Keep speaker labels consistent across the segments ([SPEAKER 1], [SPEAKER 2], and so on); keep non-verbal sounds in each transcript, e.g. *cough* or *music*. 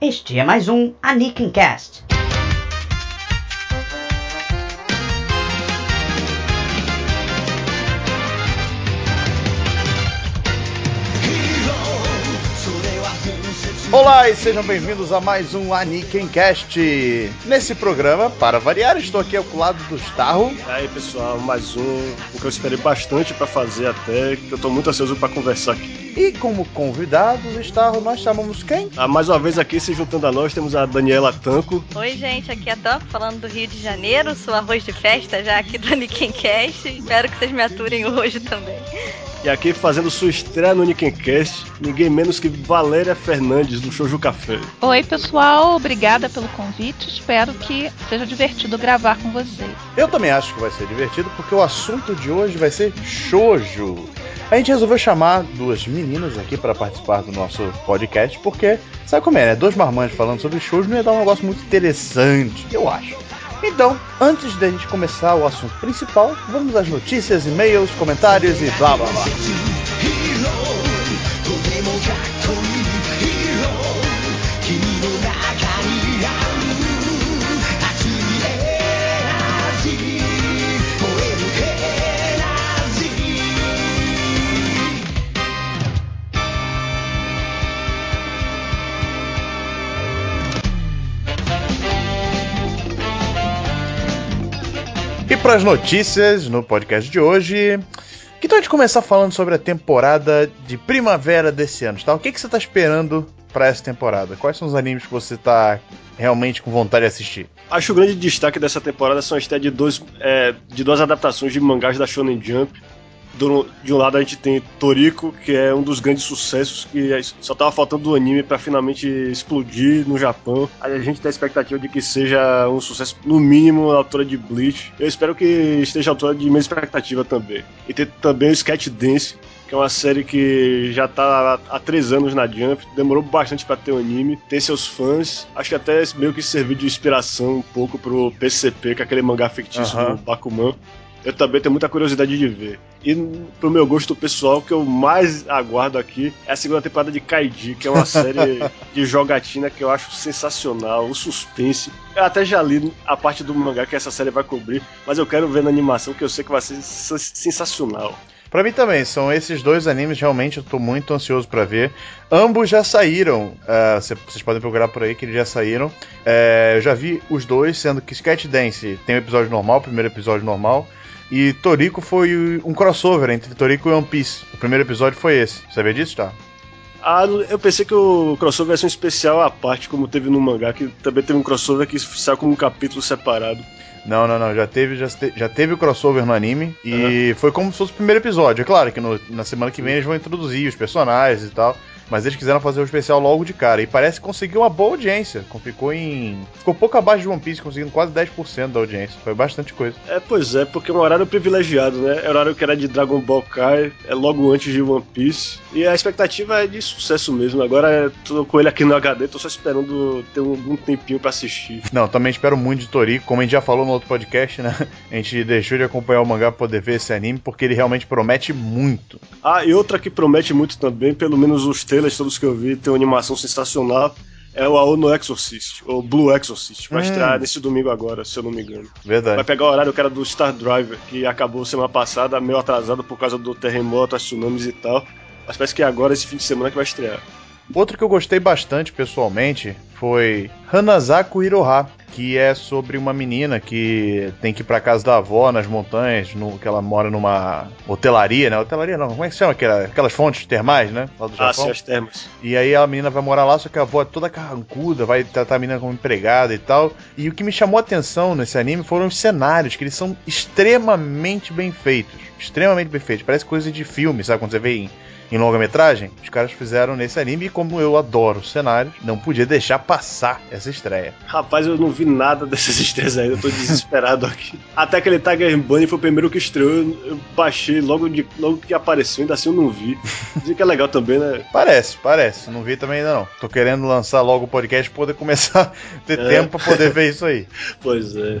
[SPEAKER 1] Este é mais um Anikin
[SPEAKER 2] Olá e sejam bem-vindos a mais um Anikencast. Nesse programa, para variar, estou aqui ao lado do Starro.
[SPEAKER 3] E aí, pessoal, mais um, o que eu esperei bastante para fazer até, que eu tô muito ansioso para conversar aqui.
[SPEAKER 2] E como convidados, Starro, nós chamamos quem?
[SPEAKER 3] Ah, mais uma vez aqui, se juntando a nós, temos a Daniela Tanco.
[SPEAKER 4] Oi, gente, aqui é a Tampa, falando do Rio de Janeiro, sou arroz de festa já aqui do Anikencast. Espero que vocês me aturem hoje também.
[SPEAKER 3] E aqui fazendo sua estreia no Nickencast, ninguém menos que Valéria Fernandes, do Shoujo Café.
[SPEAKER 5] Oi, pessoal, obrigada pelo convite. Espero que seja divertido gravar com vocês.
[SPEAKER 2] Eu também acho que vai ser divertido, porque o assunto de hoje vai ser shoujo. A gente resolveu chamar duas meninas aqui para participar do nosso podcast, porque sabe como é, né? Dois marmanjos falando sobre shoujo não ia dar um negócio muito interessante, eu acho. Então, antes da gente começar o assunto principal, vamos às notícias, e-mails, comentários e blá blá blá. Para as notícias no podcast de hoje, que tal a gente começar falando sobre a temporada de primavera desse ano, tá? O que, que você está esperando para essa temporada? Quais são os animes que você está realmente com vontade de assistir?
[SPEAKER 3] Acho que o grande destaque dessa temporada são a estreia de, dois, é, de duas adaptações de mangás da Shonen Jump. Do, de um lado a gente tem Toriko, que é um dos grandes sucessos, que só tava faltando o anime para finalmente explodir no Japão. Aí a gente tem a expectativa de que seja um sucesso, no mínimo, à altura de Bleach. Eu espero que esteja à altura de minha expectativa também. E tem também o Sketch Dance, que é uma série que já tá há três anos na Jump, demorou bastante para ter o um anime, tem seus fãs, acho que até meio que serviu de inspiração um pouco pro PCP, que é aquele mangá fictício do Bakuman. Eu também tenho muita curiosidade de ver. E pro meu gosto pessoal, o que eu mais aguardo aqui é a segunda temporada de Kaiji, que é uma série *laughs* de jogatina que eu acho sensacional, o suspense. Eu até já li a parte do mangá que essa série vai cobrir, mas eu quero ver na animação que eu sei que vai ser sens- sensacional.
[SPEAKER 2] Pra mim também, são esses dois animes realmente eu tô muito ansioso pra ver. Ambos já saíram, cê- vocês podem procurar por aí que eles já saíram. É, eu já vi os dois, sendo que Sketch Dance tem o episódio normal, o primeiro episódio normal. E Toriko foi um crossover entre Toriko e One Piece. O primeiro episódio foi esse. Sabia disso, tá?
[SPEAKER 3] Ah, eu pensei que o crossover ia ser um especial à parte, como teve no mangá, que também teve um crossover que saiu como um capítulo separado.
[SPEAKER 2] Não, não, não. Já teve, já, te- já teve o crossover no anime. E foi como se fosse o primeiro episódio. É claro que no- na semana que vem eles vão introduzir os personagens e tal. Mas eles quiseram fazer o especial logo de cara. E parece que conseguiu uma boa audiência. Ficou em. Ficou pouco abaixo de One Piece, conseguindo quase 10% da audiência. Foi bastante coisa.
[SPEAKER 3] É, pois é, porque é um horário privilegiado, né? É o horário que era de Dragon Ball Kai, é logo antes de One Piece. E a expectativa é de sucesso mesmo. Agora tô com ele aqui no HD, tô só esperando ter um, um tempinho pra assistir.
[SPEAKER 2] Não, também espero muito de Toriko. Como a gente já falou no outro podcast, né? A gente deixou de acompanhar o mangá pra poder ver esse anime, porque ele realmente promete muito.
[SPEAKER 3] Ah, e outra que promete muito também, pelo menos os trailers todos que eu vi, tem uma animação sensacional. É o Aono Exorcist, ou Blue Exorcist, vai
[SPEAKER 2] Hum.
[SPEAKER 3] estrear nesse domingo agora, se eu não me engano. Vai
[SPEAKER 2] Verdade.
[SPEAKER 3] pegar o horário que era do Star Driver, que acabou semana passada, meio atrasado por causa do terremoto, as tsunamis e tal. Mas parece que agora, esse fim de semana, que vai estrear.
[SPEAKER 2] Outro que eu gostei bastante pessoalmente foi Hanazaku Hiroha, que é sobre uma menina que tem que ir pra casa da avó nas montanhas, no, que ela mora numa hotelaria, né? Hotelaria não, como é que se chama? Aquela, aquelas fontes termais, né? Lá do
[SPEAKER 3] Ah,
[SPEAKER 2] Japão.
[SPEAKER 3] sim, as termas.
[SPEAKER 2] E aí a menina vai morar lá, só que a avó é toda carrancuda, vai tratar a menina como empregada e tal. E o que me chamou a atenção nesse anime foram os cenários, que eles são extremamente bem feitos. Extremamente bem feitos. Parece coisa de filme, sabe? Quando você vê em, em longa-metragem. Os caras fizeram nesse anime e como eu adoro os cenários, não podia deixar passar essa estreia.
[SPEAKER 3] Rapaz, eu não vi nada dessas *laughs* estreias ainda, eu tô desesperado aqui. Até aquele Tiger Bunny foi o primeiro que estreou, eu eu baixei logo, de, logo que apareceu, ainda assim eu não vi. Dizem que é legal também, né?
[SPEAKER 2] Parece, parece. Não vi também ainda não. Tô querendo lançar logo o podcast pra poder começar a ter
[SPEAKER 3] É.
[SPEAKER 2] tempo pra poder ver isso aí.
[SPEAKER 3] Pois é.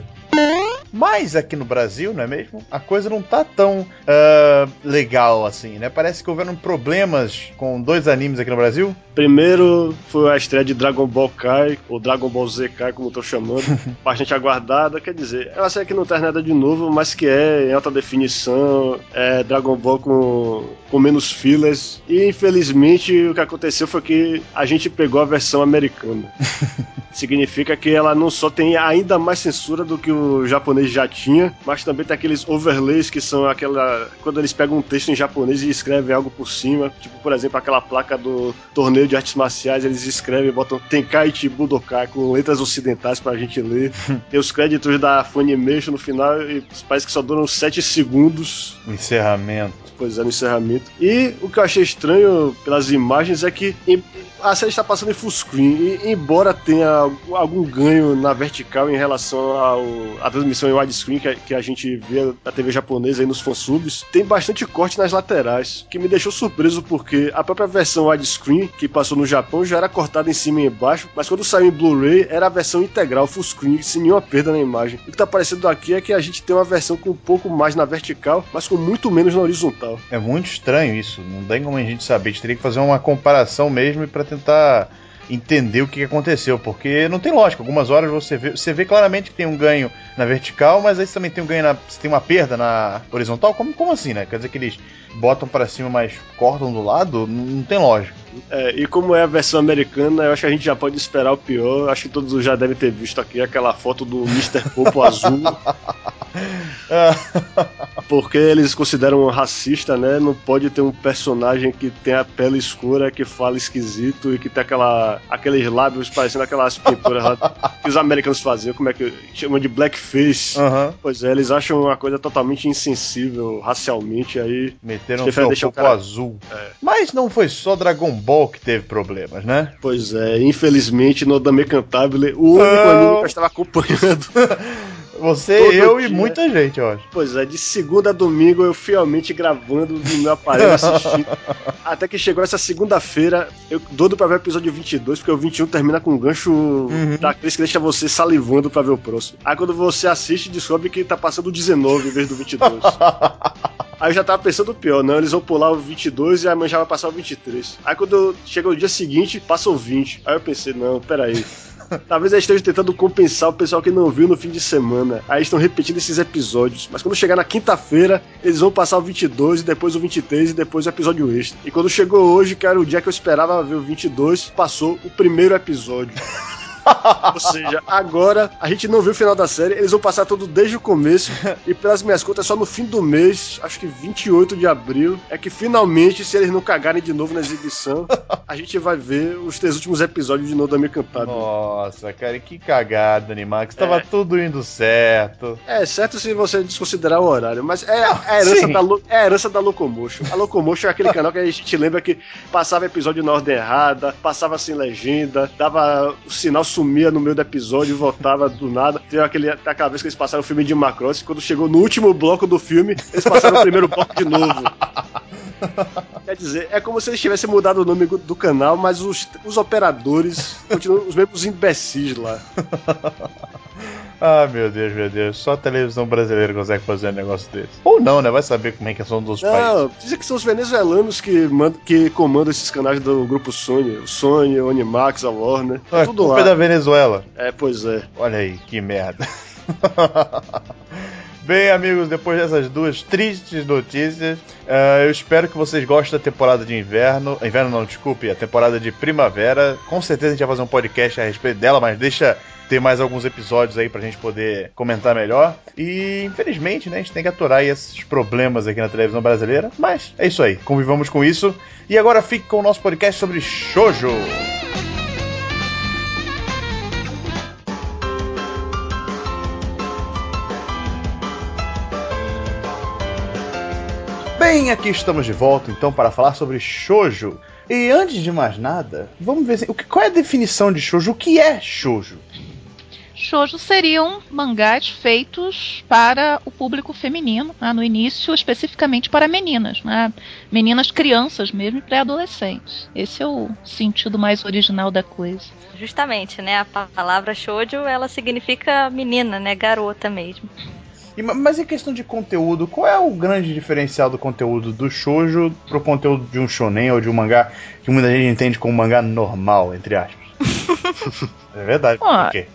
[SPEAKER 2] Mas aqui no Brasil, não é mesmo? A coisa não tá tão uh, legal assim, né? Parece que houveram problemas com dois animes aqui no Brasil.
[SPEAKER 3] Primeiro foi a estreia de Dragon Ball Kai, ou Dragon Ball Z Kai, como estou chamando, *laughs* bastante aguardada. Quer dizer, é uma série que não traz nada de novo, mas que é em alta definição, é Dragon Ball com, com menos filas. E infelizmente o que aconteceu foi que a gente pegou a versão americana. *laughs* Significa que ela não só tem ainda mais censura do que o japonês já tinha, mas também tem aqueles overlays que são aquela. Quando eles pegam um texto em japonês e escrevem algo por cima, tipo, por exemplo, aquela placa do torneio de artes marciais, eles escrevem, botam Tenkaichi Budokai com letras ocidentais pra gente ler. *laughs* tem os créditos da Funimation no final e parece que só duram 7 segundos.
[SPEAKER 2] Encerramento.
[SPEAKER 3] Pois é, no encerramento. E o que eu achei estranho pelas imagens é que a série está passando em full screen e embora tenha algum ganho na vertical em relação à transmissão em widescreen que, que a gente vê na TV japonesa aí nos fansubs, tem bastante corte nas laterais, que me deixou surpreso porque a própria versão widescreen que passou no Japão já era cortada em cima e embaixo, mas quando saiu em Blu-ray era a versão integral full screen, sem nenhuma perda na imagem. O que está aparecendo aqui é que a gente tem uma versão com um pouco mais na vertical, mas com muito menos na horizontal.
[SPEAKER 2] É muito estranho isso, não tem como a gente saber, a gente teria que fazer uma comparação mesmo para tentar entender o que aconteceu, porque não tem lógica. Algumas horas você vê, você vê claramente que tem um ganho na vertical, mas aí você também tem um ganho na, você tem uma perda na horizontal. Como, como assim, né? Quer dizer que eles botam para cima, mas cortam do lado? Não, tem lógica.
[SPEAKER 3] É, e como é a versão americana, eu acho que a gente já pode esperar o pior. Acho que todos já devem ter visto aqui aquela foto do Mr. Popo azul. *laughs* *laughs* Porque eles consideram racista, né? Não pode ter um personagem que tem a pele escura, que fala esquisito e que tem aquela, aqueles lábios parecendo aquelas pinturas lá *laughs* que os americanos faziam, como é que chamam de blackface.
[SPEAKER 2] Uhum.
[SPEAKER 3] Pois é, eles acham uma coisa totalmente insensível racialmente aí.
[SPEAKER 2] Meteram o seu cara... azul. É. Mas não foi só Dragon Ball que teve problemas, né?
[SPEAKER 3] Pois é, infelizmente no Dame Cantabile, o único anime que eu estava acompanhando. *laughs*
[SPEAKER 2] Você, Todo eu dia. e muita gente, eu acho.
[SPEAKER 3] Pois é, de segunda a domingo eu fielmente gravando no meu aparelho assistindo. *laughs* Até que chegou essa segunda-feira, eu doido pra ver o episódio 22, porque o 21 termina com um gancho uhum. daqueles que deixa você salivando pra ver o próximo. Aí quando você assiste, descobre que tá passando o 19 em vez do 22. *laughs* Aí eu já tava pensando o pior, não, eles vão pular o 22 e amanhã já vai passar o 23. Aí quando chega o dia seguinte, passa o 20. Aí eu pensei, não, peraí. Talvez eles estejam tentando compensar o pessoal que não viu no fim de semana. Aí estão repetindo esses episódios. Mas quando chegar na quinta-feira, eles vão passar o 22 e depois o 23 e depois o episódio extra. E quando chegou hoje, que era o dia que eu esperava ver o 22, passou o primeiro episódio. *laughs* Ou seja, agora a gente não viu o final da série, eles vão passar tudo desde o começo. E pelas minhas contas, só no fim do mês, acho que 28 de abril, é que finalmente, se eles não cagarem de novo na exibição, a gente vai ver os três últimos episódios de novo da minha cantada.
[SPEAKER 2] Nossa, cara, que cagada, Animax. É. Tava tudo indo certo.
[SPEAKER 3] É, certo se você desconsiderar o horário, mas é, a herança, da, é a herança da Locomotion. A Locomotion é aquele canal que a gente lembra que passava episódio na ordem errada, passava sem legenda, dava o sinal sumia no meio do episódio e voltava do nada. Tem aquele, aquela vez que eles passaram o filme de Macross, quando chegou no último bloco do filme, eles passaram o primeiro bloco de novo. *laughs* Quer dizer, é como se eles tivessem mudado o nome do canal, mas os, os operadores continuam os mesmos imbecis lá. *laughs*
[SPEAKER 2] Ah, meu Deus, meu Deus. Só a televisão brasileira consegue fazer um negócio desse. Ou não, né? Vai saber como é que são dos países. Não,
[SPEAKER 3] dizem que são os venezuelanos que, mandam, que comandam esses canais do grupo Sony. O Sony, o Animax, a Warner.
[SPEAKER 2] Ah, tudo lá. da Venezuela.
[SPEAKER 3] É, pois é.
[SPEAKER 2] Olha aí, que merda. *laughs* Bem, amigos, depois dessas duas tristes notícias, uh, eu espero que vocês gostem da temporada de inverno. Inverno não, desculpe, a temporada de primavera. Com certeza a gente vai fazer um podcast a respeito dela, mas deixa ter mais alguns episódios aí pra gente poder comentar melhor. E infelizmente, né, a gente tem que aturar esses problemas aqui na televisão brasileira. Mas é isso aí, convivamos com isso. E agora fique com o nosso podcast sobre Shoujo. Bem, aqui estamos de volta então para falar sobre shoujo. E antes de mais nada, vamos ver assim, o que, qual é a definição de shoujo? O que é shoujo?
[SPEAKER 5] Shoujo seriam mangás feitos para o público feminino, né? no início especificamente para meninas, né? meninas crianças mesmo e pré-adolescentes. Esse é o sentido mais original da coisa.
[SPEAKER 4] Justamente, né? A palavra shoujo ela significa menina, né? Garota mesmo.
[SPEAKER 2] E, mas em questão de conteúdo, qual é o grande diferencial do conteúdo do shoujo pro conteúdo de um shonen ou de um mangá que muita gente entende como mangá normal, entre aspas? *laughs* é verdade.
[SPEAKER 5] Ó,
[SPEAKER 2] Por quê?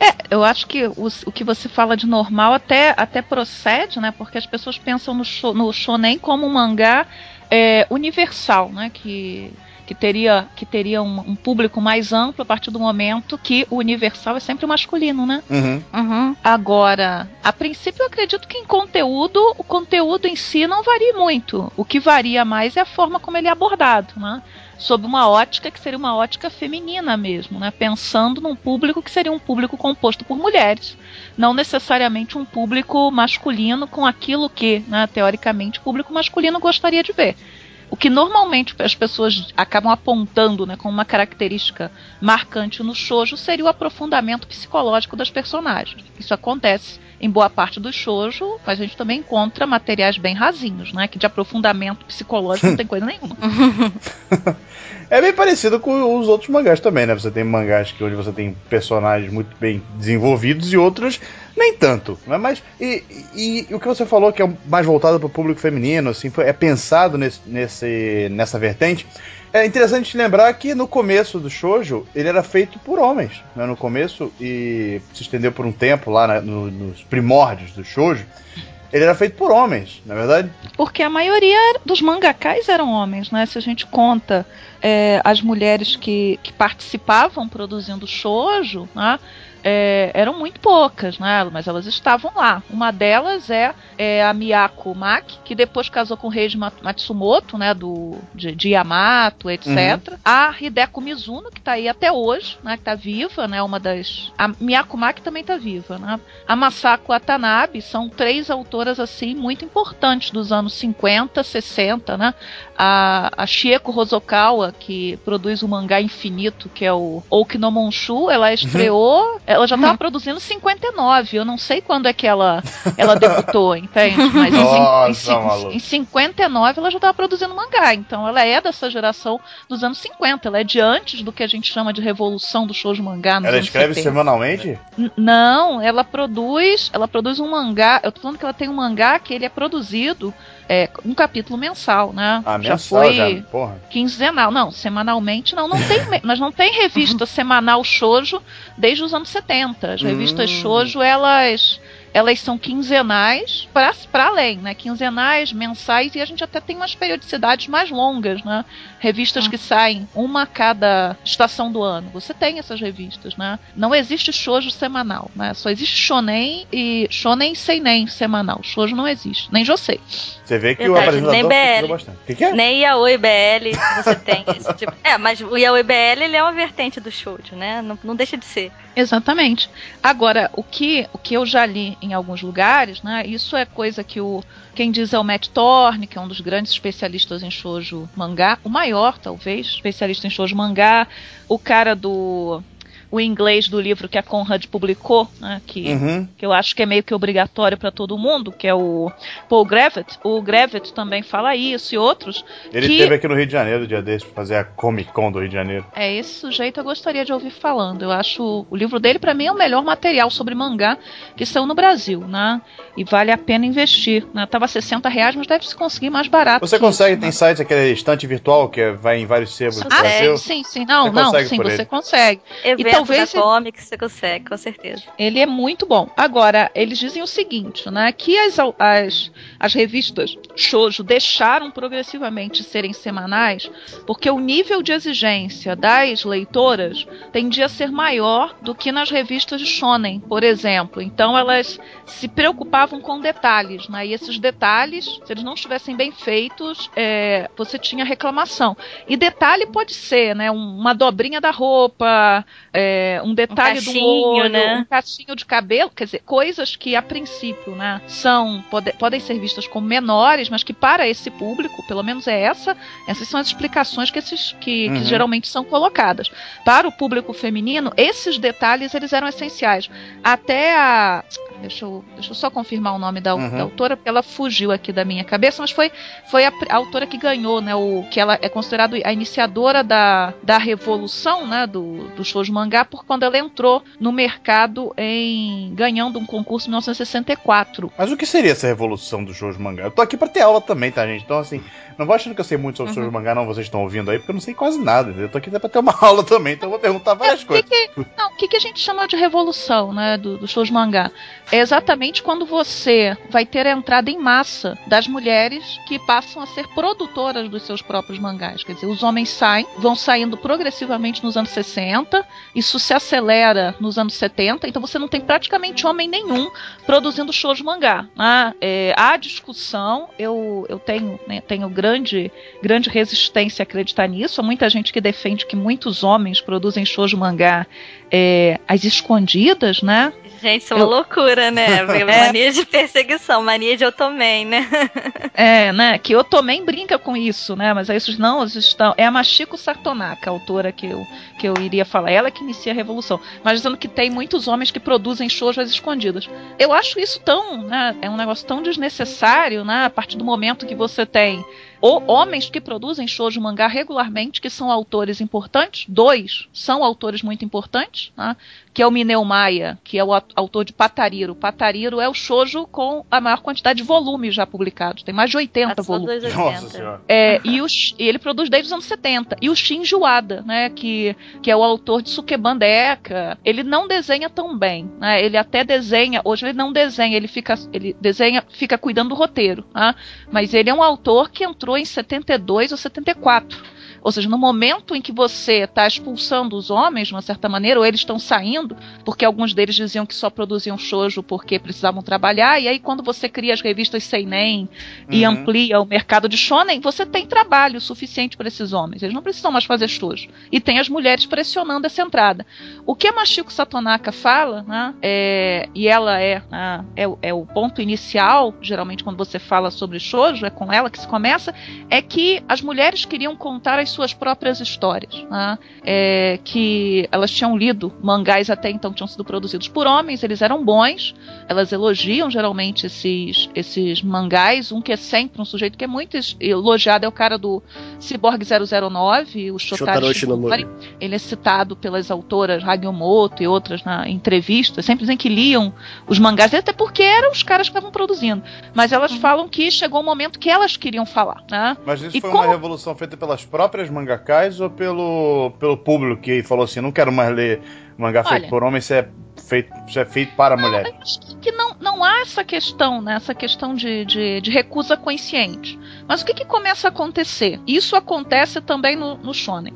[SPEAKER 5] É, eu acho que o, o que você fala de normal até, até procede, né? Porque as pessoas pensam no, no shonen como um mangá é, universal, né? Que, que teria, que teria um, um público mais amplo a partir do momento que o universal é sempre masculino, né?
[SPEAKER 2] Uhum.
[SPEAKER 4] Uhum.
[SPEAKER 5] Agora, a princípio eu acredito que em conteúdo, o conteúdo em si não varia muito. O que varia mais é a forma como ele é abordado, né? Sob uma ótica que seria uma ótica feminina mesmo, né? Pensando num público que seria um público composto por mulheres, não necessariamente um público masculino com aquilo que, né, teoricamente, o público masculino gostaria de ver. O que normalmente as pessoas acabam apontando né, como uma característica marcante no shoujo seria o aprofundamento psicológico das personagens. Isso acontece em boa parte do shoujo, mas a gente também encontra materiais bem rasinhos, né? Que de aprofundamento psicológico não tem coisa nenhuma. *laughs*
[SPEAKER 2] É bem parecido com os outros mangás também, né? Você tem mangás que onde você tem personagens muito bem desenvolvidos e outros nem tanto, né? Mas e, e- e o que você falou que é mais voltado para o público feminino, assim, foi, é pensado nesse, nesse, nessa vertente. É interessante lembrar que no começo do shoujo ele era feito por homens, né? No começo e se estendeu por um tempo lá na- no- nos primórdios do shoujo. Ele era feito por homens, na é verdade.
[SPEAKER 5] Porque a maioria dos mangakais eram homens, né? Se a gente conta é, as mulheres que, que participavam produzindo shoujo, né? É, eram muito poucas, né? Mas elas estavam lá. Uma delas é, é a Miyako Maki, que depois casou com o Reiji Mat- Matsumoto, né? Do, de, de Yamato, etc. A Hideko Mizuno, que tá aí até hoje, né? Que tá viva, né? Uma das. A Miyako Maki também tá viva, né? A Masako Watanabe são três autoras assim muito importantes dos anos 50, 60, né? A, a Shieko Hosokawa, que produz o mangá infinito, que é o Okinomonshu, ela estreou, ela já estava produzindo em 59. Eu não sei quando é que ela, ela debutou, *laughs* entende? Mas em
[SPEAKER 2] Nossa,
[SPEAKER 5] em,
[SPEAKER 2] maluco.
[SPEAKER 5] em 59 ela já estava produzindo mangá, então ela é dessa geração dos anos 50, ela é de antes do que a gente chama de revolução do shoujo mangá nos
[SPEAKER 2] Ela escreve
[SPEAKER 5] 70.
[SPEAKER 2] semanalmente?
[SPEAKER 5] N- Não, ela produz, ela produz um mangá. Eu tô falando que ela tem um mangá que ele é produzido é, um capítulo mensal, né?
[SPEAKER 2] Ah,
[SPEAKER 5] já
[SPEAKER 2] mensal
[SPEAKER 5] foi
[SPEAKER 2] já, porra.
[SPEAKER 5] quinzenal, não, semanalmente não, não tem, mas não tem revista *laughs* semanal shoujo desde os anos 70. As revistas
[SPEAKER 2] Hum.
[SPEAKER 5] shoujo elas elas são quinzenais para além, né? Quinzenais, mensais e a gente até tem umas periodicidades mais longas, né? Revistas que saem uma a cada estação do ano. Você tem essas revistas, né? Não existe shoujo semanal, né? Só existe shonen e shonen seinen semanal. Shoujo não existe, nem josei.
[SPEAKER 2] Você vê que o
[SPEAKER 4] Verdade, nem
[SPEAKER 2] apresentador
[SPEAKER 4] BL.
[SPEAKER 2] pesquisou bastante. O que, que é?
[SPEAKER 4] Nem Yaoi BL você tem esse tipo. É, mas o Yaoi BL ele é uma vertente do shoujo, né? Não, não deixa de ser.
[SPEAKER 5] Exatamente. Agora, o que, o que eu já li em alguns lugares, né? Isso é coisa que o quem diz é o Matt Thorne, que é um dos grandes especialistas em shoujo mangá, o maior talvez, especialista em shoujo mangá, o cara do o inglês do livro que a Conrad publicou, né, que,
[SPEAKER 2] Uhum.
[SPEAKER 5] que eu acho que é meio que obrigatório para todo mundo, que é o Paul Gravett. O Gravett também fala isso e outros.
[SPEAKER 2] Ele
[SPEAKER 5] que-
[SPEAKER 2] esteve aqui no Rio de Janeiro dia desses pra fazer a Comic Con do Rio de Janeiro.
[SPEAKER 5] É, esse sujeito eu gostaria de ouvir falando. Eu acho o livro dele, pra mim, é o melhor material sobre mangá que saiu no Brasil, né? E vale a pena investir. Né? Tava 60 reais, mas deve se conseguir mais barato.
[SPEAKER 2] Você consegue,
[SPEAKER 5] isso,
[SPEAKER 2] tem
[SPEAKER 5] né?
[SPEAKER 2] site, aquele estante virtual que é- vai em vários sebos do
[SPEAKER 5] Ah,
[SPEAKER 2] Brasil.
[SPEAKER 5] sim, sim, sim. Não,
[SPEAKER 2] Você
[SPEAKER 5] não, sim, você
[SPEAKER 2] ele.
[SPEAKER 5] consegue.
[SPEAKER 4] Evento
[SPEAKER 5] talvez
[SPEAKER 4] da Comics você consegue, com certeza.
[SPEAKER 5] Ele é muito bom. Agora, eles dizem o seguinte, né? Que as, as, as revistas shoujo deixaram progressivamente serem semanais porque o nível de exigência das leitoras tendia a ser maior do que nas revistas de shonen, por exemplo. Então, elas se preocupavam com detalhes, né? E esses detalhes, se eles não estivessem bem feitos, é, você tinha reclamação. E detalhe pode ser, né? um- uma dobrinha da roupa, é, um detalhe do
[SPEAKER 4] cachinho,
[SPEAKER 5] olho,
[SPEAKER 4] né?
[SPEAKER 5] um cachinho de cabelo, quer dizer, coisas que a princípio, né, são pode- podem ser vistas como menores, mas que para esse público, pelo menos é essa, essas são as explicações que esses que, que
[SPEAKER 2] Uhum.
[SPEAKER 5] geralmente são colocadas. Para o público feminino, esses detalhes eles eram essenciais. Até a deixa eu, deixa eu só confirmar o nome da,
[SPEAKER 2] Uhum.
[SPEAKER 5] da autora, porque ela fugiu aqui da minha cabeça, mas foi, foi a, a autora que ganhou, né? O, que ela é considerada a iniciadora da, da revolução, né? Do, do shoujo mangá, por quando ela entrou no mercado em ganhando um concurso em 1964.
[SPEAKER 2] Mas o que seria essa revolução do shoujo mangá? Eu tô aqui pra ter aula também, tá, gente? Então, assim, não vou achando que eu sei muito sobre
[SPEAKER 5] Uhum.
[SPEAKER 2] shoujo mangá, não, vocês estão ouvindo aí, porque eu não sei quase nada. Eu tô aqui até pra ter uma *laughs* aula também, então eu vou perguntar várias
[SPEAKER 5] É, que
[SPEAKER 2] coisas.
[SPEAKER 5] que- não, o que, que a gente chama de revolução, né, do, do shoujo mangá? É exatamente quando você vai ter a entrada em massa das mulheres que passam a ser produtoras dos seus próprios mangás. Quer dizer, os homens saem, vão saindo progressivamente nos anos 60, isso se acelera nos anos 70, então você não tem praticamente homem nenhum produzindo shoujo mangá. né? É, há discussão, eu, eu tenho, né, tenho grande, grande resistência a acreditar nisso. Há muita gente que defende que muitos homens produzem shoujo mangá é, às escondidas, né?
[SPEAKER 4] Gente, isso é uma
[SPEAKER 5] Eu-
[SPEAKER 4] loucura, né? *laughs* *laughs* Mania de perseguição, mania de também, né? *laughs*
[SPEAKER 5] É, né? Que Otomen brinca com isso, né? Mas esses não, esses estão. É a Machiko Sartonaka, a autora que eu, que eu iria falar. Ela que inicia a revolução. Mas dizendo que tem muitos homens que produzem shoujo às escondidas. Eu acho isso tão. Né, é um negócio tão desnecessário, né? A partir do momento que você tem. Ou homens que produzem shoujo mangá regularmente, que são autores importantes, dois são autores muito importantes, né? Que é o Mineu Maia, que é o aut- autor de Patariro. Patariro é o shoujo com a maior quantidade de volumes já publicados, tem mais de 80
[SPEAKER 4] Só
[SPEAKER 5] volumes.
[SPEAKER 4] 280.
[SPEAKER 2] Nossa senhora.
[SPEAKER 5] É, e, o Sh- e ele produz desde os anos 70. E o Shinji Wada, né, que, que é o autor de Sukebandeka, ele não desenha tão bem, né? Ele até desenha, hoje ele não desenha, ele fica ele desenha, fica cuidando do roteiro, né? Mas ele é um autor que entrou em 72 ou 74. Ou seja, no momento em que você está expulsando os homens, de uma certa maneira, ou eles estão saindo, porque alguns deles diziam que só produziam shoujo porque precisavam trabalhar, e aí quando você cria as revistas Seinen e
[SPEAKER 2] Uhum.
[SPEAKER 5] amplia o mercado de shonen, você tem trabalho suficiente para esses homens. Eles não precisam mais fazer shoujo. E tem as mulheres pressionando essa entrada. O que a Machiko Satonaka fala, né, é, e ela é, né, é, o- é o ponto inicial, geralmente quando você fala sobre shoujo, é com ela que se começa, é que as mulheres queriam contar as suas próprias histórias. né, é, que elas tinham lido mangás até então que tinham sido produzidos por homens, eles eram bons, elas elogiam geralmente esses, esses mangás. Um que é sempre um sujeito que é muito elogiado é o cara do Cyborg 009, o Shotaro Shinomori. Ele é citado pelas autoras Hagiomoto e outras na entrevistas, sempre dizem que liam os mangás, até porque eram os caras que estavam produzindo. Mas elas falam que chegou um momento que elas queriam falar, né?
[SPEAKER 2] Mas isso
[SPEAKER 5] E
[SPEAKER 2] foi
[SPEAKER 5] como-
[SPEAKER 2] uma revolução feita pelas próprias mangakais ou pelo, pelo público que falou assim, não quero mais ler mangá feito
[SPEAKER 5] Olha.
[SPEAKER 2] por homem, isso é feito, isso é feito para mulher.
[SPEAKER 5] Eu acho que- que não, não há essa questão, né? Essa questão de, de, de recusa consciente. Mas o que, que começa a acontecer? Isso acontece também no, no shonen.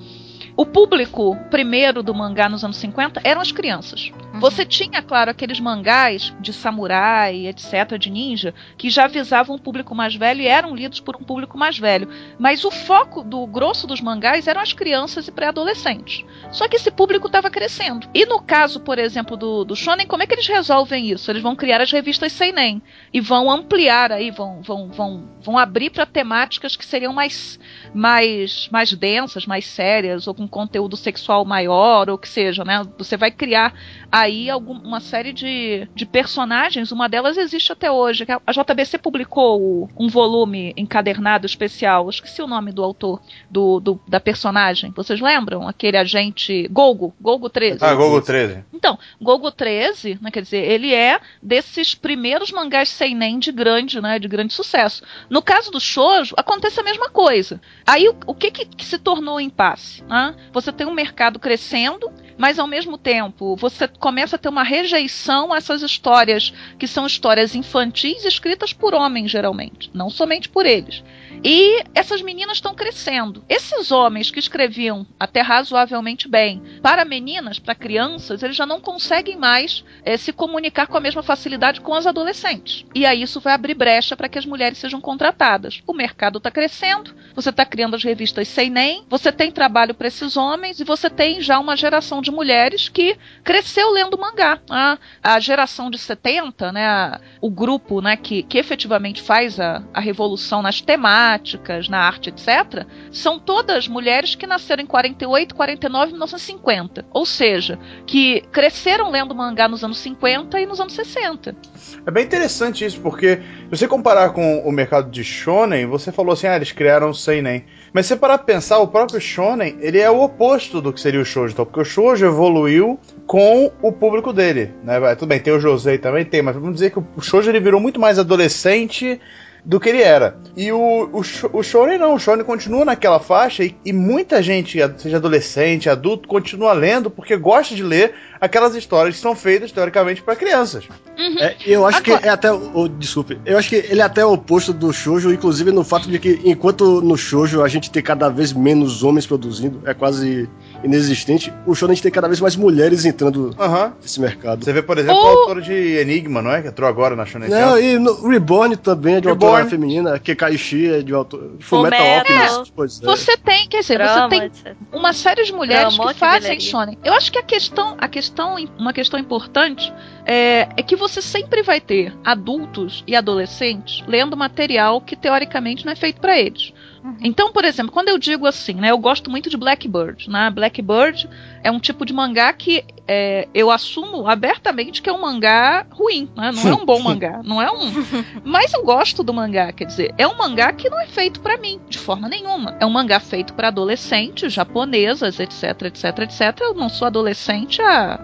[SPEAKER 5] O público primeiro do mangá nos anos 50 eram as crianças. Você tinha, claro, aqueles mangás de samurai, etc., de ninja, que já visavam um público mais velho e eram lidos por um público mais velho. Mas o foco do grosso dos mangás eram as crianças e pré-adolescentes. Só que esse público estava crescendo. E no caso, por exemplo, do, do Shonen, como é que eles resolvem isso? Eles vão criar as revistas Seinen e vão ampliar aí, vão, vão, vão, vão abrir para temáticas que seriam mais, mais, mais densas, mais sérias, ou com conteúdo sexual maior, ou que seja, né? Você vai criar aí algum, uma série de, de personagens, uma delas existe até hoje. que A JBC publicou um volume encadernado especial, esqueci o nome do autor, do, do- da personagem. Vocês lembram? Aquele agente Golgo, Golgo 13.
[SPEAKER 2] Ah, Google 13.
[SPEAKER 5] Então, Gogo 13, né, quer dizer, ele é desses primeiros mangás seinen de grande, né, de grande sucesso. No caso do shoujo, acontece a mesma coisa. Aí o, o que, que que se tornou o impasse? né? Você tem um mercado crescendo, mas ao mesmo tempo você começa a ter uma rejeição a essas histórias que são histórias infantis escritas por homens geralmente, não somente por eles. E essas meninas estão crescendo. Esses homens que escreviam até razoavelmente bem para meninas, para crianças, eles já não conseguem mais eh, se comunicar com a mesma facilidade com as adolescentes. E aí isso vai abrir brecha para que as mulheres sejam contratadas. O mercado está crescendo, você está criando as revistas Seinen, você tem trabalho para esses homens e você tem já uma geração de mulheres que cresceu lendo lendo mangá. A, a geração de 70, né, a, o grupo né, que, que efetivamente faz a, a revolução nas temáticas, na arte, etc., são todas mulheres que nasceram em 48, 49 e 1950. Ou seja, que cresceram lendo mangá nos anos 50 e nos anos 60.
[SPEAKER 2] É bem interessante isso, porque se você comparar com o mercado de shonen, você falou assim, ah, eles criaram o seinen. Mas se parar pra pensar, o próprio shonen, ele é o oposto do que seria o shoujo, então, porque o shoujo evoluiu com o público dele, né? Tudo bem, tem o Josei também, tem, mas vamos dizer que o shoujo ele virou muito mais adolescente do que ele era. E o, o, o Shonen não, o Shonen continua naquela faixa e, e, muita gente, seja adolescente, adulto, continua lendo porque gosta de ler aquelas histórias que são feitas teoricamente para crianças.
[SPEAKER 3] Uhum. É, eu acho Agora... que é até. Oh, desculpe, eu acho que ele é até o oposto do Shoujo, inclusive no fato de que enquanto no Shoujo a gente tem cada vez menos homens produzindo, é quase inexistente, o gente tem cada vez mais mulheres entrando
[SPEAKER 2] uhum.
[SPEAKER 3] nesse mercado.
[SPEAKER 2] Você vê, por exemplo, oh. a autora de Enigma, não é? Que entrou agora na Shonen
[SPEAKER 3] Não, e no Reborn também é de Reborn. autora feminina, Kekaishi é de autor... Fullmetal Alchemist.
[SPEAKER 5] Pois é. Você tem, quer dizer, Drama, você tem etc. uma série de mulheres Drama, que fazem shonen. Eu acho que a questão, a questão, uma questão importante é, é que você sempre vai ter adultos e adolescentes lendo material que teoricamente não é feito para eles. Uhum. Então, por exemplo, quando eu digo assim, né, eu gosto muito de Blackbird, né? Blackbird é um tipo de mangá que é, eu assumo abertamente que é um mangá ruim, né? Não é um bom mangá, *laughs* não é um. Mas eu gosto do mangá, quer dizer, é um mangá que não é feito para mim, de forma nenhuma. É um mangá feito para adolescentes, japonesas, etc, etc, etc. Eu não sou adolescente há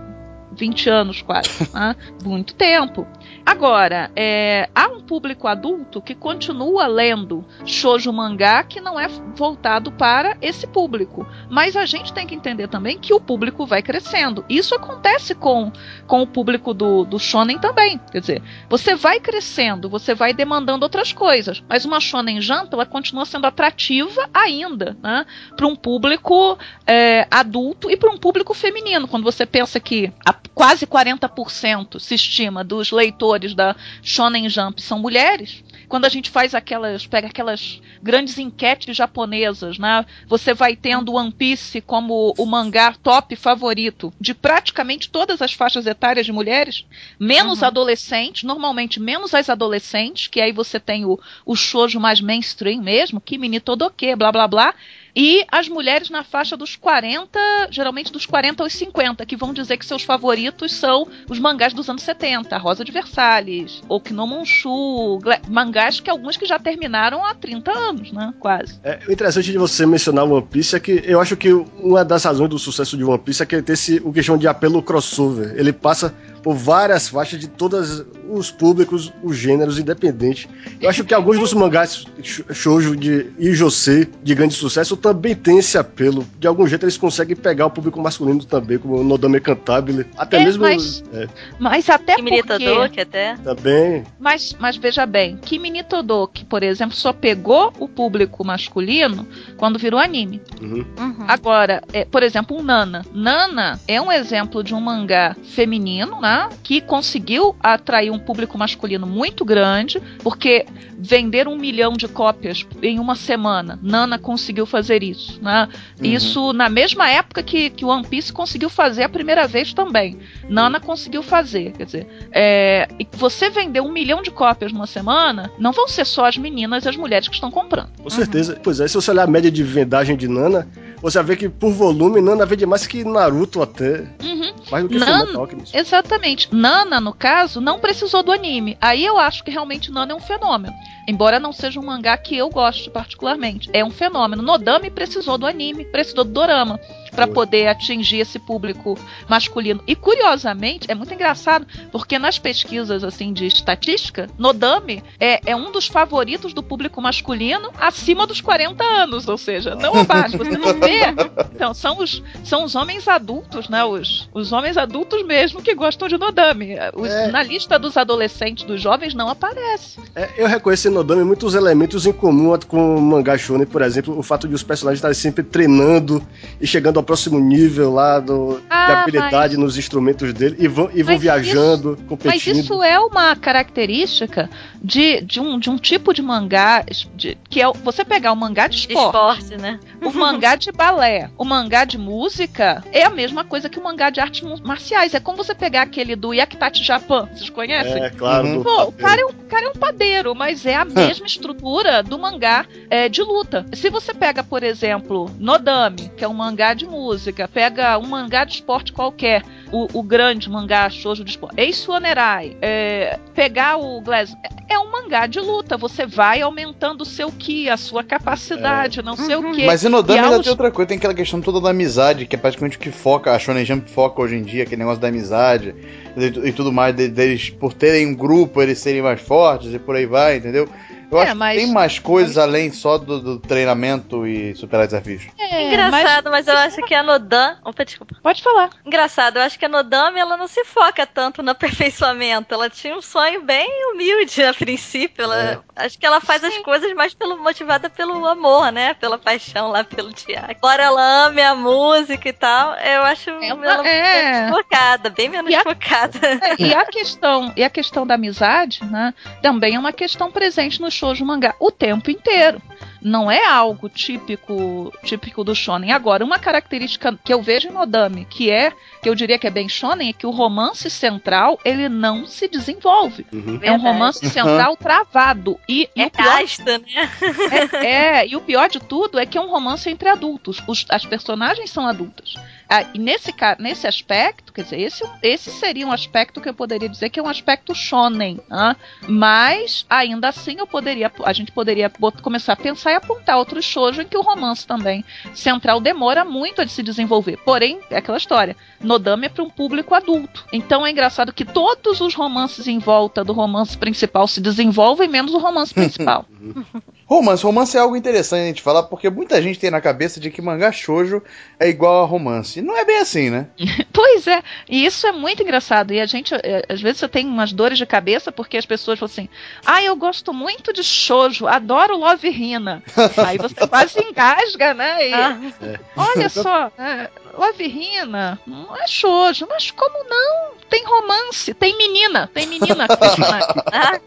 [SPEAKER 5] 20 anos quase, né? muito tempo. Agora, é, há um público adulto que continua lendo shoujo mangá que não é voltado para esse público. Mas a gente tem que entender também que o público vai crescendo. Isso acontece com, com o público do, do shonen também. Quer dizer, você vai crescendo, você vai demandando outras coisas. Mas uma shonen janta, ela continua sendo atrativa ainda, né? Para um público é, adulto e para um público feminino. Quando você pensa que quase 40% se estima dos leitores autores da Shonen Jump são mulheres, quando a gente faz aquelas, pega aquelas grandes enquetes japonesas, né? Você vai tendo One Piece como o mangá top favorito de praticamente todas as faixas etárias de mulheres, menos uhum. adolescentes, normalmente menos as adolescentes, que aí você tem o, o shoujo mais mainstream mesmo, Kimi ni Todoke, blá blá blá, e as mulheres na faixa dos 40, geralmente dos 40 aos 50, que vão dizer que seus favoritos são os mangás dos anos 70, Rosa de Versalhes, Okinomonshu, mangás que alguns que já terminaram há 30 anos, né? Quase.
[SPEAKER 3] É, o interessante de você mencionar One Piece é que eu acho que uma das razões do sucesso de One Piece é que ele tem esse, o que chamam de apelo crossover. Ele passa por várias faixas de todos os públicos, os gêneros, independentes. Eu acho que alguns dos mangás shoujo de Ijose, de grande sucesso, também tem esse apelo. De algum jeito eles conseguem pegar o público masculino também, como o Nodame Cantabile. Até é, mesmo.
[SPEAKER 5] Mas, é. mas até Kimi
[SPEAKER 4] porque... até.
[SPEAKER 3] Também.
[SPEAKER 5] Mas, mas veja bem, Kimi Todoki, por exemplo, só pegou o público masculino quando virou anime. Uhum. Uhum. Agora, é, por exemplo, um Nana. Nana é um exemplo de um mangá feminino, né? Que conseguiu atrair um público masculino muito grande, porque vender um milhão de cópias em uma semana, Nana conseguiu fazer isso. Né? Uhum. Isso na mesma época que, que One Piece conseguiu fazer a primeira vez também. Nana conseguiu fazer. Quer dizer, é, e você vender um milhão de cópias numa semana, não vão ser só as meninas e as mulheres que estão comprando.
[SPEAKER 3] Com certeza. Uhum. Pois é, se você olhar a média de vendagem de Nana, você ver que por volume, Nana vende mais que Naruto até.
[SPEAKER 5] Uhum. Mais do que Nana, Exatamente. Nana, no caso, não precisou do anime. Aí eu acho que realmente Nana é um fenômeno. Embora não seja um mangá que eu goste particularmente. É um fenômeno. Nodame precisou do anime, precisou do dorama para poder atingir esse público masculino. E curiosamente, é muito engraçado, porque nas pesquisas assim de estatística, Nodame é, é um dos favoritos do público masculino acima dos 40 anos, ou seja, não *laughs* abaixo. Você não vê. Então, são os, são os homens adultos, né? Os, os homens adultos mesmo que gostam de Nodame. Os, é. Na lista dos adolescentes, dos jovens, não aparece.
[SPEAKER 3] É, eu reconheço em Nodame muitos elementos em comum com o mangá shonen, por exemplo, o fato de os personagens estarem sempre treinando e chegando ao próximo nível lá do,
[SPEAKER 5] Ah,
[SPEAKER 3] de habilidade
[SPEAKER 5] mas-
[SPEAKER 3] nos instrumentos dele e vão, e vão
[SPEAKER 5] Mas
[SPEAKER 3] viajando,
[SPEAKER 5] Mas
[SPEAKER 3] competindo.
[SPEAKER 5] isso é uma característica de, de, um, de um tipo de mangá de- que é o- você pegar o mangá de esporte,
[SPEAKER 4] Esporte, né?
[SPEAKER 5] o mangá de balé, o mangá de música é a mesma coisa que o mangá de artes marciais. É como você pegar aquele do Yakitate Japan, vocês conhecem?
[SPEAKER 3] É, claro.
[SPEAKER 2] Uhum.
[SPEAKER 5] Pô, o cara, é um, o cara é um padeiro, mas é a mesma estrutura do mangá é, de luta. Se você pega, por exemplo, Nodame, que é um mangá de música, pega um mangá de esporte qualquer, o, o grande mangá shoujo de esporte, Ace Onerai, é, pegar o Glass, é é um mangá de luta. Você vai aumentando o seu ki, a sua capacidade, não sei o quê.
[SPEAKER 2] Mas em Nodama
[SPEAKER 5] E
[SPEAKER 2] ainda
[SPEAKER 5] aos-
[SPEAKER 2] tem outra coisa, tem aquela questão toda da amizade, que é praticamente o que foca, a Shonen Jump foca hoje em dia, aquele negócio da amizade e, e tudo mais, de- deles, por terem um grupo, eles serem mais fortes e por aí vai, entendeu? Eu
[SPEAKER 5] É,
[SPEAKER 2] acho
[SPEAKER 5] mas-
[SPEAKER 2] que tem mais coisas além só do, do treinamento e superar desafios.
[SPEAKER 5] É,
[SPEAKER 4] Engraçado, mas, eu acho que a Nodan. Opa, desculpa.
[SPEAKER 5] mas- Pode falar.
[SPEAKER 4] Engraçado, eu acho que a Nodame ela não se foca tanto no *laughs* aperfeiçoamento. Ela tinha um sonho bem humilde a princípio. Ela, Acho que ela faz as coisas mais pelo, motivada pelo amor, né? Pela paixão lá pelo teatro. Embora ela ame a música e tal, eu acho
[SPEAKER 5] Ela-
[SPEAKER 4] ela,
[SPEAKER 5] é.
[SPEAKER 4] focada, bem menos
[SPEAKER 5] E a-
[SPEAKER 4] focada.
[SPEAKER 5] É, e a *laughs* questão e a questão da amizade, né, também é uma questão presente shoujo mangá o tempo inteiro. Não é algo típico típico do shonen. Agora, uma característica que eu vejo em Nodame, que é que eu diria que é bem shonen, é que o romance central ele não se desenvolve.
[SPEAKER 3] Uhum.
[SPEAKER 5] É um romance central travado e, e
[SPEAKER 4] É
[SPEAKER 5] pior
[SPEAKER 4] casta, né?
[SPEAKER 5] é, é, e o pior de tudo é que é um romance entre adultos. Os- as personagens são adultas. Ah, e nesse, nesse aspecto, quer dizer, esse, esse seria um aspecto que eu poderia dizer que é um aspecto shonen. ah, Mas, ainda assim, eu poderia, a gente poderia começar a pensar e apontar outros shoujo em que o romance também central demora muito a se desenvolver. Porém, é aquela história. Nodame é para um público adulto. Então é engraçado que todos os romances em volta do romance principal se desenvolvem, menos o romance principal. *laughs*
[SPEAKER 2] Romance, romance é algo interessante falar, porque muita gente tem na cabeça de que mangá shoujo é igual a romance. E não é bem assim, né? *laughs*
[SPEAKER 5] Pois é, e isso é muito engraçado. E a gente, é, às vezes, você tem umas dores de cabeça porque as pessoas falam assim: ah, eu gosto muito de shoujo, adoro Love Hina. *laughs* Aí você quase engasga, né? E,
[SPEAKER 4] Ah,
[SPEAKER 5] olha *laughs* só, é, Love Hina não é shoujo, mas como não? Tem romance, tem menina, tem menina
[SPEAKER 4] ah,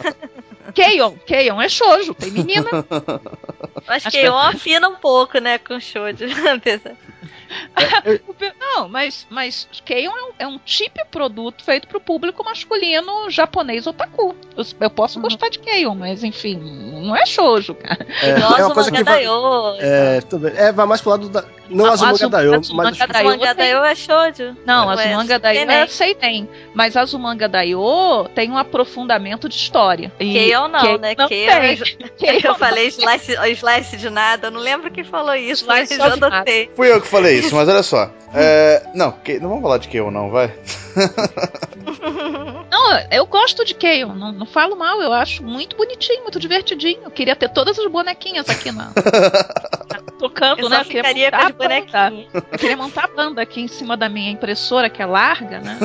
[SPEAKER 5] Keion, Keion é shoujo, tem menina.
[SPEAKER 4] acho
[SPEAKER 5] Acho
[SPEAKER 4] que
[SPEAKER 5] que-
[SPEAKER 4] eu afina um pouco, né, com shoujo. *laughs* apesar-
[SPEAKER 5] Não, mas, mas Keion é um, é um tipo de produto feito pro público masculino japonês otaku. Eu, eu posso
[SPEAKER 4] Uhum.
[SPEAKER 5] gostar de Keion, mas enfim, não é shoujo, cara.
[SPEAKER 3] É,
[SPEAKER 4] Igual
[SPEAKER 3] é uma coisa que vai, é, também, é, vai mais pro lado da. Não
[SPEAKER 5] A-
[SPEAKER 3] Azumanga
[SPEAKER 5] Azum-
[SPEAKER 3] Daioh,
[SPEAKER 5] Azumanga
[SPEAKER 3] mas.
[SPEAKER 5] Daioh.
[SPEAKER 4] Azumangadaioh é shoujo.
[SPEAKER 5] Não,
[SPEAKER 4] Ué,
[SPEAKER 5] Azumanga Daioh
[SPEAKER 4] Seinen.
[SPEAKER 5] é Seinen, mas Azumanga Daioh tem um aprofundamento de história. E
[SPEAKER 4] Keion não,
[SPEAKER 5] Keion
[SPEAKER 4] né?
[SPEAKER 5] Não
[SPEAKER 4] Keion
[SPEAKER 5] tem.
[SPEAKER 4] é- *laughs*
[SPEAKER 5] Keion *laughs*
[SPEAKER 4] Eu falei slice, slice de nada, eu não lembro quem falou isso, mas eu adotei.
[SPEAKER 2] Fui eu que falei isso, mas olha só. É, não, não vamos falar de eu não, vai. *laughs*
[SPEAKER 5] Não, eu gosto de Keion, não, não falo mal, eu acho muito bonitinho, muito divertidinho. Eu queria ter todas as bonequinhas aqui na. tocando,
[SPEAKER 4] Eu
[SPEAKER 5] né? Eu queria
[SPEAKER 4] ficaria com
[SPEAKER 5] montar
[SPEAKER 4] as
[SPEAKER 5] a banda.
[SPEAKER 4] bonequinhas.
[SPEAKER 5] Eu queria montar a banda aqui em cima da minha impressora, que é larga, né?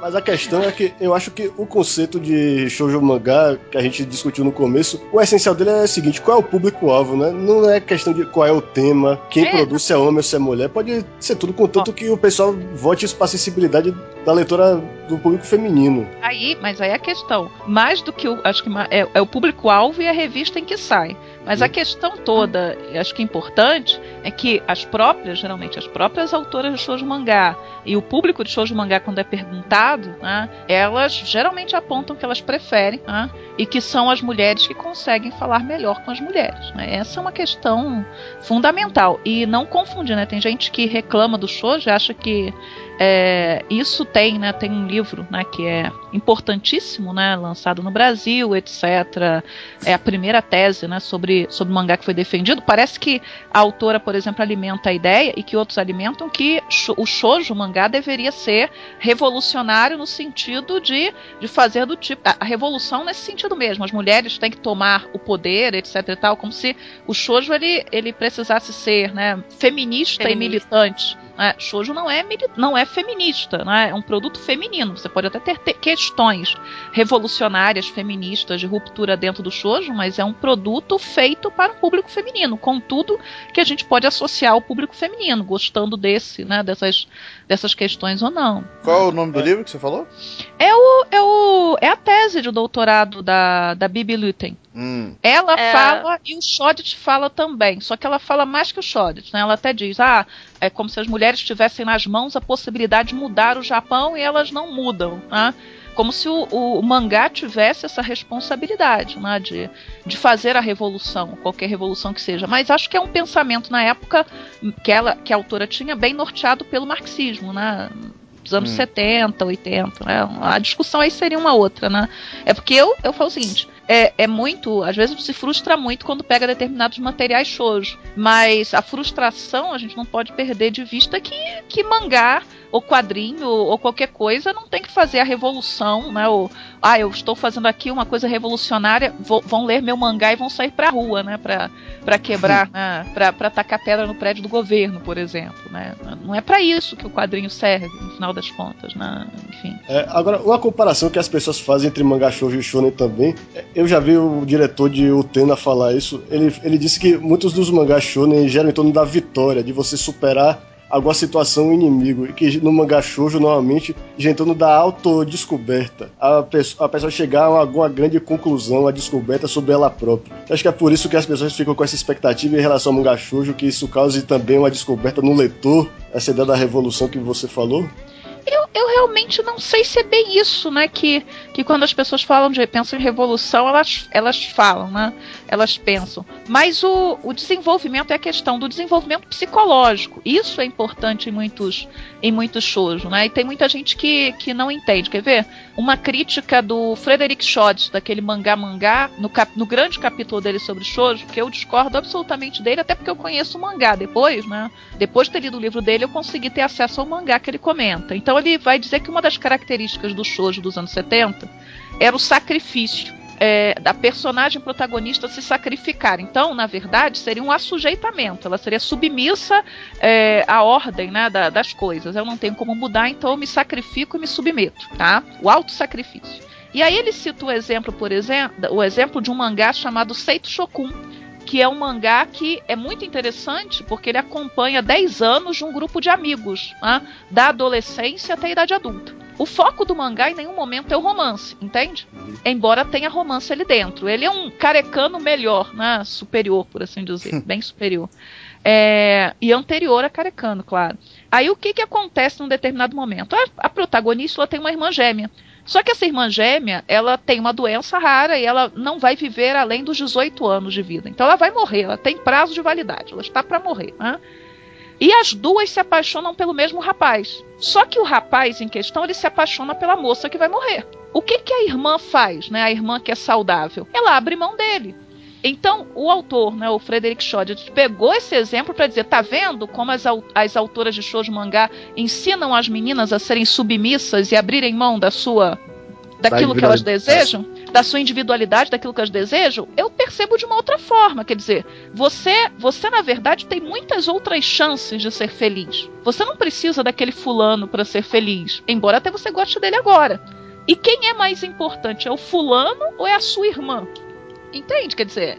[SPEAKER 3] Mas a questão é que eu acho que o conceito de shoujo mangá que a gente discutiu no começo, o essencial dele é o seguinte: qual é o público-alvo, né? Não é questão de qual é o tema, quem
[SPEAKER 5] É.
[SPEAKER 3] produz, se é homem ou se é mulher. Pode ser tudo, contanto que o pessoal vote isso pra sensibilidade da leitora do público feminino.
[SPEAKER 5] Aí, mas aí é a questão. Mais do que o. Acho que é, é o público-alvo e a revista em que sai. Mas a questão toda, acho que é importante, é que as próprias, geralmente, as próprias autoras de shoujo mangá e o público de shoujo mangá, quando é perguntado, né, elas geralmente apontam que elas preferem né, e que são as mulheres que conseguem falar melhor com as mulheres. né. Essa é uma questão fundamental. E não confundir, né? Tem gente que reclama do shoujo e acha que é, isso tem, né? Tem um livro, né? Que é importantíssimo, né? Lançado no Brasil, etc. É a primeira tese, né? Sobre sobre o mangá que foi defendido. Parece que a autora, por exemplo, alimenta a ideia e que outros alimentam que o shoujo mangá deveria ser revolucionário no sentido de, de fazer do tipo a, revolução nesse sentido mesmo. As mulheres têm que tomar o poder, etc. E tal, como se o shoujo ele ele precisasse ser, né? Feminista, e
[SPEAKER 4] Feminista.
[SPEAKER 5] militante. Né? Shoujo não é, não é feminista, né? é um produto feminino. Você pode até ter, ter questões revolucionárias, feministas, de ruptura dentro do shoujo, mas é um produto feito para o público feminino, com tudo que a gente pode associar ao público feminino, gostando desse, né, dessas, dessas questões ou não.
[SPEAKER 2] Qual é o nome do livro que você falou?
[SPEAKER 5] É, o, é, o, é a tese de doutorado da, da Bibi Lutten. Hum. Ela é... fala e o Shodet fala também, só que ela fala mais que o Shodet, né? Ela até diz, ah, é como se as mulheres tivessem nas mãos a possibilidade de mudar o Japão e elas não mudam, né? Como se o, o, mangá tivesse essa responsabilidade, né? De, de fazer a revolução, qualquer revolução que seja. Mas acho que é um pensamento na época que, ela, que a autora tinha bem norteado pelo marxismo, né? Dos anos hum. 70, 80, né? A discussão aí seria uma outra, né? É porque eu, eu falo o seguinte, é, é muito, às vezes se frustra muito quando pega determinados materiais shoujo, mas a frustração a gente não pode perder de vista que, que mangá ou quadrinho ou qualquer coisa não tem que fazer a revolução, né? Ou, ah, eu estou fazendo aqui uma coisa revolucionária, vou, vão ler meu mangá e vão sair pra rua, né? Pra, pra quebrar, né? Pra, pra tacar pedra no prédio do governo, por exemplo, né? Não é para isso que o quadrinho serve, no final das contas, né? Enfim.
[SPEAKER 3] É, agora, uma comparação que as pessoas fazem entre mangá shoujo e shonen também, eu já vi o diretor de Utena falar isso, ele, ele disse que muitos dos mangás shonen geram em torno da vitória, de você superar alguma situação inimigo. Que no mangá shoujo, normalmente, gira em torno da autodescoberta. A pessoa, a pessoa chegar a alguma grande conclusão, a descoberta sobre ela própria. Acho que é por isso que as pessoas ficam com essa expectativa em relação ao mangá shoujo, que isso cause também uma descoberta no leitor, essa ideia da revolução que você falou.
[SPEAKER 5] Eu, eu realmente não sei se é bem isso, né? Que, que quando as pessoas falam de pensam em revolução, elas, elas falam, né? Elas pensam. Mas o, o desenvolvimento é a questão do desenvolvimento psicológico. Isso é importante em muitos, em muitos shows, né? E tem muita gente que, que não entende. Quer ver? Uma crítica do Frederick Schott, daquele mangá mangá, no, cap, no grande capítulo dele sobre shoujo, que eu discordo absolutamente dele, até porque eu conheço o mangá depois, né? Depois de ter lido o livro dele, eu consegui ter acesso ao mangá que ele comenta. Então ele vai dizer que uma das características do shoujo dos anos 70 era o sacrifício. É, da personagem protagonista se sacrificar. Então, na verdade, seria um assujeitamento. Ela seria submissa é, à ordem né, da, das coisas. Eu não tenho como mudar, então eu me sacrifico e me submeto. Tá? O auto-sacrifício. E aí ele cita o exemplo, por exemplo, o exemplo de um mangá chamado Seito Shokun, que é um mangá que é muito interessante porque ele acompanha 10 anos de um grupo de amigos, né, da adolescência até a idade adulta. O foco do mangá em nenhum momento é o romance, entende? Embora tenha romance ali dentro. Ele é um carecano melhor, né? Superior, por assim dizer. *laughs* bem superior. É, e anterior a carecano, claro. Aí o que, que acontece num determinado momento? A, a protagonista ela tem uma irmã gêmea. Só que essa irmã gêmea, ela tem uma doença rara e ela não vai viver além dos 18 anos de vida. Então ela vai morrer, ela tem prazo de validade, ela está para morrer. Né? E as duas se apaixonam pelo mesmo rapaz. Só que o rapaz em questão, ele se apaixona pela moça que vai morrer. O que, que a irmã faz, né? A irmã que é saudável? Ela abre mão dele. Então, o autor, né, o Frederick Schodt, pegou esse exemplo para dizer: tá vendo como as, as autoras de shoujo mangá ensinam as meninas a serem submissas e abrirem mão da sua daquilo que elas desejam, da sua individualidade, daquilo que elas desejam, eu percebo de uma outra forma. Quer dizer, você, você na verdade tem muitas outras chances de ser feliz. Você não precisa daquele fulano para ser feliz, embora até você goste dele agora. E quem é mais importante, é o fulano ou é a sua irmã? Entende? Quer dizer,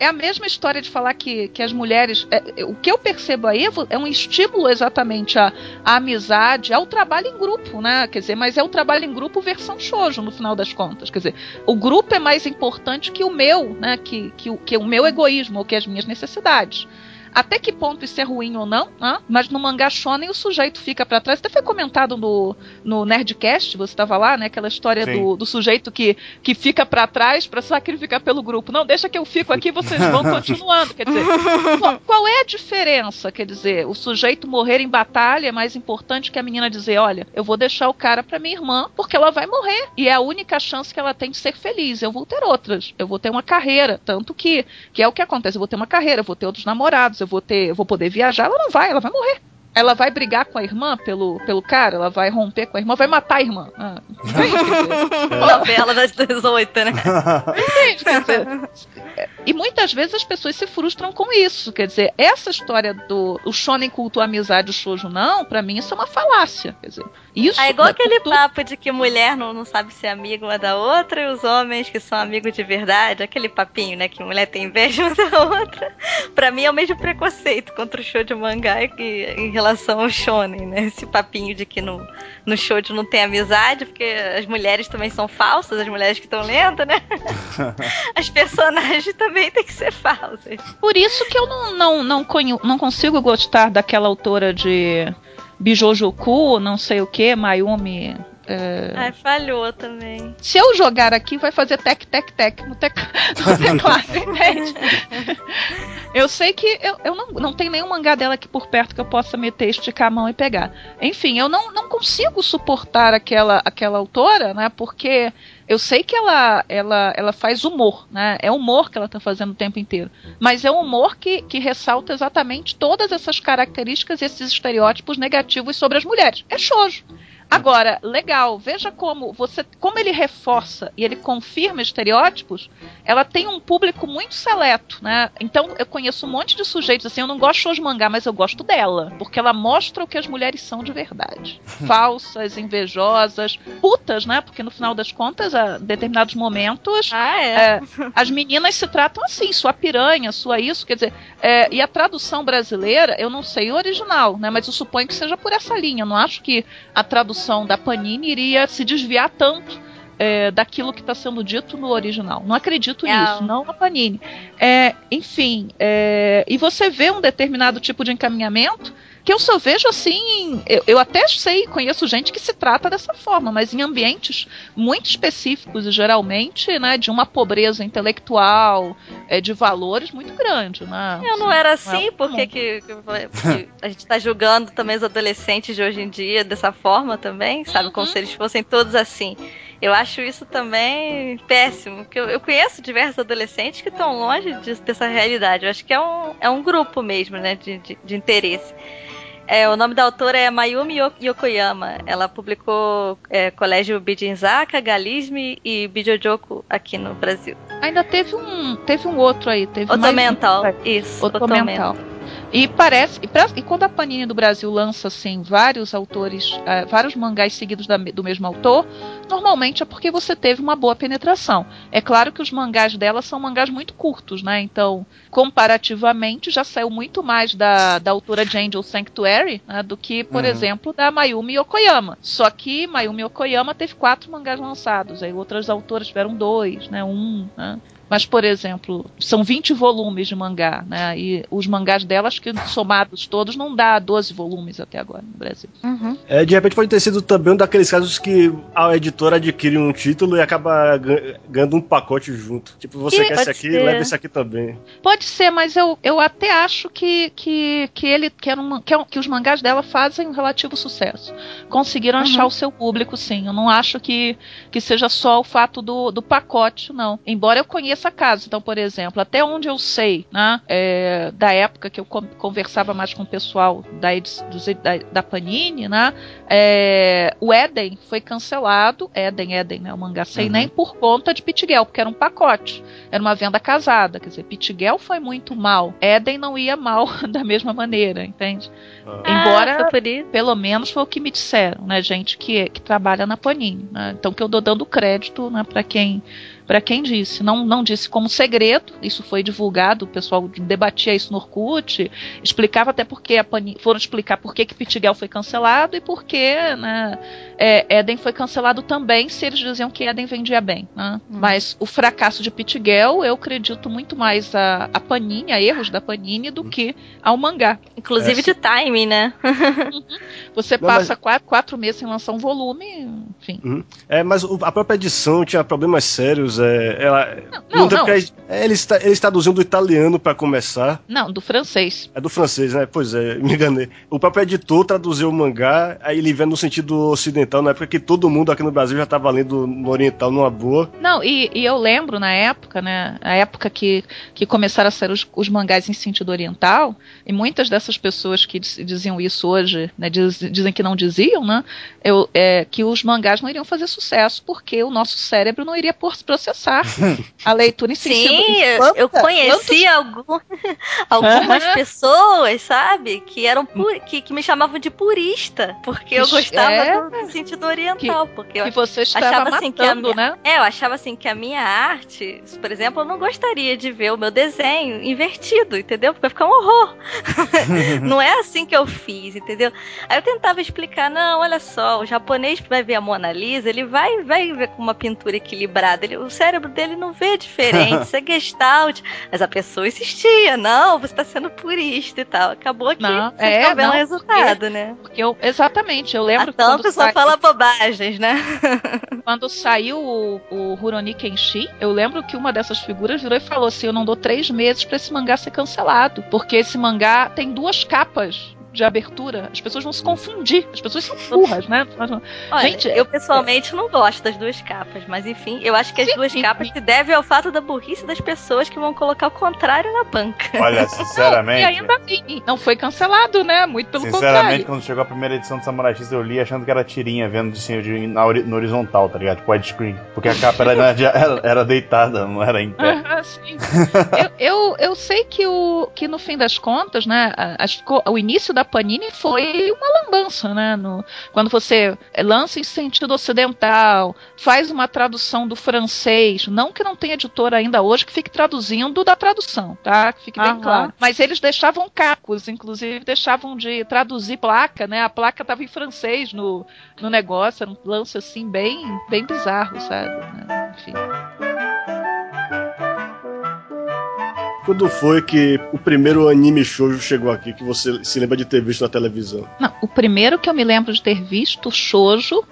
[SPEAKER 5] é a mesma história de falar que, que as mulheres. É, o que eu percebo aí é um estímulo exatamente à, à, amizade, ao trabalho em grupo, né? Quer dizer, mas é o trabalho em grupo versão shoujo, no final das contas. Quer dizer, o grupo é mais importante que o meu, né? Que, que, que o meu egoísmo ou que as minhas necessidades. Até que ponto isso é ruim ou não, né? mas no mangá shonen o sujeito fica para trás. Até foi comentado no, no Nerdcast, você estava lá, né? Aquela história do, do, sujeito que, que fica para trás para sacrificar pelo grupo. Não, deixa que eu fico aqui, vocês vão *laughs* continuando. Quer dizer, qual, qual, é a diferença? Quer dizer, o sujeito morrer em batalha é mais importante que a menina dizer: olha, eu vou deixar o cara para minha irmã porque ela vai morrer. E é a única chance que ela tem de ser feliz. Eu vou ter outras. Eu vou ter uma carreira. Tanto que, que é o que acontece. Eu vou ter uma carreira, eu vou ter outros namorados eu vou ter, eu vou poder viajar, ela não vai, ela vai morrer. Ela vai brigar com a irmã pelo, pelo cara, ela vai romper com a irmã, vai matar a irmã. Ah,
[SPEAKER 4] é. Novela das 18, né?
[SPEAKER 5] Entende? Quer dizer, E muitas vezes as pessoas se frustram com isso. Quer dizer, essa história do o shonen cultua a amizade, o shoujo não, para mim isso é uma falácia. Quer dizer, isso
[SPEAKER 4] é igual aquele
[SPEAKER 5] tu-
[SPEAKER 4] papo de que mulher não, não sabe ser amiga uma da outra e os homens que são amigos de verdade, aquele papinho, né, que mulher tem inveja *laughs* uma da outra. Pra mim é o mesmo preconceito contra o show de mangá que em relação ao shonen, né? Esse papinho de que no, no show de não tem amizade, porque as mulheres também são falsas, as mulheres que estão lendo, né? *laughs* As personagens também têm que ser falsas.
[SPEAKER 5] Por isso que eu não, não, não, conhe- não consigo gostar daquela autora de Bijojoku, não sei o que, Mayumi. é,
[SPEAKER 4] Ai, falhou também.
[SPEAKER 5] Se eu jogar aqui, vai fazer tec, tec, tec no, tec... no *laughs* teclado, entende? Eu sei que eu, eu não, não tenho nenhum mangá dela aqui por perto que eu possa meter, esticar a mão e pegar. Enfim, eu não, não consigo suportar aquela, aquela autora, né? Porque eu sei que ela, ela, ela faz humor, né? É humor que ela tá fazendo o tempo inteiro. Mas é um humor que, que ressalta exatamente todas essas características e esses estereótipos negativos sobre as mulheres. É shoujo. Agora, legal, veja como você, como ele reforça e ele confirma estereótipos, ela tem um público muito seleto, né? Então eu conheço um monte de sujeitos assim, eu não gosto de mangá, mas eu gosto dela, porque ela mostra o que as mulheres são de verdade. Falsas, invejosas, putas, né? Porque no final das contas, a determinados momentos,
[SPEAKER 4] Ah, é.
[SPEAKER 5] é, as meninas se tratam assim, sua piranha, sua isso, quer dizer, é, e a tradução brasileira, eu não sei o original, né? Mas eu suponho que seja por essa linha. Eu não acho que a tradução da Panini iria se desviar tanto é, daquilo que está sendo dito no original. Não acredito
[SPEAKER 4] É.
[SPEAKER 5] nisso, não a Panini. É, enfim, é, e você vê um determinado tipo de encaminhamento que eu só vejo assim. Eu, eu até sei, conheço gente que se trata dessa forma, mas em ambientes muito específicos e geralmente, né, de uma pobreza intelectual, é, de valores muito grande, né?
[SPEAKER 4] Eu não era assim,
[SPEAKER 5] é
[SPEAKER 4] por
[SPEAKER 5] comum.
[SPEAKER 4] que que- a gente tá julgando também os adolescentes de hoje em dia dessa forma também, sabe? Como
[SPEAKER 5] Uhum.
[SPEAKER 4] se eles fossem todos assim. Eu acho isso também péssimo, porque eu, eu conheço diversos adolescentes que estão longe disso, dessa realidade. Eu acho que é um, é um grupo mesmo, né, de, de, de interesse. É, o nome da autora é Mayumi Yo- Yokoyama. Ela publicou é, Colégio Bijinzaka, Galisme e Bijojoku aqui no Brasil.
[SPEAKER 5] Ainda teve um, teve um outro aí, teve mais um.
[SPEAKER 4] Otomental, isso.
[SPEAKER 5] Otomental. E parece. E, pra- e quando a Panini do Brasil lança assim vários autores, eh, vários mangás seguidos da do mesmo autor, normalmente é porque você teve uma boa penetração. É claro que os mangás dela são mangás muito curtos, né? Então, comparativamente, já saiu muito mais da, da autora de Angel Sanctuary né, do que, por
[SPEAKER 2] Uhum.
[SPEAKER 5] exemplo, da Mayumi Yokoyama. Só que Mayumi Yokoyama teve quatro mangás lançados, aí outras autoras tiveram dois, né? Um, né? Mas, por exemplo, são 20 volumes de mangá, né? E os mangás dela, acho que somados todos, não dá 12 volumes até agora no Brasil.
[SPEAKER 4] Uhum.
[SPEAKER 3] É, de repente pode ter sido também um daqueles casos que a editora adquire um título e acaba gan- ganhando um pacote junto. Tipo, você
[SPEAKER 4] E
[SPEAKER 3] quer esse aqui,
[SPEAKER 4] ser.
[SPEAKER 3] leva esse aqui também.
[SPEAKER 5] Pode ser, mas eu, eu até acho que, que, que ele que, que, é um- que os mangás dela fazem um relativo sucesso. Conseguiram
[SPEAKER 4] Uhum.
[SPEAKER 5] achar o seu público, sim. Eu não acho que, que seja só o fato do, do pacote, não. Embora eu conheça casos. Então, por exemplo, até onde eu sei, né, é, da época que eu con- conversava mais com o pessoal da, dos- da, da Panini, né, é, o Eden foi cancelado. Eden, Eden, né, o mangá sem
[SPEAKER 2] Uhum.
[SPEAKER 5] nem por conta de Pitiguel, porque era um pacote. Era uma venda casada. Quer dizer, Pitiguel foi muito mal. Eden não ia mal *laughs* da mesma maneira, entende?
[SPEAKER 3] Ah.
[SPEAKER 5] Embora-
[SPEAKER 4] Ah.
[SPEAKER 5] Pelo menos foi o que me disseram, né? Gente que, que trabalha na Panini. Né? Então que eu dou dando crédito né, para quem para quem disse. Não, não disse como segredo, isso foi divulgado, o pessoal debatia isso no Orkut, explicava até porque a Panini, foram explicar por que, que Pitiguel foi cancelado e por que né, é, Eden foi cancelado também, se eles diziam que Eden vendia bem. Né?
[SPEAKER 4] Hum.
[SPEAKER 5] Mas o fracasso de Pitiguel, eu acredito muito mais a, a Panini, a erros da Panini, do que ao mangá.
[SPEAKER 4] Inclusive
[SPEAKER 3] É,
[SPEAKER 4] de timing, né?
[SPEAKER 5] Você
[SPEAKER 3] Não,
[SPEAKER 5] passa quatro, quatro meses sem lançar um volume, enfim.
[SPEAKER 3] É, mas a própria edição tinha problemas sérios. É, ela,
[SPEAKER 5] Não, não.
[SPEAKER 3] é, eles, eles traduziam do italiano pra começar.
[SPEAKER 5] Não, do francês.
[SPEAKER 3] É do francês, né? Pois é, me enganei. O próprio editor traduziu o mangá, aí ele vê no sentido ocidental, na época que todo mundo aqui no Brasil já tava lendo no oriental numa boa.
[SPEAKER 5] Não, e, e eu lembro na época, né? A época que, que começaram a sair os, os mangás em sentido oriental, e muitas dessas pessoas que diz- diziam isso hoje, né, diz- dizem que não diziam, né? Eu, é, que os mangás não iriam fazer sucesso porque o nosso cérebro não iria processar processar a leitura em
[SPEAKER 4] Sim,
[SPEAKER 5] sentido. em
[SPEAKER 4] eu, conheci algum- *laughs* algumas pessoas, sabe, que eram pu- que, que me chamavam de purista, porque eu gostava
[SPEAKER 5] é?
[SPEAKER 4] do, do sentido oriental, porque eu
[SPEAKER 5] que você
[SPEAKER 4] achava assim que a
[SPEAKER 5] matando, né?
[SPEAKER 4] É, eu achava assim que a minha arte, por exemplo, eu não gostaria de ver o meu desenho invertido, entendeu? Porque vai ficar um horror. *laughs* não é assim que eu fiz, entendeu? Aí eu tentava explicar, não, olha só, o japonês vai ver a Mona Lisa, ele vai, vai ver com uma pintura equilibrada, ele- o cérebro dele não vê diferente, isso é gestalt. Mas a pessoa insistia, não, você tá sendo purista e tal. Acabou que
[SPEAKER 5] Não,
[SPEAKER 4] vocês
[SPEAKER 5] é,
[SPEAKER 4] estão vendo o resultado, né?
[SPEAKER 5] Porque eu, exatamente, eu lembro
[SPEAKER 4] A
[SPEAKER 5] que
[SPEAKER 4] Tampa só
[SPEAKER 5] sai-
[SPEAKER 4] fala bobagens, né? *laughs*
[SPEAKER 5] quando saiu o, o Rurouni Kenshin, eu lembro que uma dessas figuras virou e falou assim: Eu não dou três meses pra esse mangá ser cancelado. Porque esse mangá tem duas capas de abertura. As pessoas vão se confundir. As pessoas são burras, né?
[SPEAKER 4] Olha,
[SPEAKER 5] Gente,
[SPEAKER 4] eu pessoalmente não gosto das duas capas, mas enfim, eu acho que as
[SPEAKER 5] Sim,
[SPEAKER 4] duas
[SPEAKER 5] sim,
[SPEAKER 4] capas
[SPEAKER 5] sim.
[SPEAKER 4] se devem ao fato da burrice das pessoas que vão colocar o contrário na banca. *laughs*
[SPEAKER 2] Olha,
[SPEAKER 5] E
[SPEAKER 2] sinceramente.
[SPEAKER 5] ainda assim, não foi cancelado, né? Muito pelo
[SPEAKER 2] Sinceramente,
[SPEAKER 5] contrário.
[SPEAKER 2] quando chegou a primeira edição do Samurai X, eu li achando que era tirinha, vendo assim, de, na no horizontal, tá ligado? Tipo widescreen. Porque a capa era, *laughs* era, era deitada, não era em pé.
[SPEAKER 5] Ah, sim. eu, eu, eu sei que, o, que no fim das contas, né, a- o início da Panini foi uma lambança, né? No, quando você lança em sentido ocidental, faz uma tradução do francês, não que não tenha editor ainda hoje que fique traduzindo da tradução, tá? Que fique bem claro. Mas eles deixavam cacos, inclusive deixavam de traduzir placa, né? A placa estava em francês no, no negócio, era um lance assim bem, bem bizarro, sabe? né? Enfim.
[SPEAKER 3] Quando foi que o primeiro anime shoujo chegou aqui, que você se lembra de ter visto na televisão?
[SPEAKER 5] Não, o primeiro que eu me lembro de ter visto shoujo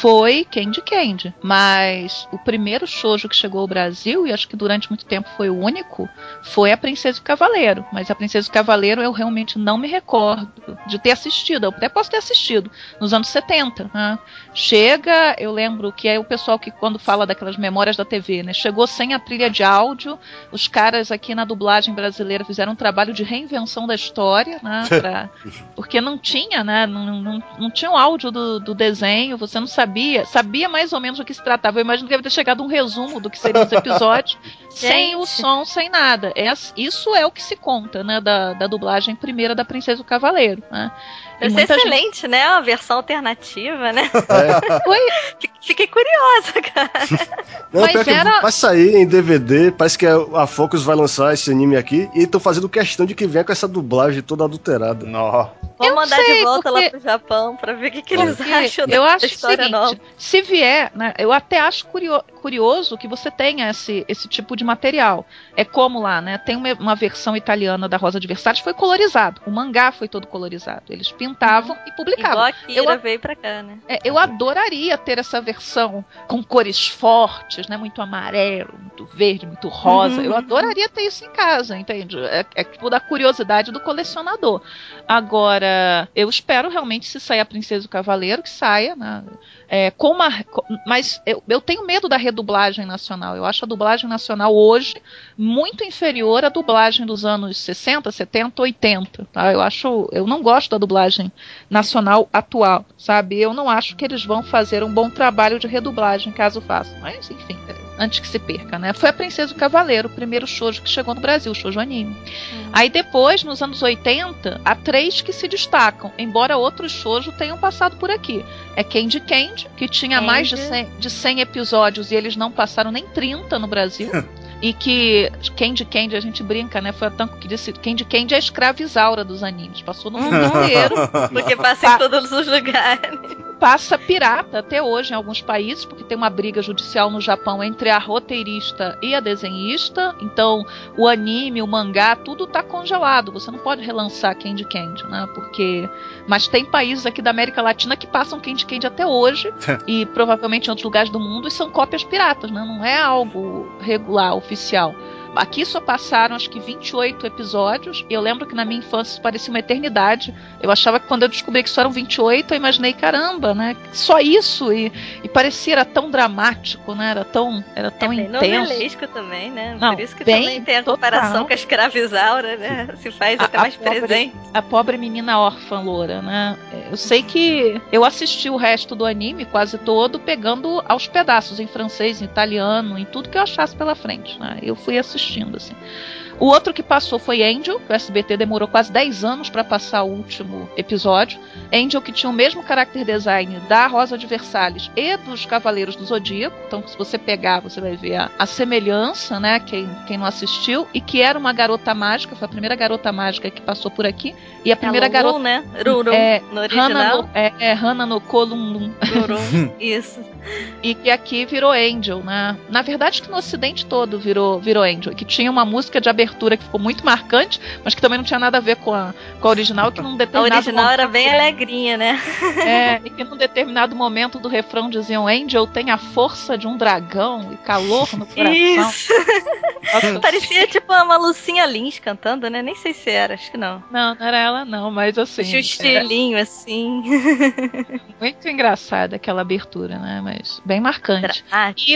[SPEAKER 5] foi Candy Candy. Mas o primeiro shoujo que chegou ao Brasil, e acho que durante muito tempo foi o único, foi A Princesa e o Cavaleiro. Mas A Princesa e o Cavaleiro eu realmente não me recordo de ter assistido. Eu até posso ter assistido nos anos 70. né? Chega, eu lembro que é o pessoal que quando fala daquelas memórias da TV, né? Chegou sem a trilha de áudio. Os caras aqui na dublagem brasileira fizeram um trabalho de reinvenção da história, né? *laughs* pra- porque não tinha, né? Não, não, não tinha o áudio do, do desenho, você não sabia, sabia mais ou menos do que se tratava. Eu imagino que deve ter chegado um resumo do que seriam os episódios, *laughs* sem o som, sem nada. É, isso é o que se conta, né? Da, da dublagem primeira da Princesa e o Cavaleiro. Né?
[SPEAKER 4] Deve ser
[SPEAKER 5] muita gente-
[SPEAKER 4] excelente, né? Uma versão alternativa, né?
[SPEAKER 5] Foi, *laughs*
[SPEAKER 4] Fiquei curiosa, cara. *laughs*
[SPEAKER 3] Não,
[SPEAKER 5] Mas
[SPEAKER 3] pior que
[SPEAKER 5] era-
[SPEAKER 3] vai sair em DVD, parece que a Focus vai lançar esse anime aqui, e estão fazendo questão de que venha com essa dublagem toda adulterada.
[SPEAKER 2] Nó.
[SPEAKER 4] Vou
[SPEAKER 5] Eu
[SPEAKER 4] mandar
[SPEAKER 5] sei,
[SPEAKER 4] de volta
[SPEAKER 5] porque-
[SPEAKER 4] lá pro Japão pra ver o que, que eles
[SPEAKER 5] Porque
[SPEAKER 4] acham
[SPEAKER 5] eu
[SPEAKER 4] da,
[SPEAKER 5] acho
[SPEAKER 4] história
[SPEAKER 5] seguinte,
[SPEAKER 4] nova.
[SPEAKER 5] se vier, né, eu até acho curio- curioso que você tenha esse, esse tipo de material. É como lá, né? Tem uma, uma versão italiana da Rosa de Versalhes, foi colorizado. O mangá foi todo colorizado. Eles pintavam e publicavam.
[SPEAKER 4] Igual a
[SPEAKER 5] Eu-
[SPEAKER 4] veio pra cá, né?
[SPEAKER 5] É, eu adoraria ter essa versão com cores fortes, né? Muito amarelo, muito verde, muito rosa.
[SPEAKER 4] Uhum.
[SPEAKER 5] Eu adoraria ter isso em casa, entende? É, é tipo da curiosidade do colecionador. Agora, eu espero realmente se sair a Princesa e o Cavaleiro, que saia, né? É, com mas eu, eu tenho medo da redublagem nacional. Eu acho a dublagem nacional hoje muito inferior à dublagem dos anos 60, 70, 80. Tá? Eu acho, eu não gosto da dublagem nacional atual, sabe? Eu não acho que eles vão fazer um bom trabalho de redublagem caso façam. Mas enfim, antes que se perca, né? Foi a Princesa e o Cavaleiro, o primeiro shoujo que chegou no Brasil, o shoujo anime. Aí depois, nos anos 80, há três que se destacam, embora outros shoujo tenham passado por aqui. É Candy Candy, que tinha
[SPEAKER 4] Candy.
[SPEAKER 5] mais de 100, de 100 episódios e eles não passaram nem 30 no Brasil. *laughs* E que Candy Candy, a gente brinca, né? Foi a Tanco que disse Candy Candy é a escravizaura dos animes. Passou no mundo *laughs* inteiro,
[SPEAKER 4] Porque passa em todos os lugares.
[SPEAKER 5] Passa pirata até hoje em alguns países, porque tem uma briga judicial no Japão entre a roteirista e a desenhista. Então, o anime, o mangá, tudo tá congelado. Você não pode relançar Candy Candy, né? Porque. Mas tem países aqui da América Latina que passam Candy Candy até hoje, *laughs* e provavelmente em outros lugares do mundo, e são cópias piratas, né? Não é algo regular, oficial. Aqui só passaram acho que 28 episódios. E eu lembro que na minha infância isso parecia uma eternidade. Eu achava que quando eu descobri que isso eram 28, eu imaginei, caramba, né? Só isso. E, e parecia era tão dramático, né? Era tão, era tão
[SPEAKER 4] é bem
[SPEAKER 5] intenso.
[SPEAKER 4] novelesco também, né?
[SPEAKER 5] Não,
[SPEAKER 4] Por isso que
[SPEAKER 5] bem
[SPEAKER 4] também tem a comparação
[SPEAKER 5] total.
[SPEAKER 4] com a escravizaura, né? Se faz
[SPEAKER 5] A-
[SPEAKER 4] até
[SPEAKER 5] a
[SPEAKER 4] mais
[SPEAKER 5] pobre-
[SPEAKER 4] presente.
[SPEAKER 5] a pobre menina órfã loura, né? Eu sei que eu assisti o resto do anime quase todo pegando aos pedaços em francês, em italiano, em tudo que eu achasse pela frente, né? Eu fui assistindo assim. O outro que passou foi Angel, que o SBT demorou quase 10 anos para passar o último episódio. Angel que tinha o mesmo character design da Rosa de Versalhes e dos Cavaleiros do Zodíaco. Então, se você pegar, você vai ver a, a semelhança, né? Quem, quem não assistiu. E que era uma garota mágica, foi a primeira garota mágica que passou por aqui. E a primeira
[SPEAKER 4] é Lulu,
[SPEAKER 5] garota.
[SPEAKER 4] né? Rurum,
[SPEAKER 5] É,
[SPEAKER 4] no
[SPEAKER 5] Hana
[SPEAKER 4] original.
[SPEAKER 5] no, é, é Hana no
[SPEAKER 4] Rurum, *laughs* isso.
[SPEAKER 5] E que aqui virou Angel, né? Na verdade que no ocidente todo virou, virou Angel, que tinha uma música de abertura que ficou muito marcante, mas que também não tinha nada a ver com a, com a original, que num *laughs*
[SPEAKER 4] A
[SPEAKER 5] determinado
[SPEAKER 4] original era bem alegrinha, né? *laughs*
[SPEAKER 5] é, e que num determinado momento do refrão diziam Angel tem a força de um dragão e calor no coração.
[SPEAKER 4] Isso.
[SPEAKER 5] Nossa, *laughs*
[SPEAKER 4] Parecia tipo uma Lucinha Lins cantando, né? Nem sei se era, acho que não.
[SPEAKER 5] Não, não era ela não, mas assim,
[SPEAKER 4] Tinha um
[SPEAKER 5] era
[SPEAKER 4] estilinho assim.
[SPEAKER 5] muito engraçada aquela abertura, né? Mas bem marcante.
[SPEAKER 4] Ah,
[SPEAKER 5] E,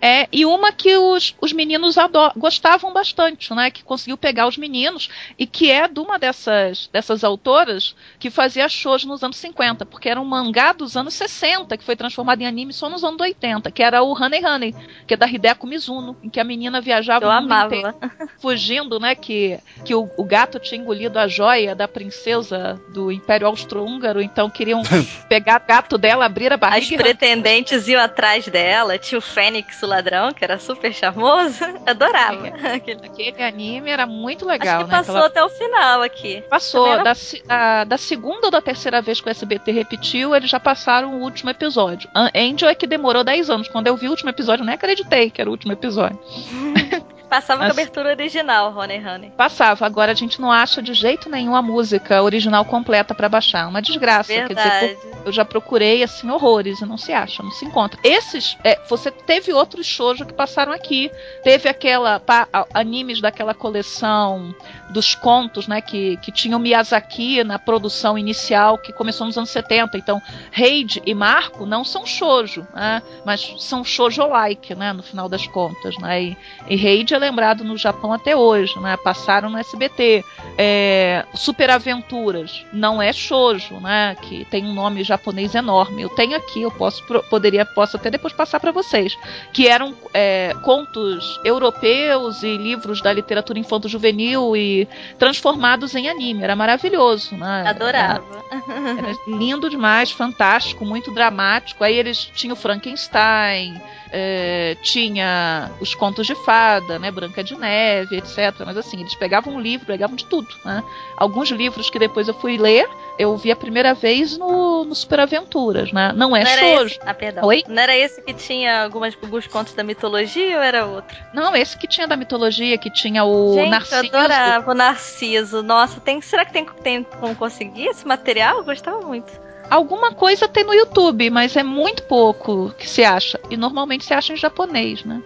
[SPEAKER 5] é, e uma que os, os meninos ado- gostavam bastante, né? Que conseguiu pegar os meninos e que é de uma dessas, dessas autoras que fazia shows nos anos 50, porque era um mangá dos anos 60 que foi transformado em anime só nos anos 80, que era o Honey Honey, que é da Hideko Mizuno, em que a menina viajava
[SPEAKER 4] eu amava.
[SPEAKER 5] inteiro fugindo, né? Que, que o, o gato tinha engolido a joia da princesa do Império Austro-Húngaro, então queriam *laughs* pegar o gato dela, abrir a
[SPEAKER 4] As
[SPEAKER 5] barriga e
[SPEAKER 4] pretendentes iam atrás dela. Tinha o Fênix, o ladrão, que era super charmoso. *laughs* Adorava. Aquele-
[SPEAKER 5] Aquele anime era muito legal,
[SPEAKER 4] Acho que
[SPEAKER 5] né?
[SPEAKER 4] passou
[SPEAKER 5] Aquela-
[SPEAKER 4] até o final aqui.
[SPEAKER 5] Passou.
[SPEAKER 4] Era-
[SPEAKER 5] Da, da, da segunda ou da terceira vez que o SBT repetiu, eles já passaram o último episódio. Angel é que demorou 10 anos. Quando eu vi o último episódio, eu nem acreditei que era o último episódio. *laughs*
[SPEAKER 4] Passava com a abertura original, Honey Honey.
[SPEAKER 5] Passava. Agora a gente não acha de jeito nenhum a música original completa pra baixar. Uma desgraça. Quer dizer,
[SPEAKER 4] Verdade.
[SPEAKER 5] Eu já procurei, assim, horrores e não se acha, não se encontra. Esses, é, você teve outros shoujo que passaram aqui. Teve aquela, pa- animes daquela coleção dos contos, né, que, que tinha o Miyazaki na produção inicial, que começou nos anos 70. Então, Reid e Marco não são shoujo, né, mas são shoujo-like, né, no final das contas, né, e, e Reid é lembrado no Japão até hoje, né, passaram no SBT. É, Super Aventuras não é shoujo, né? Que tem um nome japonês enorme. Eu tenho aqui, eu posso poderia posso até depois passar para vocês, que eram é, contos europeus e livros da literatura infanto-juvenil e transformados em anime. Era maravilhoso, né?
[SPEAKER 4] Adorava.
[SPEAKER 5] Era lindo demais, fantástico, muito dramático. Aí eles tinham o Frankenstein, é, tinha os contos de fada, né, Branca de Neve, etc. Mas assim, eles pegavam um livro, pegavam de tudo, né? Alguns livros que depois eu fui ler, eu vi a primeira vez no, no Super Aventuras, né? Não é
[SPEAKER 4] Não
[SPEAKER 5] shoujo.
[SPEAKER 4] Ah, perdão.
[SPEAKER 5] Oi?
[SPEAKER 4] Não era esse que tinha algumas, alguns contos da mitologia ou era outro?
[SPEAKER 5] Não, esse que tinha da mitologia, que tinha o
[SPEAKER 4] Gente,
[SPEAKER 5] Narciso.
[SPEAKER 4] eu adorava o Narciso. Nossa, tem, será que tem, tem como conseguir esse material? Eu gostava muito.
[SPEAKER 5] Alguma coisa tem no YouTube, mas é muito pouco que se acha. E normalmente se acha em japonês, né?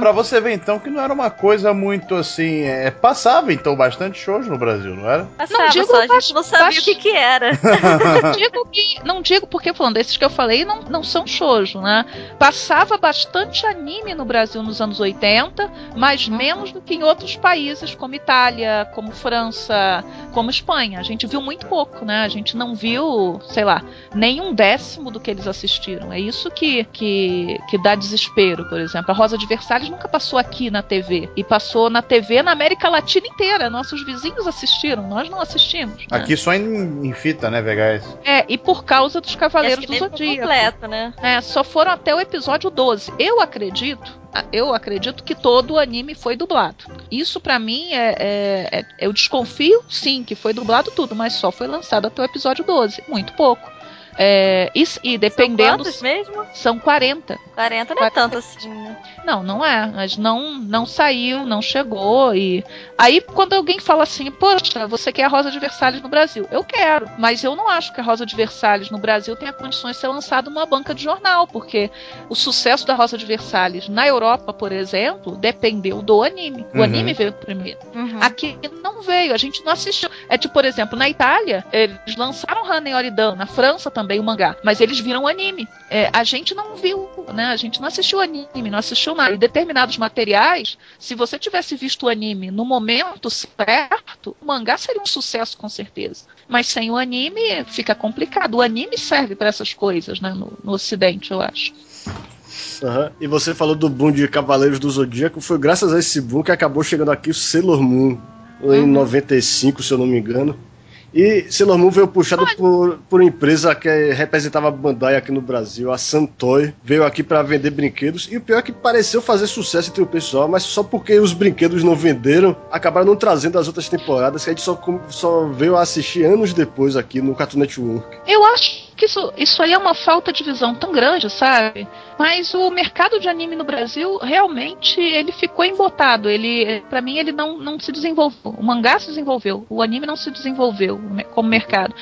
[SPEAKER 2] Pra você ver então que não era uma coisa muito assim. É, passava então bastante shoujo no Brasil, não era?
[SPEAKER 4] Passava,
[SPEAKER 5] digo
[SPEAKER 4] só a gente não sabia o que que era. *laughs*
[SPEAKER 5] não digo que. Não digo porque, falando, esses que eu falei não, não são shoujo, né? Passava bastante anime no Brasil nos anos 80, mas menos do que em outros países, como Itália, como França, como Espanha. A gente viu muito pouco, né? A gente não viu, sei lá, nem um décimo do que eles assistiram. É isso que, que, que dá desespero, por exemplo. A Rosa de Versalhes nunca passou aqui na TV. E passou na TV na América Latina inteira. Nossos vizinhos assistiram, nós não assistimos. né?
[SPEAKER 2] Aqui só em, em fita, né, VHS?
[SPEAKER 5] É, e por causa dos Cavaleiros do Zodíaco.
[SPEAKER 4] completo, né?
[SPEAKER 5] É, só foram até o episódio 12. Eu acredito, eu acredito que todo o anime foi dublado. Isso pra mim é, é- é- Eu desconfio, sim, que foi dublado tudo, mas só foi lançado até o episódio 12. Muito pouco. É, e, e dependendo.
[SPEAKER 4] São quantos mesmo?
[SPEAKER 5] São 40.
[SPEAKER 4] 40 não é tanto assim, né?
[SPEAKER 5] Não, não é. Mas não, não saiu, não chegou. E aí, quando alguém fala assim, poxa, você quer a Rosa de Versalhes no Brasil? Eu quero, mas eu não acho que a Rosa de Versalhes no Brasil tenha condições de ser lançada numa banca de jornal, porque o sucesso da Rosa de Versalhes na Europa, por exemplo, dependeu do anime. O
[SPEAKER 2] Uhum.
[SPEAKER 5] anime veio primeiro.
[SPEAKER 4] Uhum.
[SPEAKER 5] Aqui não veio, a gente não assistiu. É tipo, por exemplo, na Itália, eles lançaram Hana Oridan, na França também o mangá, mas eles viram o anime. É, a gente não viu, né? A gente não assistiu o anime, não assistiu nada. E determinados materiais, se você tivesse visto o anime no momento certo, o mangá seria um sucesso com certeza. Mas sem o anime fica complicado. O anime serve para essas coisas, né? No, no Ocidente, eu acho.
[SPEAKER 3] Aham. E você falou do boom de Cavaleiros do Zodíaco. Foi graças a esse boom que acabou chegando aqui o Sailor Moon, em 95, se eu não me engano. E Sailor Moon veio puxado por, por uma empresa que representava a Bandai aqui no Brasil, a Santoy. Veio aqui para vender brinquedos. E o pior é que pareceu fazer sucesso entre o pessoal, mas só porque os brinquedos não venderam, acabaram não trazendo as outras temporadas, que a gente só, só veio a assistir anos depois aqui no Cartoon Network.
[SPEAKER 5] Eu acho que isso, isso aí é uma falta de visão tão grande, sabe? Mas o mercado de anime no Brasil realmente ele ficou embotado. Ele, para mim, ele não, não se desenvolveu. O mangá se desenvolveu, o anime não se desenvolveu como mercado.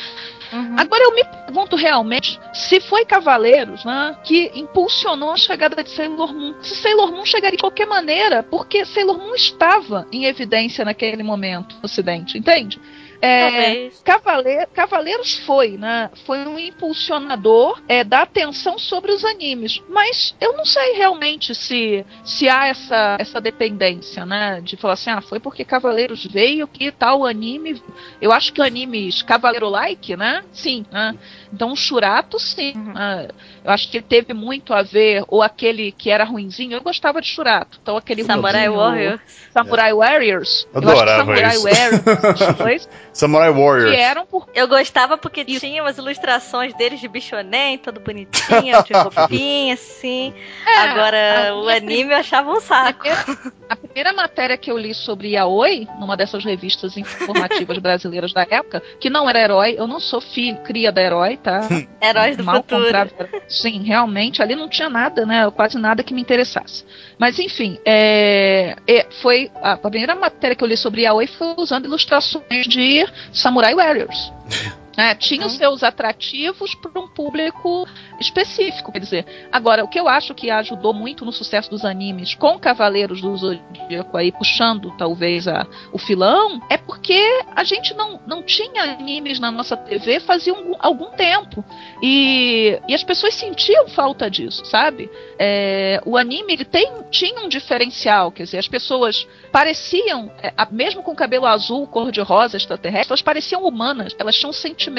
[SPEAKER 4] Uhum.
[SPEAKER 5] Agora eu me pergunto realmente se foi Cavaleiros né, que impulsionou a chegada de Sailor Moon. Se Sailor Moon chegaria de qualquer maneira, porque Sailor Moon estava em evidência naquele momento no Ocidente, entende? É,
[SPEAKER 4] Talvez.
[SPEAKER 5] Cavale- Cavaleiros foi, né? Foi um impulsionador é, da atenção sobre os animes. Mas eu não sei realmente se, se há essa, essa dependência, né? De falar assim, ah, foi porque Cavaleiros veio que tal anime. Eu acho que animes Cavaleiro-like, né? Sim, né? Então o Churato, sim.
[SPEAKER 4] Uhum.
[SPEAKER 5] né? Eu acho que teve muito a ver, ou aquele que era ruinzinho, eu gostava de Churato. Então aquele
[SPEAKER 4] Samurai
[SPEAKER 5] ruinzinho,
[SPEAKER 4] Warrior.
[SPEAKER 5] Samurai Warriors. Eu acho que
[SPEAKER 2] Adorava
[SPEAKER 5] Samurai
[SPEAKER 2] isso.
[SPEAKER 5] Warriors, *laughs*
[SPEAKER 2] Samurai Warriors.
[SPEAKER 5] que eram por
[SPEAKER 4] Eu gostava porque tinha umas ilustrações deles de bichonem, todo bonitinho, *laughs* de roupinha, assim.
[SPEAKER 5] É,
[SPEAKER 4] Agora,
[SPEAKER 5] a
[SPEAKER 4] o
[SPEAKER 5] minha
[SPEAKER 4] anime eu achava um saco.
[SPEAKER 5] primeira- a primeira matéria que eu li sobre Yaoi, numa dessas revistas informativas *laughs* brasileiras da época, que não era herói, eu não sou filho, cria da herói, tá? *laughs*
[SPEAKER 4] Heróis do
[SPEAKER 5] Mal
[SPEAKER 4] futuro.
[SPEAKER 5] comprava. Sim, realmente, ali não tinha nada, né? Quase nada que me interessasse. Mas enfim, é, é, foi a, a primeira matéria que eu li sobre Yaoi foi usando ilustrações de Samurai Warriors. *laughs* É, tinha os seus atrativos para um público específico, quer dizer. Agora, o que eu acho que ajudou muito no sucesso dos animes com Cavaleiros do Zodíaco aí puxando talvez a, o filão, é porque a gente não, não tinha animes na nossa TV fazia um- algum tempo. E, e as pessoas sentiam falta disso, sabe? É, o anime ele tem, tinha um diferencial, quer dizer, as pessoas pareciam, é, mesmo com cabelo azul, cor de rosa, extraterrestre, elas pareciam humanas, elas tinham sentimentos,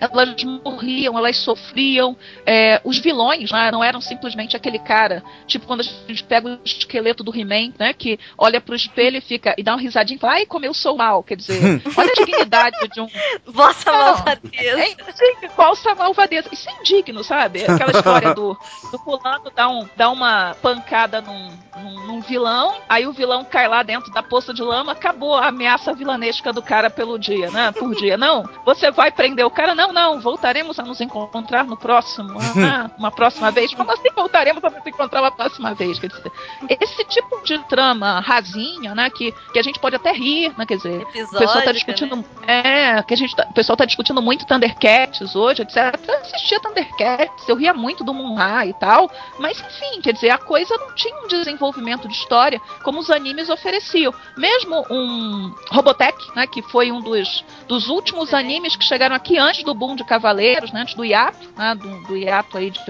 [SPEAKER 5] elas morriam, elas sofriam. É, os vilões né, não eram simplesmente aquele cara, tipo quando a gente pega o esqueleto do He-Man, né, que olha pro espelho e fica e dá uma risadinha e fala, ai, como eu sou mal, quer dizer, *laughs* olha a dignidade de um
[SPEAKER 4] Vossa
[SPEAKER 5] Não,
[SPEAKER 4] malvadeza.
[SPEAKER 5] é indigno, falsa malvadeza. Isso é indigno, sabe? Aquela história do, do fulano dá, um, dá uma pancada num, num, num vilão, aí o vilão cai lá dentro da poça de lama, acabou a ameaça vilanesca do cara pelo dia, né? Por dia. Não, você vai prender o cara? Não, não, voltaremos a nos encontrar no próximo, *laughs* ah, uma próxima vez. Como assim voltaremos a nos encontrar uma próxima vez? Quer dizer, esse tipo de trama rasinha, né? Que, que a gente pode até rir, né? Quer dizer, o pessoal tá discutindo.
[SPEAKER 4] né?
[SPEAKER 5] É, que a gente tá- o pessoal tá discutindo muito Thundercats hoje, etc. Eu assistia Thundercats, eu ria muito do Munra e tal. Mas enfim, quer dizer, a coisa não tinha um desenvolvimento de história como os animes ofereciam. Mesmo um Robotech, né? Que foi um dos, dos últimos animes que chegaram aqui antes do boom de Cavaleiros, né, antes do hiato, né? Do, do hiato aí de,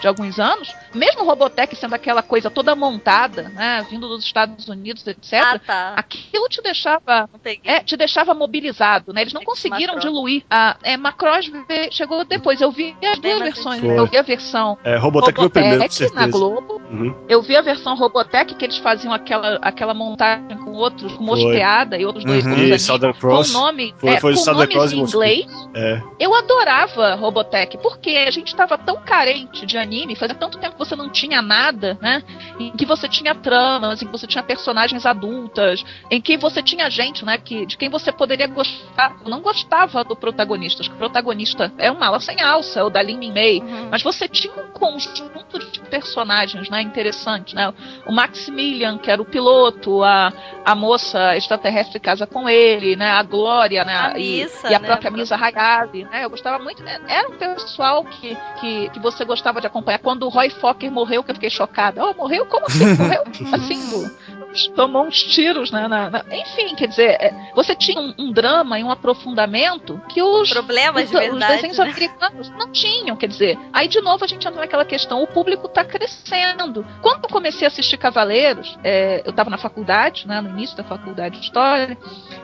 [SPEAKER 5] de alguns anos. Mesmo o Robotech sendo aquela coisa toda montada, né? Vindo dos Estados Unidos, etc.
[SPEAKER 4] Ah, tá.
[SPEAKER 5] Aquilo te deixava é, te deixava mobilizado, né? Eles não conseguiram
[SPEAKER 4] Macross.
[SPEAKER 5] diluir. A, é, Macross chegou depois. Eu vi as duas versões.
[SPEAKER 3] antigo.
[SPEAKER 5] Eu vi a versão
[SPEAKER 3] É, Robotech foi o primeiro,
[SPEAKER 5] Robotech na. Globo
[SPEAKER 3] Uhum.
[SPEAKER 5] Eu vi a versão Robotech que eles faziam aquela, aquela montagem com outros, com Mosqueada e outros dois
[SPEAKER 2] Uhum.
[SPEAKER 3] E
[SPEAKER 5] animes,
[SPEAKER 3] Southern
[SPEAKER 5] com nome,
[SPEAKER 3] Foi-
[SPEAKER 5] é,
[SPEAKER 3] foi
[SPEAKER 5] com
[SPEAKER 3] Southern
[SPEAKER 5] nomes
[SPEAKER 3] Cross
[SPEAKER 5] em inglês.
[SPEAKER 3] É.
[SPEAKER 5] Eu adorava Robotech, porque a gente estava tão carente de anime, fazia tanto tempo que você não tinha nada, né? Em que você tinha tramas, em que você tinha personagens adultas, em que você tinha gente, né? Que, de quem você poderia gostar. Eu não gostava do protagonista, acho que o protagonista é um mala sem alça, é o da Lin Mei.
[SPEAKER 4] Uhum.
[SPEAKER 5] Mas você tinha um conjunto de personagens, né, interessantes, né? O Maximilian, que era o piloto, a, a moça extraterrestre casa com ele, né? A Glória, né?
[SPEAKER 4] A
[SPEAKER 5] e,
[SPEAKER 4] Missa,
[SPEAKER 5] e a
[SPEAKER 4] né,
[SPEAKER 5] própria Misa Hayase, né? Eu gostava muito. né, Era um pessoal que, que, que você gostava de acompanhar. Quando o Roy Fokker morreu, que eu fiquei chocada. Oh, morreu? Como assim? *laughs* Morreu? Assim, do- tomou uns tiros, né? na- na- Enfim, quer dizer, é, você tinha um, um drama e um aprofundamento que os
[SPEAKER 4] Problemas
[SPEAKER 5] os,
[SPEAKER 4] de
[SPEAKER 5] os
[SPEAKER 4] verdade.
[SPEAKER 5] desenhos
[SPEAKER 4] né?
[SPEAKER 5] americanos não tinham, quer dizer. Aí de novo a gente entra naquela questão, o público tá crescendo. Quando eu comecei a assistir Cavaleiros, é, eu tava na faculdade, né, no início da faculdade de História,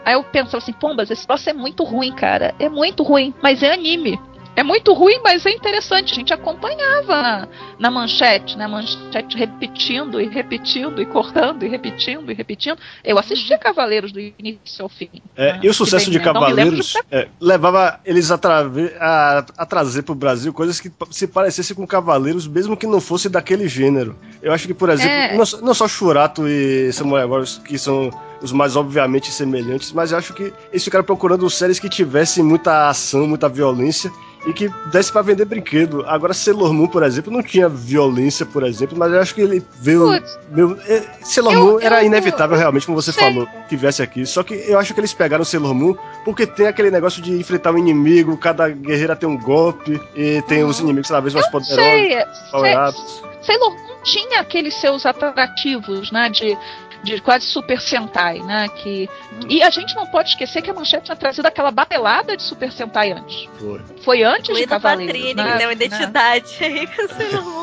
[SPEAKER 5] aí eu pensava assim, pombas, esse troço é muito ruim, cara, é muito ruim, mas é anime. É muito ruim, mas é interessante. A gente acompanhava na, na manchete, né? Manchete repetindo e repetindo e cortando e repetindo e repetindo. Eu assistia Cavaleiros do início ao fim.
[SPEAKER 3] É,
[SPEAKER 5] né?
[SPEAKER 3] e o sucesso de Cavaleiros é, levava eles a, trave- a- a trazer pro Brasil coisas que se parecessem com Cavaleiros, mesmo que não fosse daquele gênero. Eu acho que, por exemplo,
[SPEAKER 5] É.
[SPEAKER 3] não, só- não só Shurato e Samurai Warriors, que são os mais obviamente semelhantes, mas eu acho que eles ficaram procurando séries que tivessem muita ação, muita violência e que desse pra vender brinquedo. Agora, Sailor Moon, por exemplo, não tinha violência, por exemplo, mas eu acho que ele veio.
[SPEAKER 5] Putz,
[SPEAKER 3] Meu, é, Sailor
[SPEAKER 5] Eu-
[SPEAKER 3] Moon era
[SPEAKER 5] eu-
[SPEAKER 3] inevitável, realmente, como você
[SPEAKER 5] sei.
[SPEAKER 3] falou, que viesse aqui. Só que eu acho que eles pegaram Sailor Moon porque tem aquele negócio de enfrentar um inimigo, cada guerreira tem um golpe, e tem os inimigos cada vez mais poderosos,
[SPEAKER 5] sei,
[SPEAKER 3] power-ups.
[SPEAKER 5] Sailor Moon tinha aqueles seus atrativos, né? De, de quase Super Sentai, né? Que, e a gente não pode esquecer que a Manchete tinha trazido aquela batelada de Super Sentai antes.
[SPEAKER 3] Foi.
[SPEAKER 5] Foi antes de
[SPEAKER 4] Incluindo
[SPEAKER 5] Cavaleiros.
[SPEAKER 4] Patrini,
[SPEAKER 5] né?
[SPEAKER 4] que deu
[SPEAKER 5] Né?
[SPEAKER 4] identidade aí com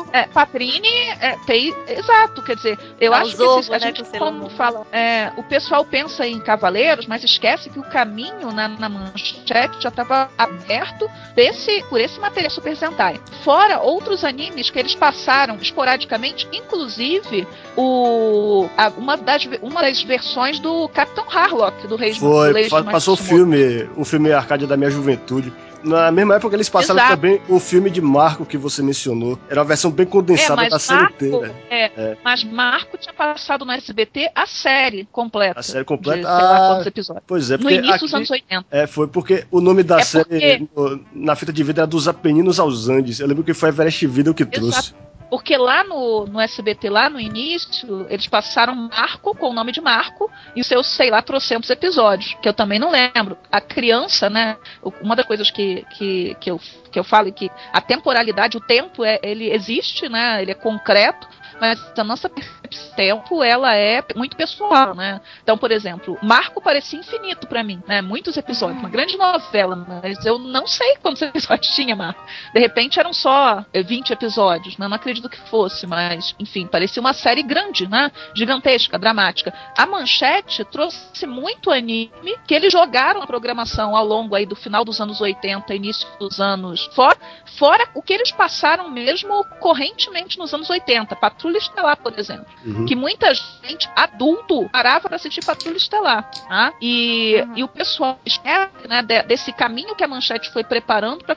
[SPEAKER 4] o. *laughs*
[SPEAKER 5] É, Patrini é, tem. Exato, quer dizer, eu
[SPEAKER 4] Ah,
[SPEAKER 5] acho que esses, a
[SPEAKER 4] né,
[SPEAKER 5] gente
[SPEAKER 4] com Sailor
[SPEAKER 5] quando
[SPEAKER 4] Moon.
[SPEAKER 5] fala. é, o pessoal pensa em Cavaleiros, mas esquece que o caminho na, na manchete já estava aberto desse, por esse material Super Sentai. Fora outros animes que eles passaram esporadicamente, inclusive o, a- uma, das, uma das versões do Capitão Harlock, do Rei
[SPEAKER 3] Foi,
[SPEAKER 5] do
[SPEAKER 3] fa- passou o filme, o filme Arcádia da minha juventude. Na mesma época eles passaram
[SPEAKER 5] Exato.
[SPEAKER 3] também o filme de Marco que você mencionou. Era uma versão bem
[SPEAKER 5] É,
[SPEAKER 3] condensada da
[SPEAKER 5] mas
[SPEAKER 3] série
[SPEAKER 5] Marco,
[SPEAKER 3] inteira.
[SPEAKER 5] é,
[SPEAKER 3] É.
[SPEAKER 5] mas Marco tinha passado no SBT a série completa.
[SPEAKER 3] A série
[SPEAKER 5] De,
[SPEAKER 3] completa.
[SPEAKER 5] sei lá
[SPEAKER 3] Ah,
[SPEAKER 5] quantos episódios.
[SPEAKER 3] pois é,
[SPEAKER 5] No
[SPEAKER 3] porque
[SPEAKER 5] início
[SPEAKER 3] aqui,
[SPEAKER 5] dos anos 80.
[SPEAKER 3] É, foi porque o nome da
[SPEAKER 5] É
[SPEAKER 3] série no- na fita de vida era dos Apeninos aos Andes. Eu lembro que foi a Everest Video que trouxe.
[SPEAKER 5] Porque lá no, no SBT, lá no início, eles passaram Marco com o nome de Marco e seus, sei lá, trocentos episódios, que eu também não lembro. A criança, né? Uma das coisas que, que, que, eu, que eu falo que a temporalidade, o tempo, é, ele existe, né? Ele é concreto, mas a nossa percepção do tempo, ela é muito pessoal, né? Então, por exemplo, Marco parecia infinito pra mim, né? Muitos episódios, uma grande novela, mas eu não sei quantos *laughs* episódios tinha, Marco. De repente eram só eh, 20 episódios, né? Não acredito que fosse, mas, enfim, parecia uma série grande, né? Gigantesca, dramática. A Manchete trouxe muito anime que eles jogaram a programação ao longo aí do final dos anos 80, início dos anos. Fora, fora o que eles passaram mesmo correntemente nos anos 80. Patrulha Estelar, por exemplo
[SPEAKER 3] Uhum.
[SPEAKER 5] que muita gente adulto parava para assistir Patrulha Estelar. Tá? E,
[SPEAKER 4] Uhum.
[SPEAKER 5] e o pessoal espera né, de- desse caminho que a Manchete foi preparando para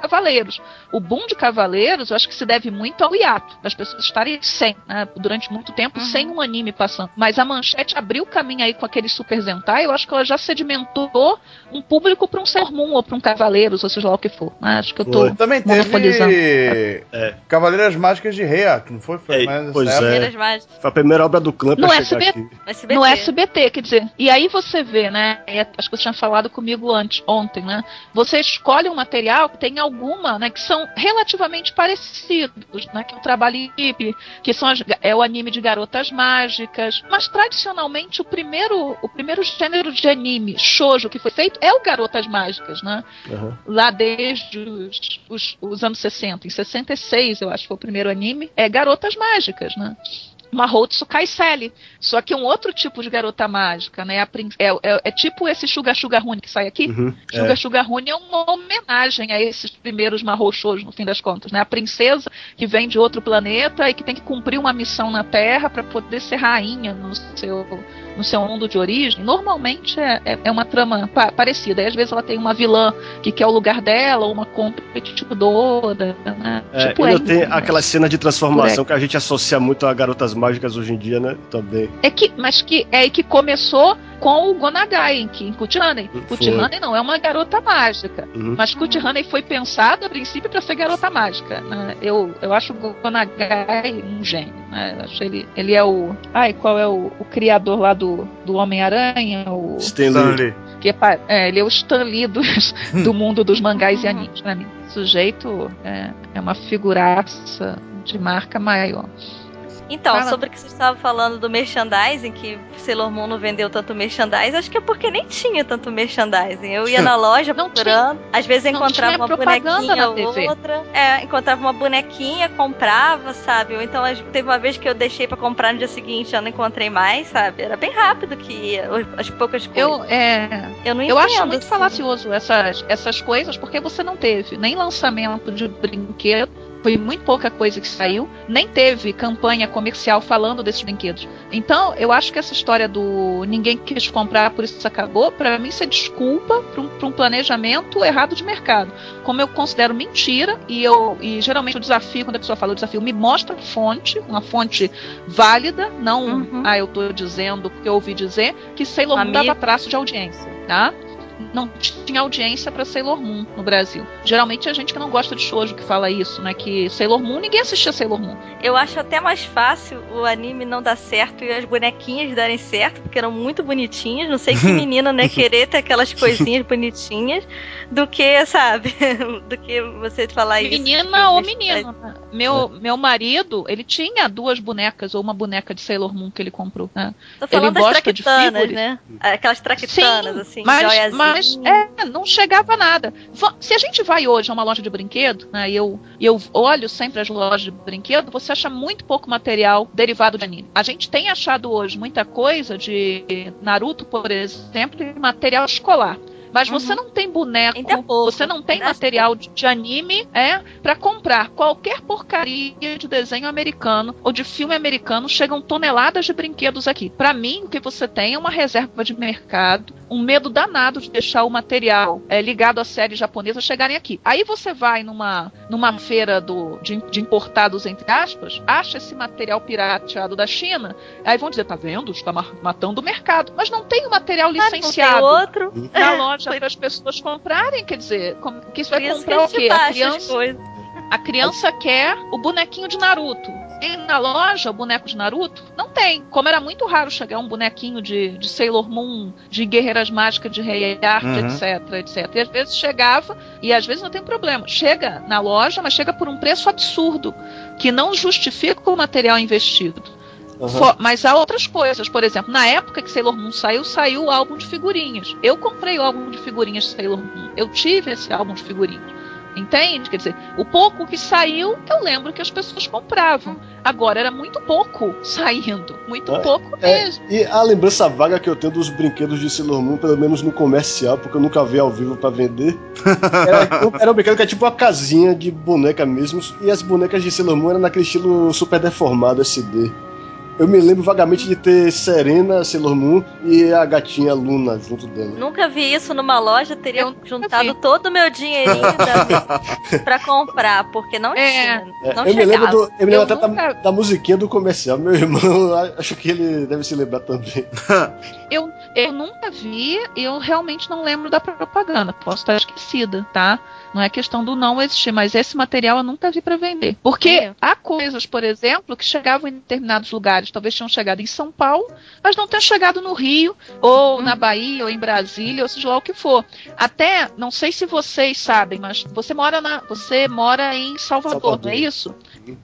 [SPEAKER 5] Cavaleiros. O boom de Cavaleiros, eu acho que se deve muito ao hiato, das pessoas estarem sem, né, durante muito tempo,
[SPEAKER 4] Uhum.
[SPEAKER 5] sem um anime passando. Mas a Manchete abriu o caminho aí com aquele Super Zentai, eu acho que ela já sedimentou um público para um Moon ou para um Cavaleiros, ou seja lá o que for. né? Acho que eu tô.
[SPEAKER 3] Foi.
[SPEAKER 2] Também
[SPEAKER 5] Monopolizando.
[SPEAKER 2] teve
[SPEAKER 3] É.
[SPEAKER 2] Cavaleiras Mágicas de Reiato, não foi? Foi
[SPEAKER 3] É,
[SPEAKER 2] mais
[SPEAKER 3] pois é. Foi a primeira obra do clã pra
[SPEAKER 5] No
[SPEAKER 3] chegar
[SPEAKER 5] SBT.
[SPEAKER 3] aqui.
[SPEAKER 4] No SBT.
[SPEAKER 5] No SBT, quer dizer. E aí você vê, né? Acho que você tinha falado comigo antes, ontem, né? Você escolhe um material que tem alguma, né? Que são relativamente parecidos, né? Que é o trabalho equipe, que são as- é o anime de garotas mágicas. Mas tradicionalmente o primeiro, o primeiro gênero de anime shoujo que foi feito é o garotas mágicas, né?
[SPEAKER 3] Aham.
[SPEAKER 5] lá desde os, os- os anos 60. Em 66, eu acho que foi o primeiro anime. É Garotas Mágicas, né? Mahou Tsukaiseli. Só que um outro tipo de garota mágica, né? É, é, é tipo esse Suga Suga Rune que sai aqui. Uhum, Suga é. Suga Rune é uma homenagem a esses primeiros Shoujo, no fim das contas, né? A princesa que vem de outro planeta e que tem que cumprir uma missão na Terra para poder ser rainha no seu no seu mundo de origem, normalmente é, é, é uma trama pa parecida. E às vezes ela tem uma vilã que quer o lugar dela, ou uma competidora, né?
[SPEAKER 3] É, tipo ainda tem né? aquela cena de transformação que a gente associa muito a garotas mágicas hoje em dia, né? Também.
[SPEAKER 5] É que, mas que é que começou com o Gonagai em, Kutihanen. Kutihanen não é uma garota mágica, uhum. mas Kutihanen foi pensado a princípio para ser garota mágica. Né? Eu, eu acho o Gonagai um gênio. Né? Acho ele, ele é o. Ai, qual é o, o criador lá do, do Homem-Aranha? O
[SPEAKER 3] Stanley.
[SPEAKER 5] Que é, é, ele é o Stan Lee do, *laughs* do mundo dos mangás e animes. O sujeito é, é uma figuraça de marca maior.
[SPEAKER 4] Então, Fala. sobre o que você estava falando do merchandising, que Sailor Moon não vendeu tanto merchandising, acho que é porque nem tinha tanto merchandising. Eu ia na loja não procurando, tinha, às vezes encontrava uma bonequinha ou outra. É, encontrava uma bonequinha, comprava, sabe? Ou então teve uma vez que eu deixei para comprar no dia seguinte, eu não encontrei mais, sabe? Era bem rápido que ia, as poucas coisas.
[SPEAKER 5] Eu, é, eu não Eu acho muito assim. falacioso essas, essas coisas, porque você não teve nem lançamento de brinquedo foi muito pouca coisa que saiu, nem teve campanha comercial falando desses brinquedos. Então, eu acho que essa história do ninguém quis comprar, por isso acabou, para mim isso é desculpa para um, um, planejamento errado de mercado. Como eu considero mentira, e eu e geralmente o desafio, quando a pessoa fala o desafio, me mostra fonte, uma fonte válida, não, uhum. ah, eu estou dizendo porque eu ouvi dizer que Sailor Moon dava traço de audiência, tá? Não tinha audiência para Sailor Moon no Brasil. Geralmente é gente que não gosta de shoujo que fala isso, né? Que Sailor Moon, ninguém assistia Sailor Moon.
[SPEAKER 4] Eu acho até mais fácil o anime não dar certo e as bonequinhas darem certo, porque eram muito bonitinhas. Não sei que *laughs* menina, né, querer ter aquelas coisinhas bonitinhas, do que, sabe, *laughs* do que você falar
[SPEAKER 5] menina
[SPEAKER 4] isso.
[SPEAKER 5] Menina ou menino. Né? Meu, é. meu marido, ele tinha duas bonecas, ou uma boneca de Sailor Moon que ele comprou. Né?
[SPEAKER 4] Tô falando ele das gosta traquitanas, né? Aquelas traquitanas, Sim, assim,
[SPEAKER 5] mas, mas é, não chegava nada. Se a gente vai hoje a uma loja de brinquedo, né, e eu, eu olho sempre as lojas de brinquedo, você acha muito pouco material derivado de anime. A gente tem achado hoje muita coisa de Naruto, por exemplo, de material escolar. Mas uhum. você não tem boneco, é você não tem material de, de, anime, é, para comprar. Qualquer porcaria de desenho americano ou de filme americano chegam toneladas de brinquedos aqui. Para mim, o que você tem é uma reserva de mercado, um medo danado de deixar o material é, ligado à série japonesa chegarem aqui. Aí você vai numa, numa feira do, de, de importados, entre aspas, acha esse material pirateado da China, aí vão dizer, tá vendo? Está matando o mercado. Mas não tem o material licenciado
[SPEAKER 4] ah, outro.
[SPEAKER 5] na loja para as pessoas comprarem, quer dizer, que isso vai comprar o quê? A criança, a criança quer o bonequinho de Naruto. E na loja, o boneco de Naruto? Não tem. Como era muito raro chegar um bonequinho de, de Sailor Moon, de Guerreiras Mágicas, de Rei Art, uhum. etc, etc. E às vezes chegava, e às vezes não tem problema. Chega na loja, mas chega por um preço absurdo, que não justifica o material investido. Uhum. For, mas há outras coisas, por exemplo, na época que Sailor Moon saiu, saiu o álbum de figurinhas. Eu comprei o álbum de figurinhas de Sailor Moon. Eu tive esse álbum de figurinhas. Entende? Quer dizer, o pouco que saiu, eu lembro que as pessoas compravam. Agora era muito pouco saindo. Muito é, pouco é, mesmo.
[SPEAKER 3] E a lembrança vaga que eu tenho dos brinquedos de Sailor Moon, pelo menos no comercial, porque eu nunca vi ao vivo para vender. *laughs* Era, era um brinquedo que é tipo uma casinha de boneca mesmo. E as bonecas de Sailor Moon eram naquele estilo super deformado SD. Eu me lembro vagamente de ter Serena, Sailor Moon e a gatinha Luna junto dela.
[SPEAKER 4] Nunca vi isso numa loja, teria eu juntado todo o meu dinheirinho *laughs* da pra comprar, porque não é, tinha. Não
[SPEAKER 3] é, eu, me lembro do, eu me lembro eu até nunca... da, da, musiquinha do comercial. Meu irmão, *laughs* acho que ele deve se lembrar também. *laughs*
[SPEAKER 5] eu, eu nunca vi, eu realmente não lembro da propaganda. Posso estar esquecida, tá? Não é questão do não existir, mas esse material eu nunca vi para vender. Porque é. há coisas, por exemplo, que chegavam em determinados lugares, talvez tenham chegado em São Paulo, mas não tenham chegado no Rio, ou hum. na Bahia, ou em Brasília, ou seja lá o que for. Até, não sei se vocês sabem, mas você mora na, você mora em Salvador, Salvador. não é isso?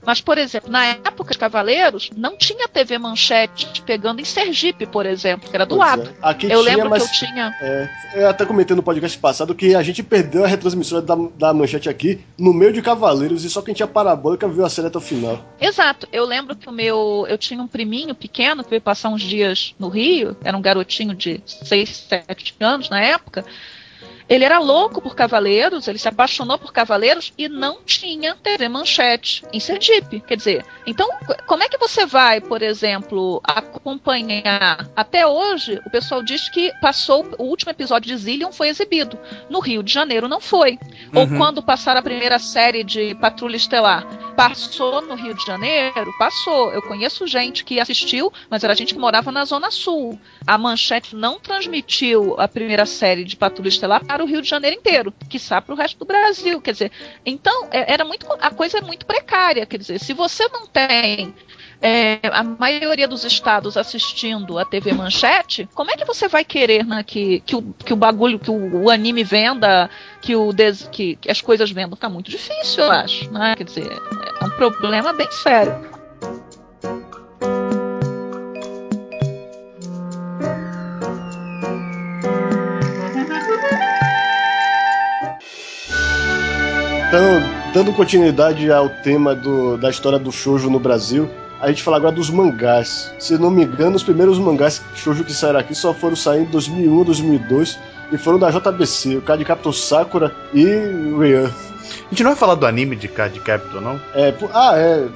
[SPEAKER 5] Mas, por exemplo, na época de Cavaleiros, não tinha TV Manchete pegando em Sergipe, por exemplo, que era do lado.
[SPEAKER 3] É. eu tinha, lembro que eu tinha. É, eu até comentei no podcast passado que a gente perdeu a retransmissora da da manchete aqui, no meio de Cavaleiros, e só quem tinha parabólica viu a série até o final.
[SPEAKER 5] Exato. Eu lembro que o meu. Eu tinha um priminho pequeno que veio passar uns dias no Rio, era um garotinho de 6, 7 anos na época. Ele era louco por Cavaleiros, ele se apaixonou por Cavaleiros e não tinha TV Manchete em Sergipe. Quer dizer, então, como é que você vai, por exemplo, acompanhar? Até hoje, o pessoal diz que passou, o último episódio de Zillion foi exibido. No Rio de Janeiro não foi. Uhum. Ou quando passaram a primeira série de Patrulha Estelar, passou no Rio de Janeiro? Passou. Eu conheço gente que assistiu, mas era gente que morava na Zona Sul. A Manchete não transmitiu a primeira série de Patrulha Estelar para o Rio de Janeiro inteiro, que para o resto do Brasil. Quer dizer, então é, era muito a coisa é muito precária. Quer dizer, se você não tem é, a maioria dos estados assistindo a TV Manchete, como é que você vai querer né, que, que, o, que o bagulho, que o, o anime venda, que, o des, que, que, as coisas vendam? Tá muito difícil, eu acho. Né? Quer dizer, é um problema bem sério.
[SPEAKER 3] Então, dando continuidade ao tema do, da história do shoujo no Brasil, a gente fala agora dos mangás. Se não me engano, os primeiros mangás shoujo que saíram aqui só foram sair em 2001, 2002 e foram da JBC, o Card Captor Sakura e Ryan.
[SPEAKER 2] A gente não vai falar do anime de Card Captor, não?
[SPEAKER 3] É, ah, é.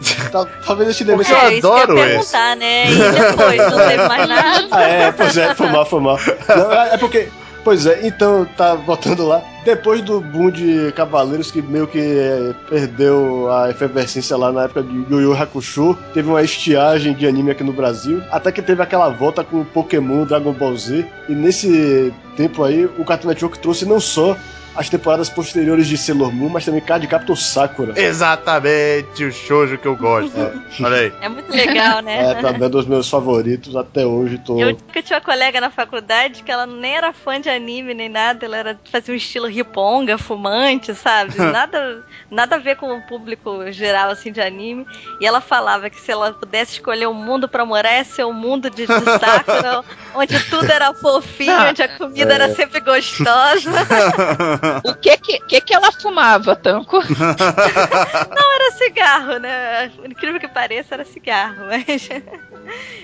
[SPEAKER 3] Talvez *laughs* eu te
[SPEAKER 2] lembre. Eu é, adoro
[SPEAKER 4] esse. perguntar, né? E depois, não teve mais nada. *laughs*
[SPEAKER 3] Ah, é, pois é, foi mal, foi mal. Não, é, é porque Pois é, então tá voltando lá. Depois do boom de Cavaleiros, que meio que é, perdeu a efervescência lá na época de Yu Yu Hakusho, teve uma estiagem de anime aqui no Brasil, até que teve aquela volta com Pokémon, Dragon Ball Z, e nesse tempo aí o Cartoon Network trouxe não só as temporadas posteriores de Sailor Moon, mas também Card Captor Sakura.
[SPEAKER 2] Exatamente, o shoujo que eu gosto. É. Olha aí.
[SPEAKER 4] É muito legal, né?
[SPEAKER 3] É, também é dos meus favoritos até hoje. Tô...
[SPEAKER 4] Eu, eu tinha uma colega na faculdade que ela nem era fã de anime nem nada, ela era, fazia um estilo riponga, fumante, sabe? *laughs* Nada, nada a ver com o público geral, assim, de anime. E ela falava que se ela pudesse escolher um mundo pra morar, ia ser um mundo de, de Sakura, *laughs* onde tudo era fofinho, onde a comida é. era sempre gostosa. *laughs*
[SPEAKER 5] o que que, que que ela fumava, Tanco? *laughs*
[SPEAKER 4] Não, era cigarro, né? Incrível que pareça, era cigarro, mas...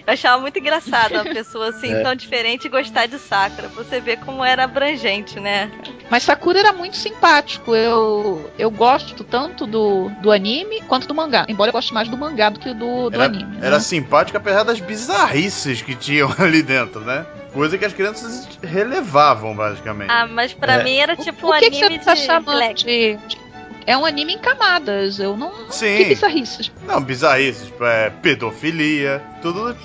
[SPEAKER 4] Eu achava muito engraçado uma pessoa assim, é. tão diferente gostar de Sakura. Você vê como era abrangente, né?
[SPEAKER 5] Mas Sakura era muito simpático. Eu, eu gosto tanto do, do anime quanto do mangá. Embora eu goste mais do mangá do que do, do
[SPEAKER 2] era,
[SPEAKER 5] anime.
[SPEAKER 2] Né? Era simpático apesar das bizarrices que tinham *laughs* ali dentro, né? Coisa que as crianças relevavam, basicamente.
[SPEAKER 4] Ah, mas pra é. mim era tipo o, um o que anime que você tá de chamando de, de,
[SPEAKER 5] É um anime em camadas. Eu não. Sim. Que bizarrices.
[SPEAKER 2] Não, bizarrices. É, pedofilia, tudo.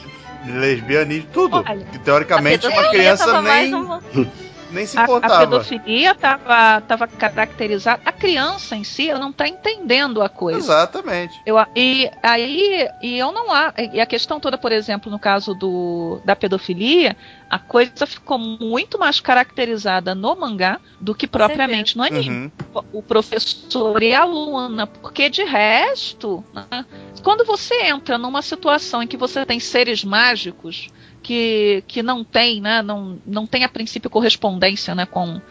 [SPEAKER 2] Lesbianismo, tudo. Olha, que teoricamente uma criança nem. Uma... *laughs* nem se importava.
[SPEAKER 5] A, a pedofilia estava tava caracterizada. A criança em si ela não está entendendo a coisa.
[SPEAKER 2] Exatamente.
[SPEAKER 5] Eu, e aí e eu não há. E a questão toda, por exemplo, no caso do, da pedofilia, a coisa ficou muito mais caracterizada no mangá do que propriamente no anime. Uhum. O professor e a aluna, porque de resto, né, quando você entra numa situação em que você tem seres mágicos que, que não tem, né, não, não tem a princípio correspondência né, com,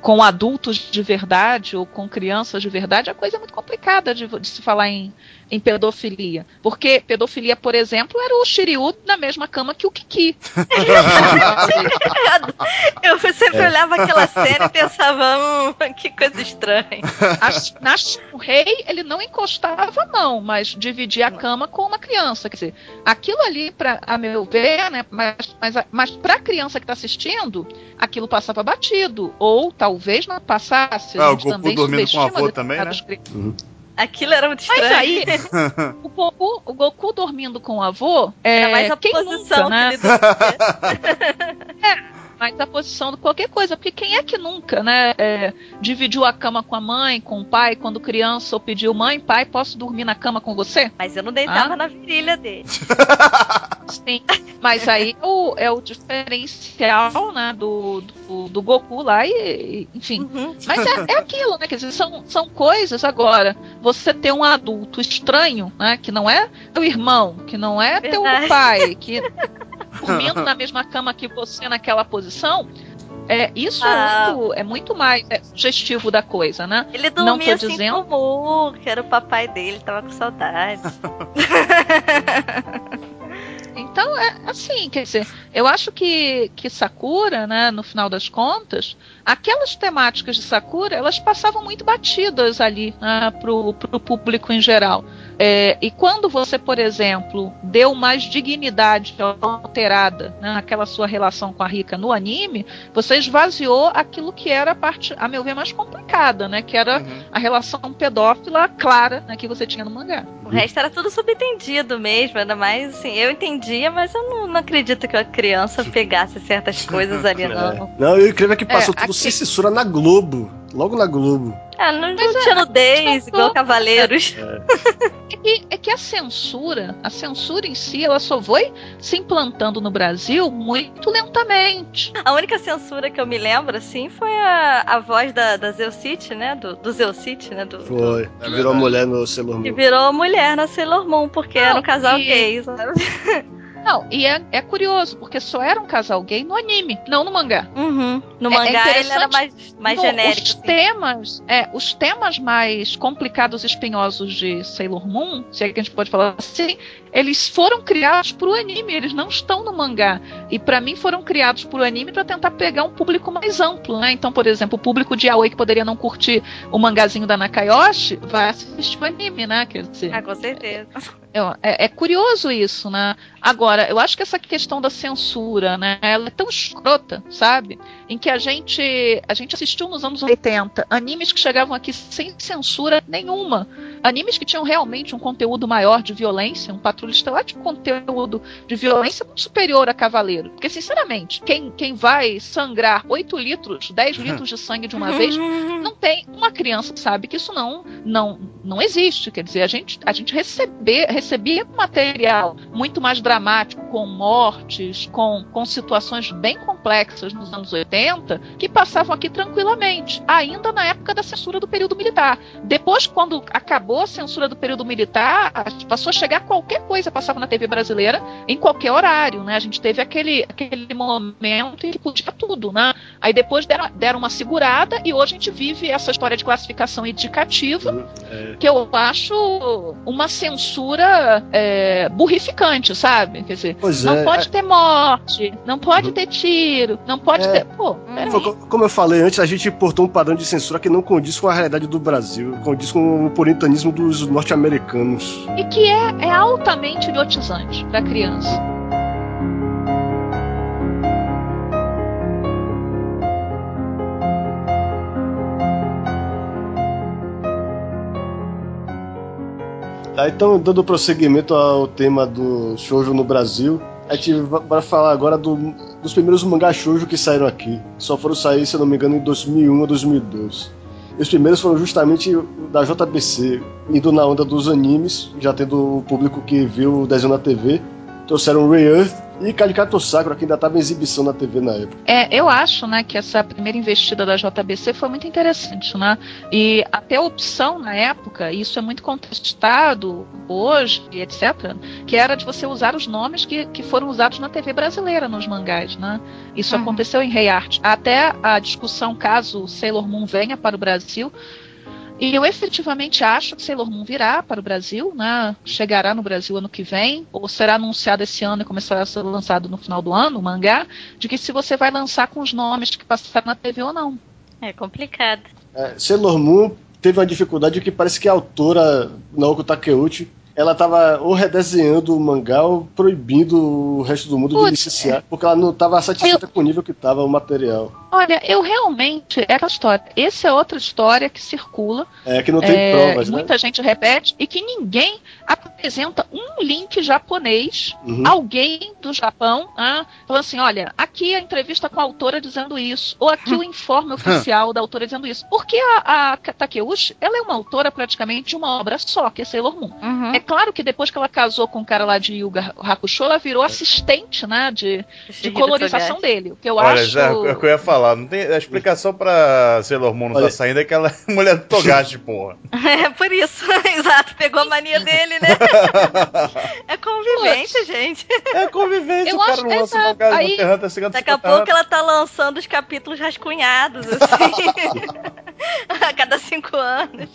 [SPEAKER 5] com adultos de verdade ou com crianças de verdade, a coisa é muito complicada de, de se falar em, em pedofilia. Porque pedofilia, por exemplo, era o Shiryu na mesma cama que o Kiki. *laughs*
[SPEAKER 4] eu sempre é. olhava aquela cena e pensava, hum, que coisa estranha.
[SPEAKER 5] Na, o rei, ele não encostava, não, mas dividia a cama com uma criança. Quer dizer, aquilo ali, pra, a meu ver, né, mas, mas, mas pra criança que tá assistindo, aquilo passava batido. Ou talvez não passasse.
[SPEAKER 2] Ah, o Goku dormindo com a avó também, né?
[SPEAKER 4] Uhum. Aquilo era muito estranho. Mas aí, *laughs*
[SPEAKER 5] o Goku, o Goku dormindo com o avô. É, era mais a posição nunca, né? que ele *laughs* *laughs* é, mas a posição de qualquer coisa, porque quem é que nunca, né, é, dividiu a cama com a mãe, com o pai, quando criança, ou pediu, mãe, pai, posso dormir na cama com você?
[SPEAKER 4] Mas eu não deitava ah? na virilha dele.
[SPEAKER 5] Sim, mas aí é o, é o diferencial, né, do, do, do Goku lá, e, enfim. Uhum. Mas é, é aquilo, né, quer dizer, são, são coisas, agora, você ter um adulto estranho, né, que não é teu irmão, que não é Verdade. teu pai, que dormindo na mesma cama que você naquela posição, É, isso
[SPEAKER 4] Ah.
[SPEAKER 5] é, muito, é muito mais é, sugestivo da coisa, né?
[SPEAKER 4] Ele
[SPEAKER 5] Não
[SPEAKER 4] dormia
[SPEAKER 5] tô
[SPEAKER 4] assim
[SPEAKER 5] dizendo.
[SPEAKER 4] com o Mu, que era o papai dele, tava com saudade. *laughs*
[SPEAKER 5] Então, é assim, quer dizer, eu acho que, que Sakura, né, no final das contas, aquelas temáticas de Sakura, elas passavam muito batidas ali né, pro, pro público em geral. É, e quando você, por exemplo, deu mais dignidade alterada né, naquela sua relação com a Rika no anime, você esvaziou aquilo que era a parte, a meu ver, mais complicada, né? Que era
[SPEAKER 2] Uhum.
[SPEAKER 5] a relação pedófila clara né, que você tinha no mangá.
[SPEAKER 4] O resto era tudo subentendido mesmo, ainda mais assim, eu entendia, mas eu não, não acredito que uma criança pegasse certas *laughs* coisas ali, não.
[SPEAKER 3] É. Não, eu incrível é que passou
[SPEAKER 5] É,
[SPEAKER 3] tudo
[SPEAKER 5] aqui-
[SPEAKER 3] sem censura na Globo. Logo na Globo.
[SPEAKER 4] Ah, não, não tinha nudez, igual Cavaleiros.
[SPEAKER 5] É *laughs* que, é que a censura, a censura em si, ela só foi se implantando no Brasil muito lentamente.
[SPEAKER 4] A única censura que eu me lembro, assim, foi a, a voz da, da Zeucite, né? Do, do Zeucite, né? Do,
[SPEAKER 3] Foi.
[SPEAKER 2] É
[SPEAKER 3] que virou
[SPEAKER 2] verdade.
[SPEAKER 3] mulher no Sailor
[SPEAKER 4] que
[SPEAKER 3] Moon.
[SPEAKER 4] virou mulher na Sailor Moon, porque
[SPEAKER 5] Não,
[SPEAKER 4] era um casal
[SPEAKER 5] e-
[SPEAKER 4] gay, sabe? *laughs*
[SPEAKER 5] Não, e é, é curioso, porque só era um casal gay no anime, não no mangá.
[SPEAKER 4] Uhum. No
[SPEAKER 5] É- é
[SPEAKER 4] mangá ele era mais, mais
[SPEAKER 5] No-
[SPEAKER 4] genérico.
[SPEAKER 5] Os
[SPEAKER 4] assim.
[SPEAKER 5] temas, é, os temas mais complicados e espinhosos de Sailor Moon, se é que a gente pode falar assim, eles foram criados pro anime, eles não estão no mangá. E pra mim foram criados pro anime pra tentar pegar um público mais amplo, né? Então, por exemplo, o público de Aoi que poderia não curtir o mangazinho da Nakayoshi, vai assistir o anime, né? Quer dizer,
[SPEAKER 4] Ah, com certeza.
[SPEAKER 5] Eu- é, é curioso isso, né? Agora, eu acho que essa questão da censura, né? Ela é tão escrota, sabe? Em que a gente, a gente assistiu nos anos 80 animes que chegavam aqui sem censura nenhuma. Animes que tinham realmente um conteúdo maior de violência, um patrulha estelar tinha um conteúdo de violência muito superior a Cavaleiro. Porque, sinceramente, quem, quem vai sangrar 8 litros, 10 litros de sangue de uma vez, não tem uma criança que sabe que isso não não não existe quer dizer a gente a gente receber recebia material muito mais dramático com mortes com, com situações bem complexas nos anos 80 que passavam aqui tranquilamente ainda na época da censura do período militar. Depois quando acabou a censura do período militar passou a chegar qualquer coisa passava na TV brasileira em qualquer horário né? A gente teve aquele aquele momento em que podia tudo né? Aí depois deram, deram uma segurada e hoje a gente vive essa história de classificação indicativa,
[SPEAKER 3] É.
[SPEAKER 5] que eu acho uma censura é, burrificante, sabe? Quer dizer,
[SPEAKER 3] Pois
[SPEAKER 5] não
[SPEAKER 3] é.
[SPEAKER 5] pode ter morte, não pode
[SPEAKER 3] Uhum.
[SPEAKER 5] ter tiro, não pode
[SPEAKER 3] É.
[SPEAKER 5] ter. Pô,
[SPEAKER 3] co- Como eu falei antes, a gente importou um padrão de censura que não condiz com a realidade do Brasil, condiz com o puritanismo dos norte-americanos.
[SPEAKER 5] E que é, é altamente idiotizante para criança.
[SPEAKER 3] Então, dando prosseguimento ao tema do shoujo no Brasil, a gente va- vai falar agora do- dos primeiros mangás shoujo que saíram aqui. Só foram sair, se eu não me engano, em 2001 ou 2002. E os primeiros foram justamente da JBC, indo na onda dos animes, já tendo o público que viu o desenho na TV. Trouxeram Ray Earth e Caricato Sakura, que ainda estava em exibição na TV na época.
[SPEAKER 5] É, eu acho, né, que essa primeira investida da JBC foi muito interessante, né? E até a opção na época, e isso é muito contestado hoje, e etc., que era de você usar os nomes que, que foram usados na TV brasileira nos mangás, né? Isso
[SPEAKER 4] Uhum.
[SPEAKER 5] aconteceu em Rei Art. Até a discussão caso Sailor Moon venha para o Brasil. E eu efetivamente acho que Sailor Moon virá para o Brasil, né? Chegará no Brasil ano que vem, ou será anunciado esse ano e começará a ser lançado no final do ano, o mangá, de que se você vai lançar com os nomes que passaram na TV ou não.
[SPEAKER 4] É complicado.
[SPEAKER 3] É, Sailor Moon teve uma dificuldade que parece que a autora, Naoko Takeuchi, ela estava ou redesenhando o mangá ou proibindo o resto do mundo de
[SPEAKER 5] Putz,
[SPEAKER 3] licenciar, porque ela não estava satisfeita com o nível que estava o material.
[SPEAKER 5] Olha, eu realmente. É aquela história. Essa é outra história que circula.
[SPEAKER 3] É que não tem
[SPEAKER 5] é,
[SPEAKER 3] provas, né?
[SPEAKER 5] muita gente repete e que ninguém apresenta um link japonês,
[SPEAKER 3] Uhum.
[SPEAKER 5] alguém do Japão, ah, falando assim: olha, aqui a entrevista com a autora dizendo isso, ou aqui o *laughs* informe oficial da autora dizendo isso. Porque a, a Takeuchi, ela é uma autora praticamente de uma obra só, que é Sailor Moon.
[SPEAKER 4] Uhum.
[SPEAKER 5] É claro que depois que ela casou com o cara lá de Yuga Hakusho, ela virou assistente, né, de, de colorização dele. O que eu
[SPEAKER 2] Olha,
[SPEAKER 5] acho.
[SPEAKER 2] já, é o que eu ia falar. Não tem, a explicação pra Sailor Moon não
[SPEAKER 3] Olha-
[SPEAKER 2] tá saindo é que ela é *laughs* mulher do Togashi, porra. *laughs*
[SPEAKER 4] É por isso, exato. Pegou a mania dele, né? *laughs* É convivência. gente.
[SPEAKER 2] É convivência,
[SPEAKER 5] Eu
[SPEAKER 2] cara
[SPEAKER 5] acho
[SPEAKER 2] lança
[SPEAKER 5] aí-
[SPEAKER 2] segundo
[SPEAKER 4] Daqui a pouco ela tá lançando os capítulos rascunhados, assim. *laughs* *laughs* a cada cinco anos.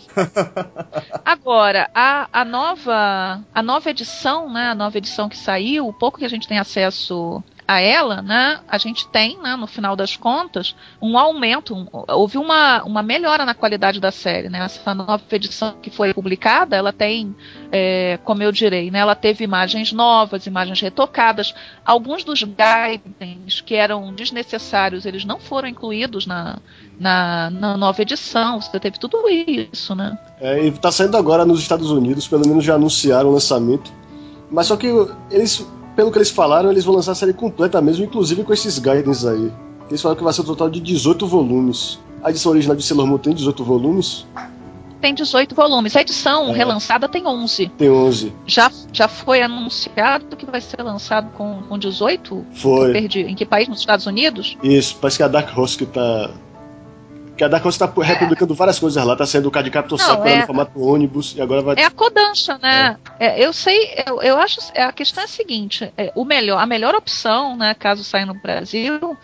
[SPEAKER 5] Agora, a, a nova a nova edição, né, a nova edição que saiu, o pouco que a gente tem acesso a ela, né, a gente tem, né, no final das contas, um aumento, um- houve uma, uma melhora na qualidade da série, né, essa nova edição que foi publicada, ela tem, é, como eu direi, né, ela teve imagens novas, imagens retocadas, alguns dos guidance que eram desnecessários, eles não foram incluídos na, na, na nova edição, você teve tudo isso, né.
[SPEAKER 3] É, e tá saindo agora nos Estados Unidos, pelo menos já anunciaram o lançamento. Mas só que eles, pelo que eles falaram, eles vão lançar a série completa mesmo, inclusive com esses guidance aí. Eles falaram que vai ser um total de 18 volumes. A edição original de Sailor Moon tem 18 volumes?
[SPEAKER 5] tem 18 volumes. A edição
[SPEAKER 3] É.
[SPEAKER 5] relançada tem 11.
[SPEAKER 3] Tem 11.
[SPEAKER 5] Já, já foi anunciado que vai ser lançado com, com 18? Eu
[SPEAKER 3] Foi.
[SPEAKER 5] perdi. Em que país? Nos Estados Unidos?
[SPEAKER 3] Isso, parece que é a Dark Horse que tá. Que a Dark Horse tá republicando várias coisas lá. Tá saindo o Card Captor Sakura
[SPEAKER 5] é-
[SPEAKER 3] no formato ônibus e agora vai.
[SPEAKER 5] É a Kodansha, né? É, eu sei, eu, eu acho. é, A questão é a seguinte: é, o melhor, a melhor opção, né, caso saia no Brasil,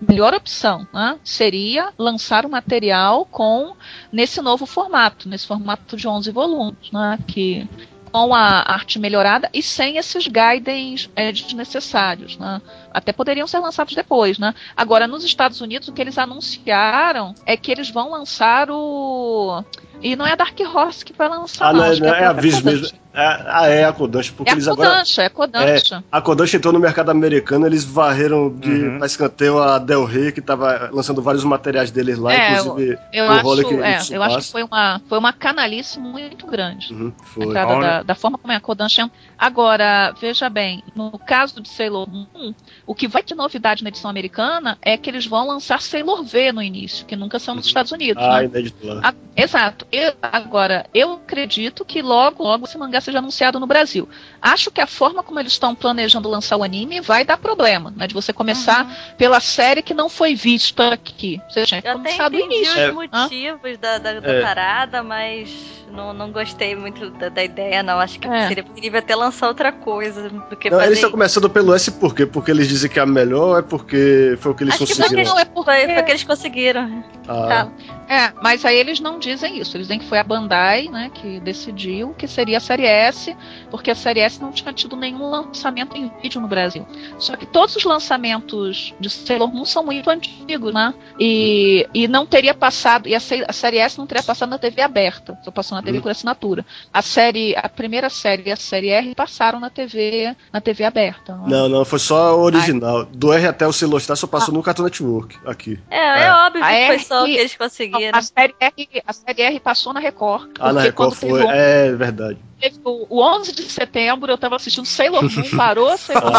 [SPEAKER 5] melhor opção né, seria lançar o material com nesse novo formato, nesse formato de 11 volumes, né, que com a arte melhorada e sem esses guidance é, desnecessários, né? Até poderiam ser lançados depois, né? Agora, nos Estados Unidos, o que eles anunciaram é que eles vão lançar o. E não é a Dark Horse que vai lançar,
[SPEAKER 3] Ah, não,
[SPEAKER 5] que
[SPEAKER 3] é, é a Viz mesmo. É, ah, é a Kodansha, porque
[SPEAKER 5] É a
[SPEAKER 3] eles agora.
[SPEAKER 5] Kodansha, é a Kodansha.
[SPEAKER 3] A Kodansha entrou no mercado americano, eles varreram de
[SPEAKER 2] Uhum.
[SPEAKER 3] pra escanteio a Del Rey, que tava lançando vários materiais deles lá,
[SPEAKER 5] É,
[SPEAKER 3] inclusive
[SPEAKER 5] Eu,
[SPEAKER 3] o
[SPEAKER 5] acho,
[SPEAKER 3] Holic e
[SPEAKER 5] é,
[SPEAKER 3] o
[SPEAKER 5] eu acho que foi uma, foi uma canalice muito grande.
[SPEAKER 3] Uhum,
[SPEAKER 5] a
[SPEAKER 3] foi.
[SPEAKER 5] da, da forma como é a Kodansha. Agora, veja bem, no caso de Sailor Moon, o que vai de novidade na edição americana é que eles vão lançar Sailor V no início, que nunca são nos Estados Unidos.
[SPEAKER 3] Ah,
[SPEAKER 5] né?
[SPEAKER 3] inédito lá.
[SPEAKER 5] A- exato. Eu- agora, eu acredito que logo, logo esse mangá seja anunciado no Brasil. Acho que a forma como eles estão planejando lançar o anime vai dar problema, né? De você começar pela série que não foi vista aqui. Você tinha que
[SPEAKER 4] Eu
[SPEAKER 5] começar do início.
[SPEAKER 3] É.
[SPEAKER 4] os motivos da, da, da
[SPEAKER 3] É.
[SPEAKER 4] parada, mas não, não gostei muito da, da ideia, não. Acho que
[SPEAKER 5] É.
[SPEAKER 4] seria possível até lançar outra coisa do que
[SPEAKER 3] Não,
[SPEAKER 4] fazer
[SPEAKER 3] eles estão começando pelo S por quê? Porque eles dizem que é a melhor ou é porque foi o que eles
[SPEAKER 4] Acho que
[SPEAKER 3] conseguiram?
[SPEAKER 5] Não, é porque
[SPEAKER 4] Foi, foi que eles conseguiram.
[SPEAKER 3] Ah,
[SPEAKER 4] Tá.
[SPEAKER 5] É, mas aí eles não dizem isso. Eles dizem que foi a Bandai, né, que decidiu que seria a série S, porque a série S não tinha tido nenhum lançamento em vídeo no Brasil. Só que todos os lançamentos de Sailor Moon são muito antigos, né? E, e não teria passado, e a, a série S não teria passado na TV aberta, só passou na TV
[SPEAKER 3] Hum.
[SPEAKER 5] por assinatura. A série, a primeira série e a série R passaram na TV, na TV aberta. né?
[SPEAKER 3] Não, não, foi só original. Do R até o Sailor Star só passou no Cartoon Network, aqui.
[SPEAKER 4] É, é,
[SPEAKER 2] É.
[SPEAKER 4] óbvio
[SPEAKER 5] A
[SPEAKER 4] que foi
[SPEAKER 5] R
[SPEAKER 4] só o que- eles conseguiram.
[SPEAKER 5] A série, R, a série R passou na Record.
[SPEAKER 3] Ah, na
[SPEAKER 5] porque
[SPEAKER 3] Record foi.
[SPEAKER 5] o
[SPEAKER 3] É verdade.
[SPEAKER 5] O, o 11 de setembro eu tava assistindo Sailor Moon, parou, *laughs* Sailor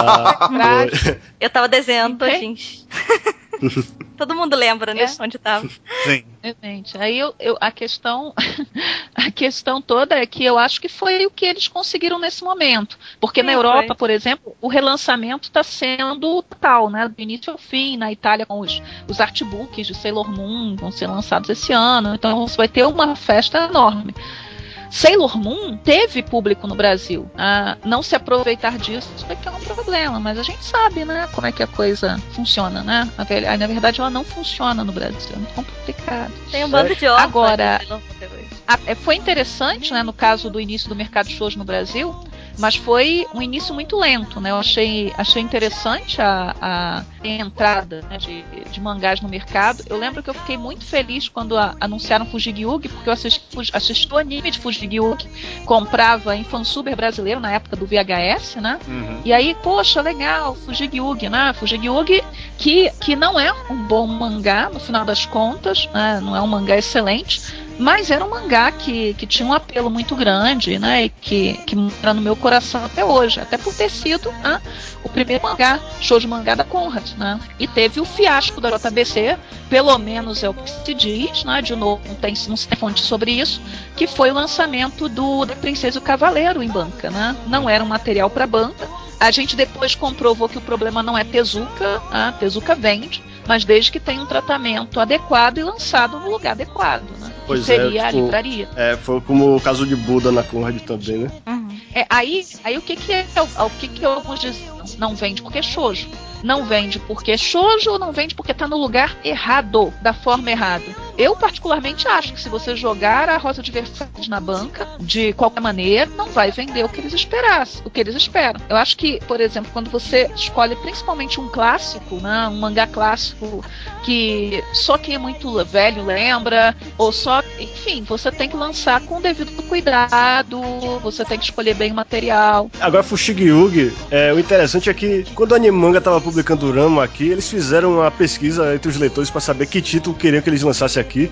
[SPEAKER 5] Moon
[SPEAKER 3] Ah.
[SPEAKER 4] Eu tava desenhando
[SPEAKER 5] Entendi. *laughs*
[SPEAKER 4] Todo mundo lembra, né?
[SPEAKER 5] É.
[SPEAKER 4] Onde tava.
[SPEAKER 2] Sim.
[SPEAKER 5] Exatamente. Aí eu, eu- a questão *laughs* a questão toda é que eu acho que foi o que eles conseguiram nesse momento. Porque
[SPEAKER 4] Sim,
[SPEAKER 5] na Europa,
[SPEAKER 4] foi.
[SPEAKER 5] por exemplo, o relançamento está sendo total, né? Do início ao fim, na Itália com os, os artbooks de Sailor Moon vão ser lançados esse ano. Então você vai ter uma festa enorme. Sailor Moon teve público no Brasil. Ah, não se aproveitar disso é que é um problema, mas a gente sabe, né, como é que a coisa funciona, né? Na, ve- na verdade, ela não funciona no Brasil, é muito complicado.
[SPEAKER 4] Tem um bando de órfãos.
[SPEAKER 5] Agora-. Ah, é, foi interessante, né, no caso do início do mercado de shows no Brasil, mas foi um início muito lento, né? Eu achei, achei interessante a, a entrada né, de, de mangás no mercado. Eu lembro que eu fiquei muito feliz quando a- anunciaram Fujigyugi, porque eu assisti, assisti o anime de Fujigyugi, comprava em fansuber brasileiro na época do VHS, né?
[SPEAKER 2] Uhum.
[SPEAKER 5] E aí, poxa, legal, Fujigyugi, né? Fujigyugi, que, que não é um bom mangá, no final das contas, né? Não é um mangá excelente, mas era um mangá que, que tinha um apelo muito grande, né? E que, que mora no meu coração até hoje, até por ter sido né, o primeiro mangá, show de mangá da Conrad, né? E teve o fiasco da JBC, pelo menos é o que se diz, né? De novo, não, tem, não se tem fonte sobre isso, que foi o lançamento do da Princesa e o Cavaleiro em banca, né? Não era um material para banca. A gente depois comprovou que o problema não é Tezuka, a Tezuka vende, mas desde que tenha um tratamento adequado e lançado no lugar adequado, né?
[SPEAKER 3] Pois
[SPEAKER 5] que seria
[SPEAKER 3] é,
[SPEAKER 5] a
[SPEAKER 3] tipo,
[SPEAKER 5] livraria.
[SPEAKER 3] É, foi como o caso de Buda na Conrad também, né?
[SPEAKER 4] Uhum.
[SPEAKER 5] É, aí, aí o que que é o, o que que alguns dizem não vende porque é shoujo não vende porque é shoujo, não vende porque está no lugar errado, da forma errada. Eu particularmente acho que se você jogar a Rosa de Versalhes na banca, de qualquer maneira, não vai vender o que eles esperassem, o que eles esperam. Eu acho que, por exemplo, quando você escolhe principalmente um clássico, né, um mangá clássico que só quem é muito velho lembra, ou só, enfim, você tem que lançar com o devido cuidado, você tem que escolher bem o material.
[SPEAKER 3] Agora, Fushigi Yugi, é, o interessante é que quando o Animanga estava publicando o Rama aqui, eles fizeram uma pesquisa entre os leitores para saber que título queriam que eles lançassem aqui.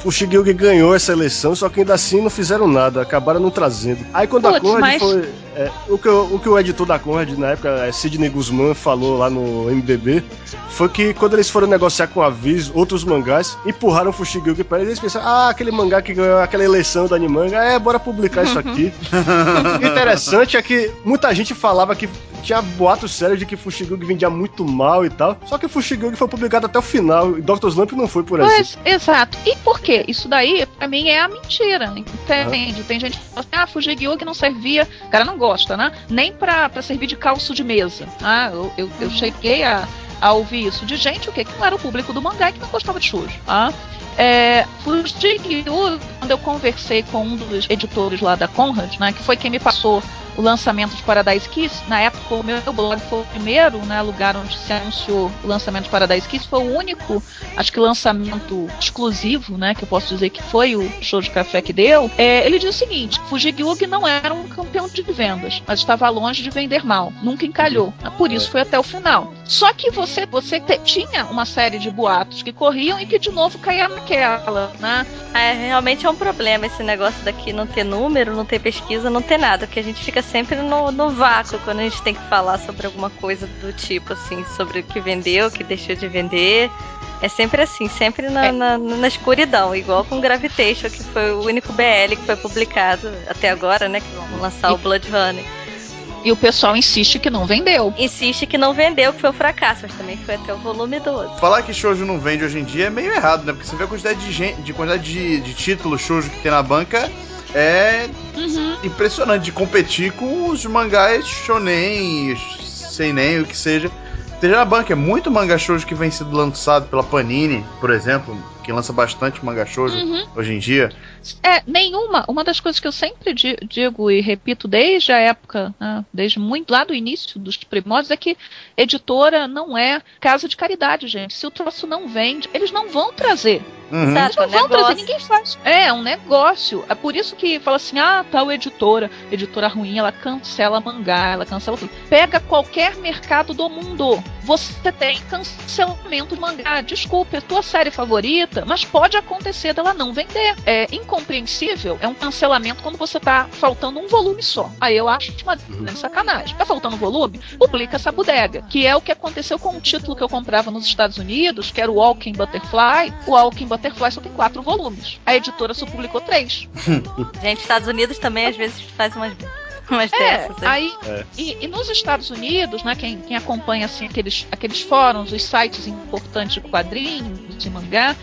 [SPEAKER 3] Fushigi ganhou essa eleição, só que ainda assim não fizeram nada, acabaram não trazendo. Aí quando Puts, a Conrad mas... foi. É, o, que, o, que o editor da Conrad na época, é, Sidney Guzman, falou lá no MDB, foi que quando eles foram negociar com a Viz, outros mangás, empurraram o Fushigi para eles, eles pensaram, ah, aquele mangá que ganhou aquela eleição da Animanga, é, bora publicar isso aqui. *laughs* o interessante é que muita gente falava que tinha boatos sérios de que Fushigi vendia muito mal e tal, só que Fushigi foi publicado até o final, e Dr. Slump não foi por
[SPEAKER 5] exemplo. Pois, exato. E por quê? Isso daí, pra mim, é a mentira, entende? Tem gente que fala assim, ah, Fushigi não servia, o cara não gosta, né? Nem pra, servir de calço de mesa. Ah, eu, eu, eu cheguei a a ouvir isso de gente o que, que não era o público do mangá que não gostava de shoujo. Ah? É, Fujigyu, quando eu conversei com um dos editores lá da Conrad, né, que foi quem me passou o lançamento de Paradise Kiss. Na época, o meu blog foi o primeiro né, lugar onde se anunciou o lançamento de Paradise Kiss. Foi o único, acho que, lançamento exclusivo, né? Que eu posso dizer que foi o show de café que deu. É, ele diz o seguinte: Fujigyug não era um campeão de vendas, mas estava longe de vender mal. Nunca encalhou. Por isso foi até o final. Só que você, você te, tinha uma série de boatos que corriam e que de novo caía naquela, né?
[SPEAKER 4] É, realmente é um problema esse negócio daqui não ter número, não ter pesquisa, não ter nada, porque a gente fica sempre no, no vácuo quando a gente tem que falar sobre alguma coisa do tipo, assim, sobre o que vendeu, o que deixou de vender. É sempre assim, sempre na, é. na, na, escuridão, igual com Gravitation, que foi o único BL que foi publicado até agora, né? Que vamos lançar e, o Blood Honey.
[SPEAKER 5] E o pessoal insiste que não vendeu.
[SPEAKER 4] Insiste que não vendeu, que foi um fracasso, mas também foi até o volume 12.
[SPEAKER 2] Falar que shoujo não vende hoje em dia é meio errado, né? Porque você vê a quantidade de, gente, de quantidade de, de títulos shoujo que tem na banca é uhum. impressionante de competir com os mangás shonen, sem nem o que seja. Esteja na banca, é muito manga shoujo que vem sendo lançado pela Panini, por exemplo, que lança bastante manga shoujo uhum. hoje em dia.
[SPEAKER 5] É, nenhuma. Uma das coisas que eu sempre digo e repito desde a época, né, desde muito lá do início dos primórdios, é que editora não é casa de caridade, gente. Se o troço não vende, eles não vão trazer. Uhum. Eles não vão trazer, ninguém faz. É, é um negócio. É por isso que fala assim: ah, tal editora, editora ruim, ela cancela mangá, ela cancela tudo. Pega qualquer mercado do mundo. Você tem cancelamento de mangá. Desculpe, é tua série favorita, mas pode acontecer dela não vender. É, incompreensível é um cancelamento quando você tá faltando um volume só. Aí eu acho uma grande sacanagem. Tá faltando um volume? Publica essa bodega. Que é o que aconteceu com o título que eu comprava nos Estados Unidos, que era o Walking Butterfly. O Walking Butterfly só tem quatro volumes. A editora só publicou três. *laughs*
[SPEAKER 4] Gente, Estados Unidos também às vezes faz umas *laughs* umas
[SPEAKER 5] é, dessas. Aí, é. E, e, nos Estados Unidos, né, quem, quem acompanha assim, aqueles, aqueles fóruns, os sites importantes de quadrinhos, de mangá,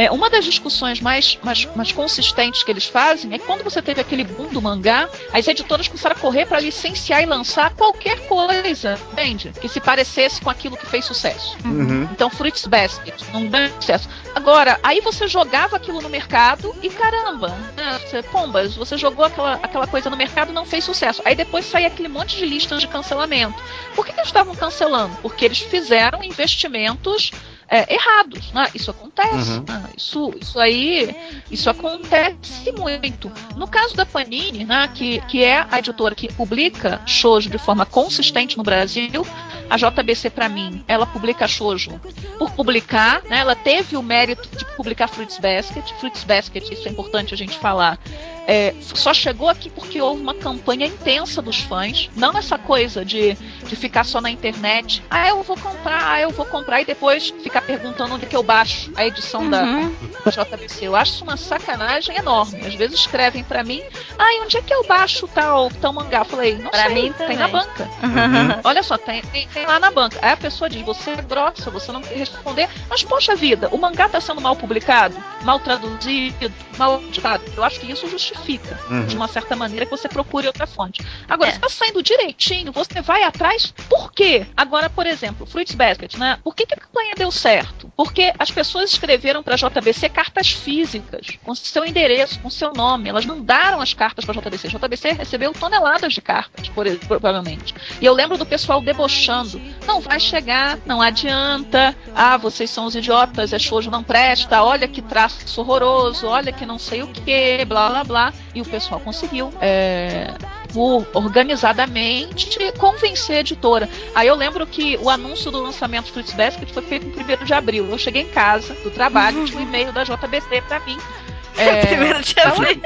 [SPEAKER 5] é, uma das discussões mais, mais, mais consistentes que eles fazem é que quando você teve aquele boom do mangá, as editoras começaram a correr para licenciar e lançar qualquer coisa, entende? Que se parecesse com aquilo que fez sucesso. Uhum. Então, Fruits Basket, não deu sucesso. Agora, aí você jogava aquilo no mercado e caramba, né? Você, pombas, você jogou aquela, aquela coisa no mercado não fez sucesso. Aí depois saía aquele monte de listas de cancelamento. Por que, que eles estavam cancelando? Porque eles fizeram investimentos é, errados. Né? Isso acontece. Uhum. Né? Isso, isso aí, isso acontece muito. No caso da Panini, né, que, que é a editora que publica shoujo de forma consistente no Brasil, a JBC para mim, ela publica shoujo por publicar, né? Ela teve o mérito de publicar Fruits Basket. Fruits Basket, isso é importante a gente falar. É, só chegou aqui porque houve uma campanha intensa dos fãs, não essa coisa de, de ficar só na internet. Ah, eu vou comprar, ah, eu vou comprar e depois ficar ficar perguntando onde é que eu baixo a edição uhum. da, JBC. Eu acho isso uma sacanagem enorme. Às vezes escrevem para mim, ai, ah, onde é que eu baixo tal, tal mangá? Eu falei, não pra sei, mim tem na banca. Uhum. Olha só, tem, tem, tem, lá na banca. Aí a pessoa diz, você é grossa, você não quer responder. Mas, poxa vida, o mangá tá sendo mal publicado, mal traduzido, mal editado. Eu acho que isso justifica, uhum. de uma certa maneira, que você procure outra fonte. Agora, é. se tá saindo direitinho, você vai atrás, por quê? Agora, por exemplo, Fruits Basket, né? Por que, que a campanha deu certo? Porque as pessoas escreveram para JBC cartas físicas, com seu endereço, com seu nome. Elas mandaram as cartas para JBC. JBC recebeu toneladas de cartas, por, provavelmente. E eu lembro do pessoal debochando. Não vai chegar, não adianta. Ah, vocês são os idiotas, é shoujo não presta. Olha que traço horroroso, olha que não sei o que, blá blá blá. E o pessoal conseguiu. É organizadamente convencer a editora. Aí eu lembro que o anúncio do lançamento do Fruits Basket foi feito no 1 de abril. Eu cheguei em casa do trabalho, tinha um e-mail da JBC para mim
[SPEAKER 4] é, *laughs* Primeiro *laughs* de abril.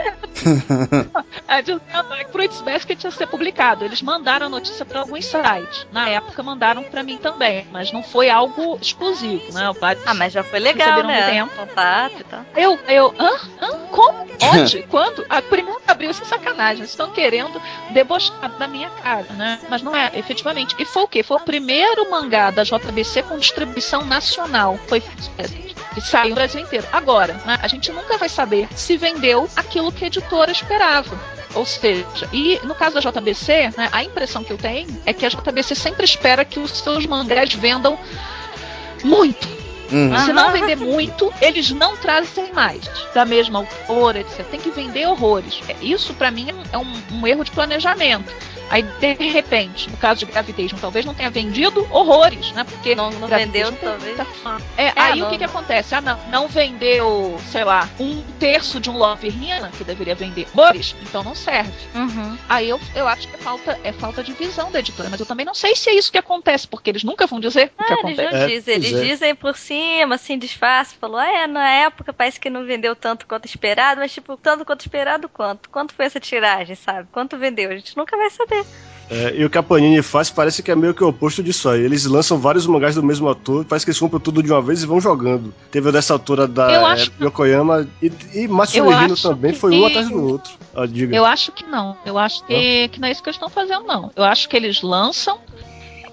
[SPEAKER 5] a que Fruits Basket ia ser publicado. Eles mandaram a notícia para alguns sites. Na época mandaram para mim também, mas não foi algo exclusivo, né?
[SPEAKER 4] ah, mas já foi legal, né? Tempo. Contato e tal.
[SPEAKER 5] Eu, eu, hã? hã? Como? *laughs* Onde? Quando? A primeira de abril, isso é sacanagem. Estão querendo debochar da minha cara, né? Mas não é, efetivamente. E foi o quê? Foi o primeiro mangá da JBC com distribuição nacional. Foi Fruits Basket. E saiu no Brasil inteiro. Agora, né, a gente nunca vai saber se vendeu aquilo que a editora esperava. Ou seja, e no caso da JBC, né, a impressão que eu tenho é que a JBC sempre espera que os seus mangás vendam muito. Uhum. Se não vender muito, eles não trazem mais da mesma autora, etc. Tem que vender horrores. Isso, para mim, é um, um erro de planejamento. Aí, de repente, no caso de Gravitation, talvez não tenha vendido horrores, né? Porque
[SPEAKER 4] não, não vendeu, talvez.
[SPEAKER 5] É, é, aí não, o que, que acontece? Ah, não, não vendeu, sei lá, um terço de um Love Rina, que deveria vender horrores, então não serve. Uhum. Aí eu, eu acho que é falta, é falta de visão da editora, mas eu também não sei se é isso que acontece, porque eles nunca vão dizer ah, o que
[SPEAKER 4] ah,
[SPEAKER 5] acontece.
[SPEAKER 4] Eles não dizem, eles é. dizem por cima, assim, disfarce, falou, ah, é, na época parece que não vendeu tanto quanto esperado, mas tipo, tanto quanto esperado quanto? Quanto foi essa tiragem, sabe? Quanto vendeu? A gente nunca vai saber.
[SPEAKER 3] É, e o que a Panini faz parece que é meio que o oposto disso aí. Eles lançam vários mangás do mesmo autor, parece que eles compram tudo de uma vez e vão jogando. Teve o dessa autora da é, Yokoyama e, e Matsuhiro também, que... foi um atrás do outro. Ah, diga.
[SPEAKER 5] Eu acho que não. Eu acho que, que não é isso que eles estão fazendo, não. Eu acho que eles lançam,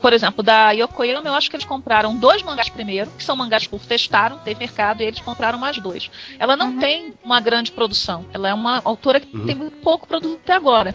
[SPEAKER 5] por exemplo, da Yokoyama, eu acho que eles compraram dois mangás primeiro, que são mangás que testaram, teve mercado, e eles compraram mais dois. Ela não uhum. tem uma grande produção. Ela é uma autora que uhum. tem muito pouco produto até agora.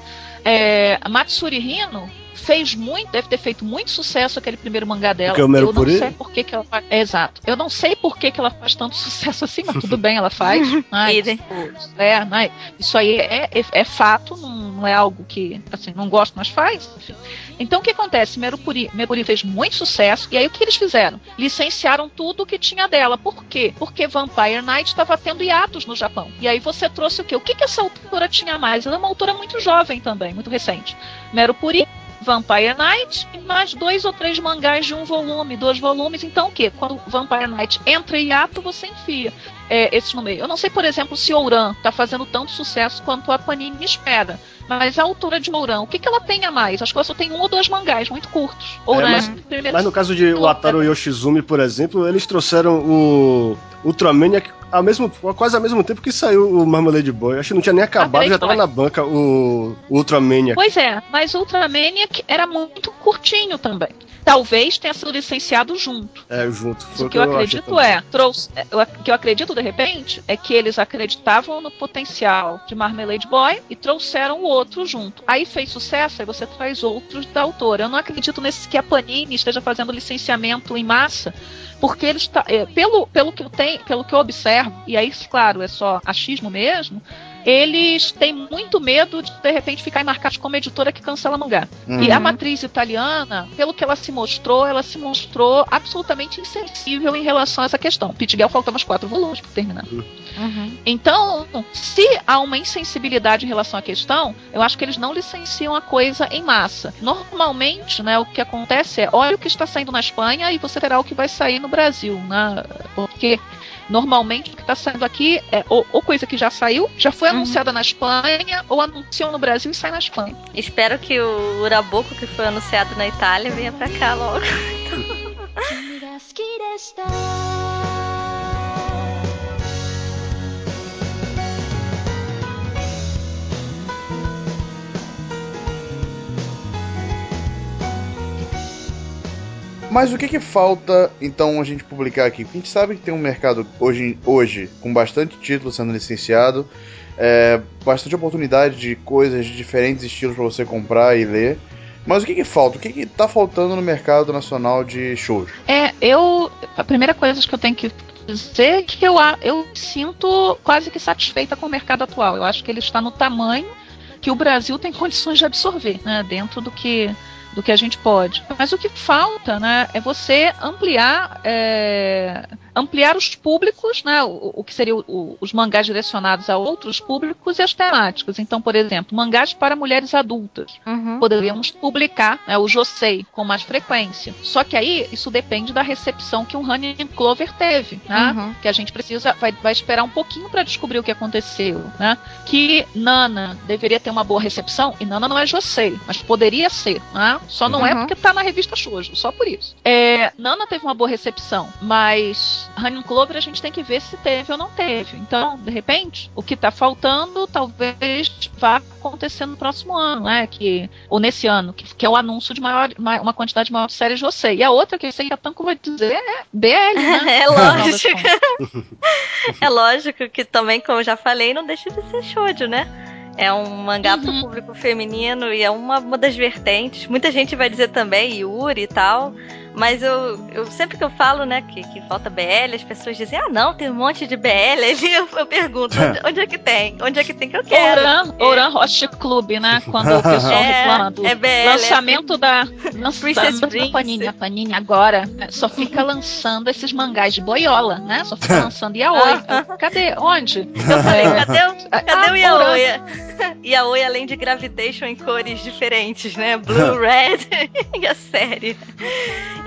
[SPEAKER 5] É, Matsuri Hino fez muito, deve ter feito muito sucesso aquele primeiro mangá dela.
[SPEAKER 3] eu
[SPEAKER 5] não sei por que, que ela faz. É, exato. Eu não sei por que, que ela faz tanto *laughs* sucesso assim, mas tudo bem, ela faz. *laughs* Tipo, é, né, isso aí é, é, é fato, não, é algo que assim, não gosto, mas faz. Enfim. Então o que acontece? Merupuri, Merupuri fez muito sucesso, e aí o que eles fizeram? Licenciaram tudo o que tinha dela. Por quê? Porque Vampire Knight estava tendo hiatos no Japão. E aí você trouxe o quê? O que, que essa autora tinha mais? Ela é uma autora muito jovem também, muito recente. Merupuri Vampire Knight e mais dois ou três mangás de um volume, dois volumes. Então o quê? Quando Vampire Knight entra em ato, você enfia é, esses no meio. Eu não sei, por exemplo, se Ouran está fazendo tanto sucesso quanto a Panini espera. Mas a autora de Ouran, o que, que ela tem a mais? Acho que ela só tem um ou dois mangás muito curtos. Ouran,
[SPEAKER 3] é, mas, mas no caso de Wataru Yoshizumi, por exemplo, eles trouxeram o Ultramaniac ao mesmo, quase ao mesmo tempo que saiu o Marmalade Boy. Acho que não tinha nem acabado, já tava na banca o, o Ultramaniac.
[SPEAKER 5] Pois é, mas o Ultramaniac era muito curtinho também. Talvez tenha sido licenciado junto.
[SPEAKER 3] É, junto.
[SPEAKER 5] Foi o que eu, eu acredito é, trouxe, é, o que eu acredito de repente é que eles acreditavam no potencial de Marmalade Boy e trouxeram o outro junto. Aí fez sucesso, aí você traz outros da autora. Eu não acredito nesse que a Panini esteja fazendo licenciamento em massa porque eles tá, é, pelo, pelo que eu tenho, pelo que eu observo, e aí, claro, é só achismo mesmo, eles têm muito medo de de repente ficar marcados como editora que cancela mangá. Uhum. E a matriz italiana, pelo que ela se mostrou, ela se mostrou absolutamente insensível em relação a essa questão. Pete Girl faltavam uns quatro volumes para terminar. Uhum. Então, se há uma insensibilidade em relação à questão, eu acho que eles não licenciam a coisa em massa. Normalmente, né, o que acontece é, olha o que está saindo na Espanha e você terá o que vai sair no Brasil, né? Porque Normalmente o que está saindo aqui é ou, ou, coisa que já saiu, já foi uhum. anunciada na Espanha, ou anunciou no Brasil e sai na Espanha.
[SPEAKER 4] Espero que o Uraboco que foi anunciado na Itália venha pra cá logo. *laughs* *laughs*
[SPEAKER 2] Mas o que que falta, então, a gente publicar aqui? Porque a gente sabe que tem um mercado hoje, hoje com bastante título sendo licenciado, é, bastante oportunidade de coisas de diferentes estilos para você comprar e ler. Mas o que, que falta? O que, que tá faltando no mercado nacional de shows?
[SPEAKER 5] É, eu. A primeira coisa que eu tenho que dizer é que eu, eu sinto quase que satisfeita com o mercado atual. Eu acho que ele está no tamanho que o Brasil tem condições de absorver, né, dentro do que do que a gente pode. Mas o que falta, né, é você ampliar é, ampliar os públicos, né, o, o que seriam os mangás direcionados a outros públicos e as temáticas. Então, por exemplo, mangás para mulheres adultas. Uhum. Poderíamos publicar né, o Josei com mais frequência. Só que aí isso depende da recepção que o Honey Clover teve, né? Uhum. Que a gente precisa vai, vai esperar um pouquinho para descobrir o que aconteceu, né? Que Nana deveria ter uma boa recepção e Nana não é Josei, mas poderia ser, né? Só não é uhum. é porque tá na revista Shoujo, só por isso. É, Nana teve uma boa recepção, mas Honey Clover a gente tem que ver se teve ou não teve. Então, de repente, o que está faltando talvez vá acontecer no próximo ano, né? Que, ou nesse ano, que, que é o anúncio de maior, uma quantidade maior de séries de você. E a outra que eu sei que a Tanco vai dizer é BL, né? *laughs*
[SPEAKER 4] é lógico. *laughs* é lógico que também, como eu já falei, não deixa de ser shoujo, né? É um mangá uhum. pro público feminino e é uma, uma das vertentes. Muita gente vai dizer também Yuri e tal. Mas eu, eu sempre que eu falo, né, que, que falta BL, as pessoas dizem, ah, não, tem um monte de BL. Aí eu, eu pergunto, onde, onde, é que tem? Onde é que tem que eu quero?
[SPEAKER 5] Oran, Oran Host Club, né? *laughs* Quando o pessoal é, reclama do
[SPEAKER 4] é BL,
[SPEAKER 5] lançamento é da, lançamento da Panini. A Panini agora né, só fica lançando esses mangás de boiola, né? Só fica *laughs* lançando Yaoi. Cadê? Onde?
[SPEAKER 4] Eu falei, cadê, o, cadê ah, o Yaoi? *laughs* Yaoi, além de Gravitation em cores diferentes, né? Blue, Red e a série.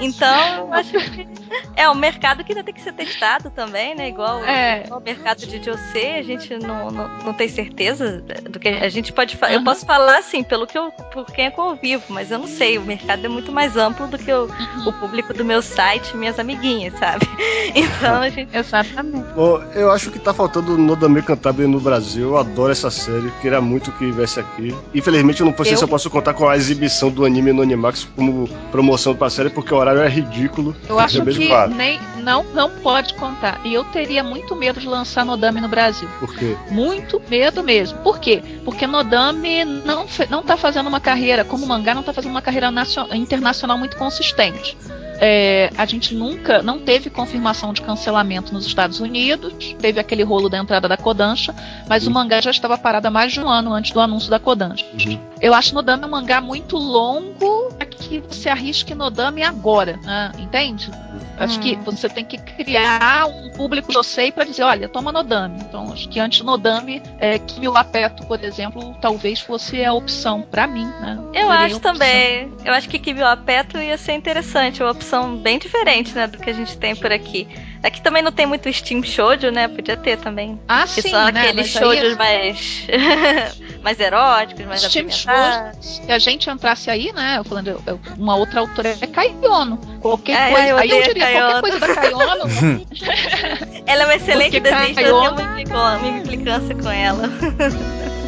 [SPEAKER 4] Então, acho que é um mercado que ainda tem que ser testado também, né? Igual, é. igual o mercado de José, a gente não, não, não, tem certeza do que a gente pode falar. Uhum. Eu posso falar assim, pelo que eu, por quem é convivo, mas eu não sei. O mercado é muito mais amplo do que o, uhum. o público do meu site, minhas amiguinhas, sabe? *laughs* Então a gente.
[SPEAKER 5] Exatamente.
[SPEAKER 3] Bom, eu acho que tá faltando Nodame Cantabile no Brasil. Eu adoro essa série, queria muito que viesse aqui. Infelizmente, eu não sei eu... se eu posso contar com a exibição do anime no Animax como promoção pra série, porque o horário é ridículo.
[SPEAKER 5] Eu acho que nem, não, não pode contar. E eu teria muito medo de lançar Nodame no Brasil.
[SPEAKER 3] Por quê?
[SPEAKER 5] Muito medo mesmo. Por quê? Porque Nodame não, não tá fazendo uma carreira, como mangá, não tá fazendo uma carreira internacional muito consistente. É, a gente nunca, não teve confirmação de cancelamento nos Estados Unidos, teve aquele rolo da entrada da Kodansha, mas uhum. o mangá já estava parado há mais de um ano antes do anúncio da Kodansha. Uhum. Eu acho Nodame um mangá muito longo para que você arrisque Nodame agora, né? entende? Acho que você tem que criar um público sei para dizer, olha, toma Nodame. Então, acho que antes Nodame, é, Kimi Lapeto, por exemplo, talvez fosse a opção para mim, né?
[SPEAKER 4] Eu acho também. Eu acho que Kimi Lapeto ia ser interessante, uma opção bem diferente, né, do que a gente tem por aqui. Aqui também não tem muito Steam Shoujo, né? Podia ter também.
[SPEAKER 5] Ah, que sim,
[SPEAKER 4] são
[SPEAKER 5] né?
[SPEAKER 4] aqueles shoujos mais *laughs* mais eróticos, mais Steam Shoujo.
[SPEAKER 5] Se a gente entrasse aí, né? Eu falando, eu, eu, uma outra autora é Kaiono. Qualquer é, coisa. Eu aí eu diria Kaiono. qualquer coisa da Kaiono. *laughs*
[SPEAKER 4] ela é uma excelente desenhista, eu tenho uma implicância com ela. *laughs*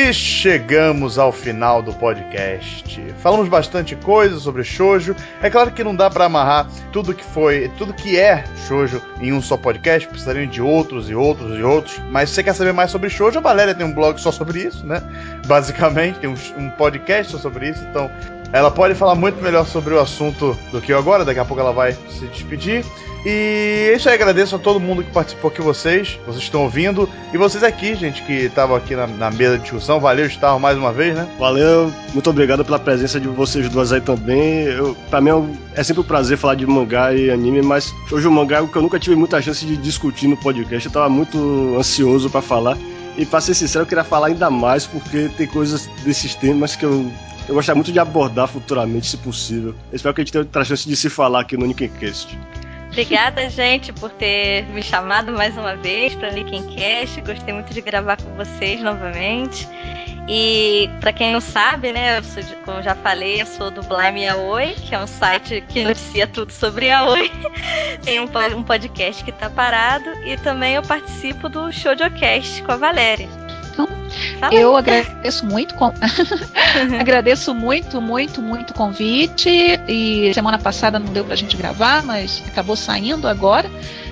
[SPEAKER 2] E chegamos ao final do podcast. Falamos bastante coisa sobre shoujo. É claro que não dá para amarrar tudo que foi, tudo que é shoujo em um só podcast, precisariam de outros e outros e outros. Mas se você quer saber mais sobre shoujo, a Valéria tem um blog só sobre isso, né? Basicamente, tem um, um podcast só sobre isso, então ela pode falar muito melhor sobre o assunto do que eu agora, daqui a pouco ela vai se despedir. E é isso aí, agradeço a todo mundo que participou aqui, vocês, vocês estão ouvindo. E vocês aqui, gente, que estavam aqui na, na, mesa de discussão. Valeu, Gustavo, mais uma vez, né?
[SPEAKER 3] Valeu, muito obrigado pela presença de vocês duas aí também. Eu, pra mim é, é sempre um prazer falar de mangá e anime, mas hoje o mangá é algo que eu nunca tive muita chance de discutir no podcast. Eu tava muito ansioso para falar. E pra ser sincero, eu queria falar ainda mais, porque tem coisas desses temas que eu eu gostaria muito de abordar futuramente, se possível. Espero que a gente tenha outra chance de se falar aqui no Nickencast.
[SPEAKER 4] Obrigada, gente, por ter me chamado mais uma vez para Cast. Gostei muito de gravar com vocês novamente. E para quem não sabe, né, eu sou, como já falei, eu sou do Blime Aoi, que é um site que noticia tudo sobre Aoi. *laughs* Tem um, um podcast que tá parado e também eu participo do Showcast com a Valéria.
[SPEAKER 5] Então, eu agradeço muito, com... *laughs* agradeço muito, muito, muito o convite. E semana passada não deu pra gente gravar, mas acabou saindo agora.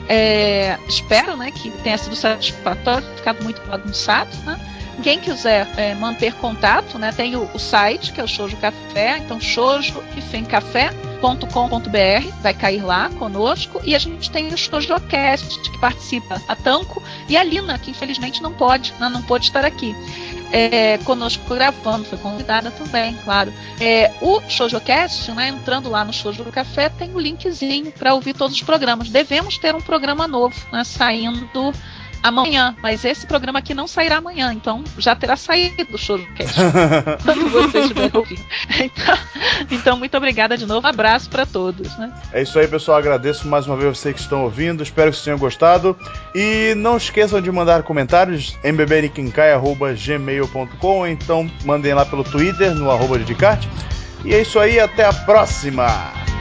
[SPEAKER 5] É, espero, né, que tenha sido satisfatório, ficado muito bagunçado, né? Quem quiser é, manter contato, né, tem o, o, site, que é o Shoujo Café, então shoujo e café.com.br, vai cair lá conosco, e a gente tem o ShojoCast, que participa a Tanco, e a Lina, que infelizmente não pode, né, não pôde estar aqui. É, conosco gravando, foi convidada também, claro. É, o ShojoCast, né, entrando lá no Shoujo Café, tem o linkzinho para ouvir todos os programas. Devemos ter um programa novo, né, saindo amanhã, mas esse programa aqui não sairá amanhã, então já terá saído do Showcast *laughs* quando vocês estiverem ouvindo. Então, então, muito obrigada de novo, abraço para todos. Né?
[SPEAKER 2] É isso aí, pessoal. Agradeço mais uma vez vocês que estão ouvindo, espero que vocês tenham gostado. E não esqueçam de mandar comentários mberiquincai.gmail.com então mandem lá pelo Twitter, no arroba de E é isso aí, até a próxima!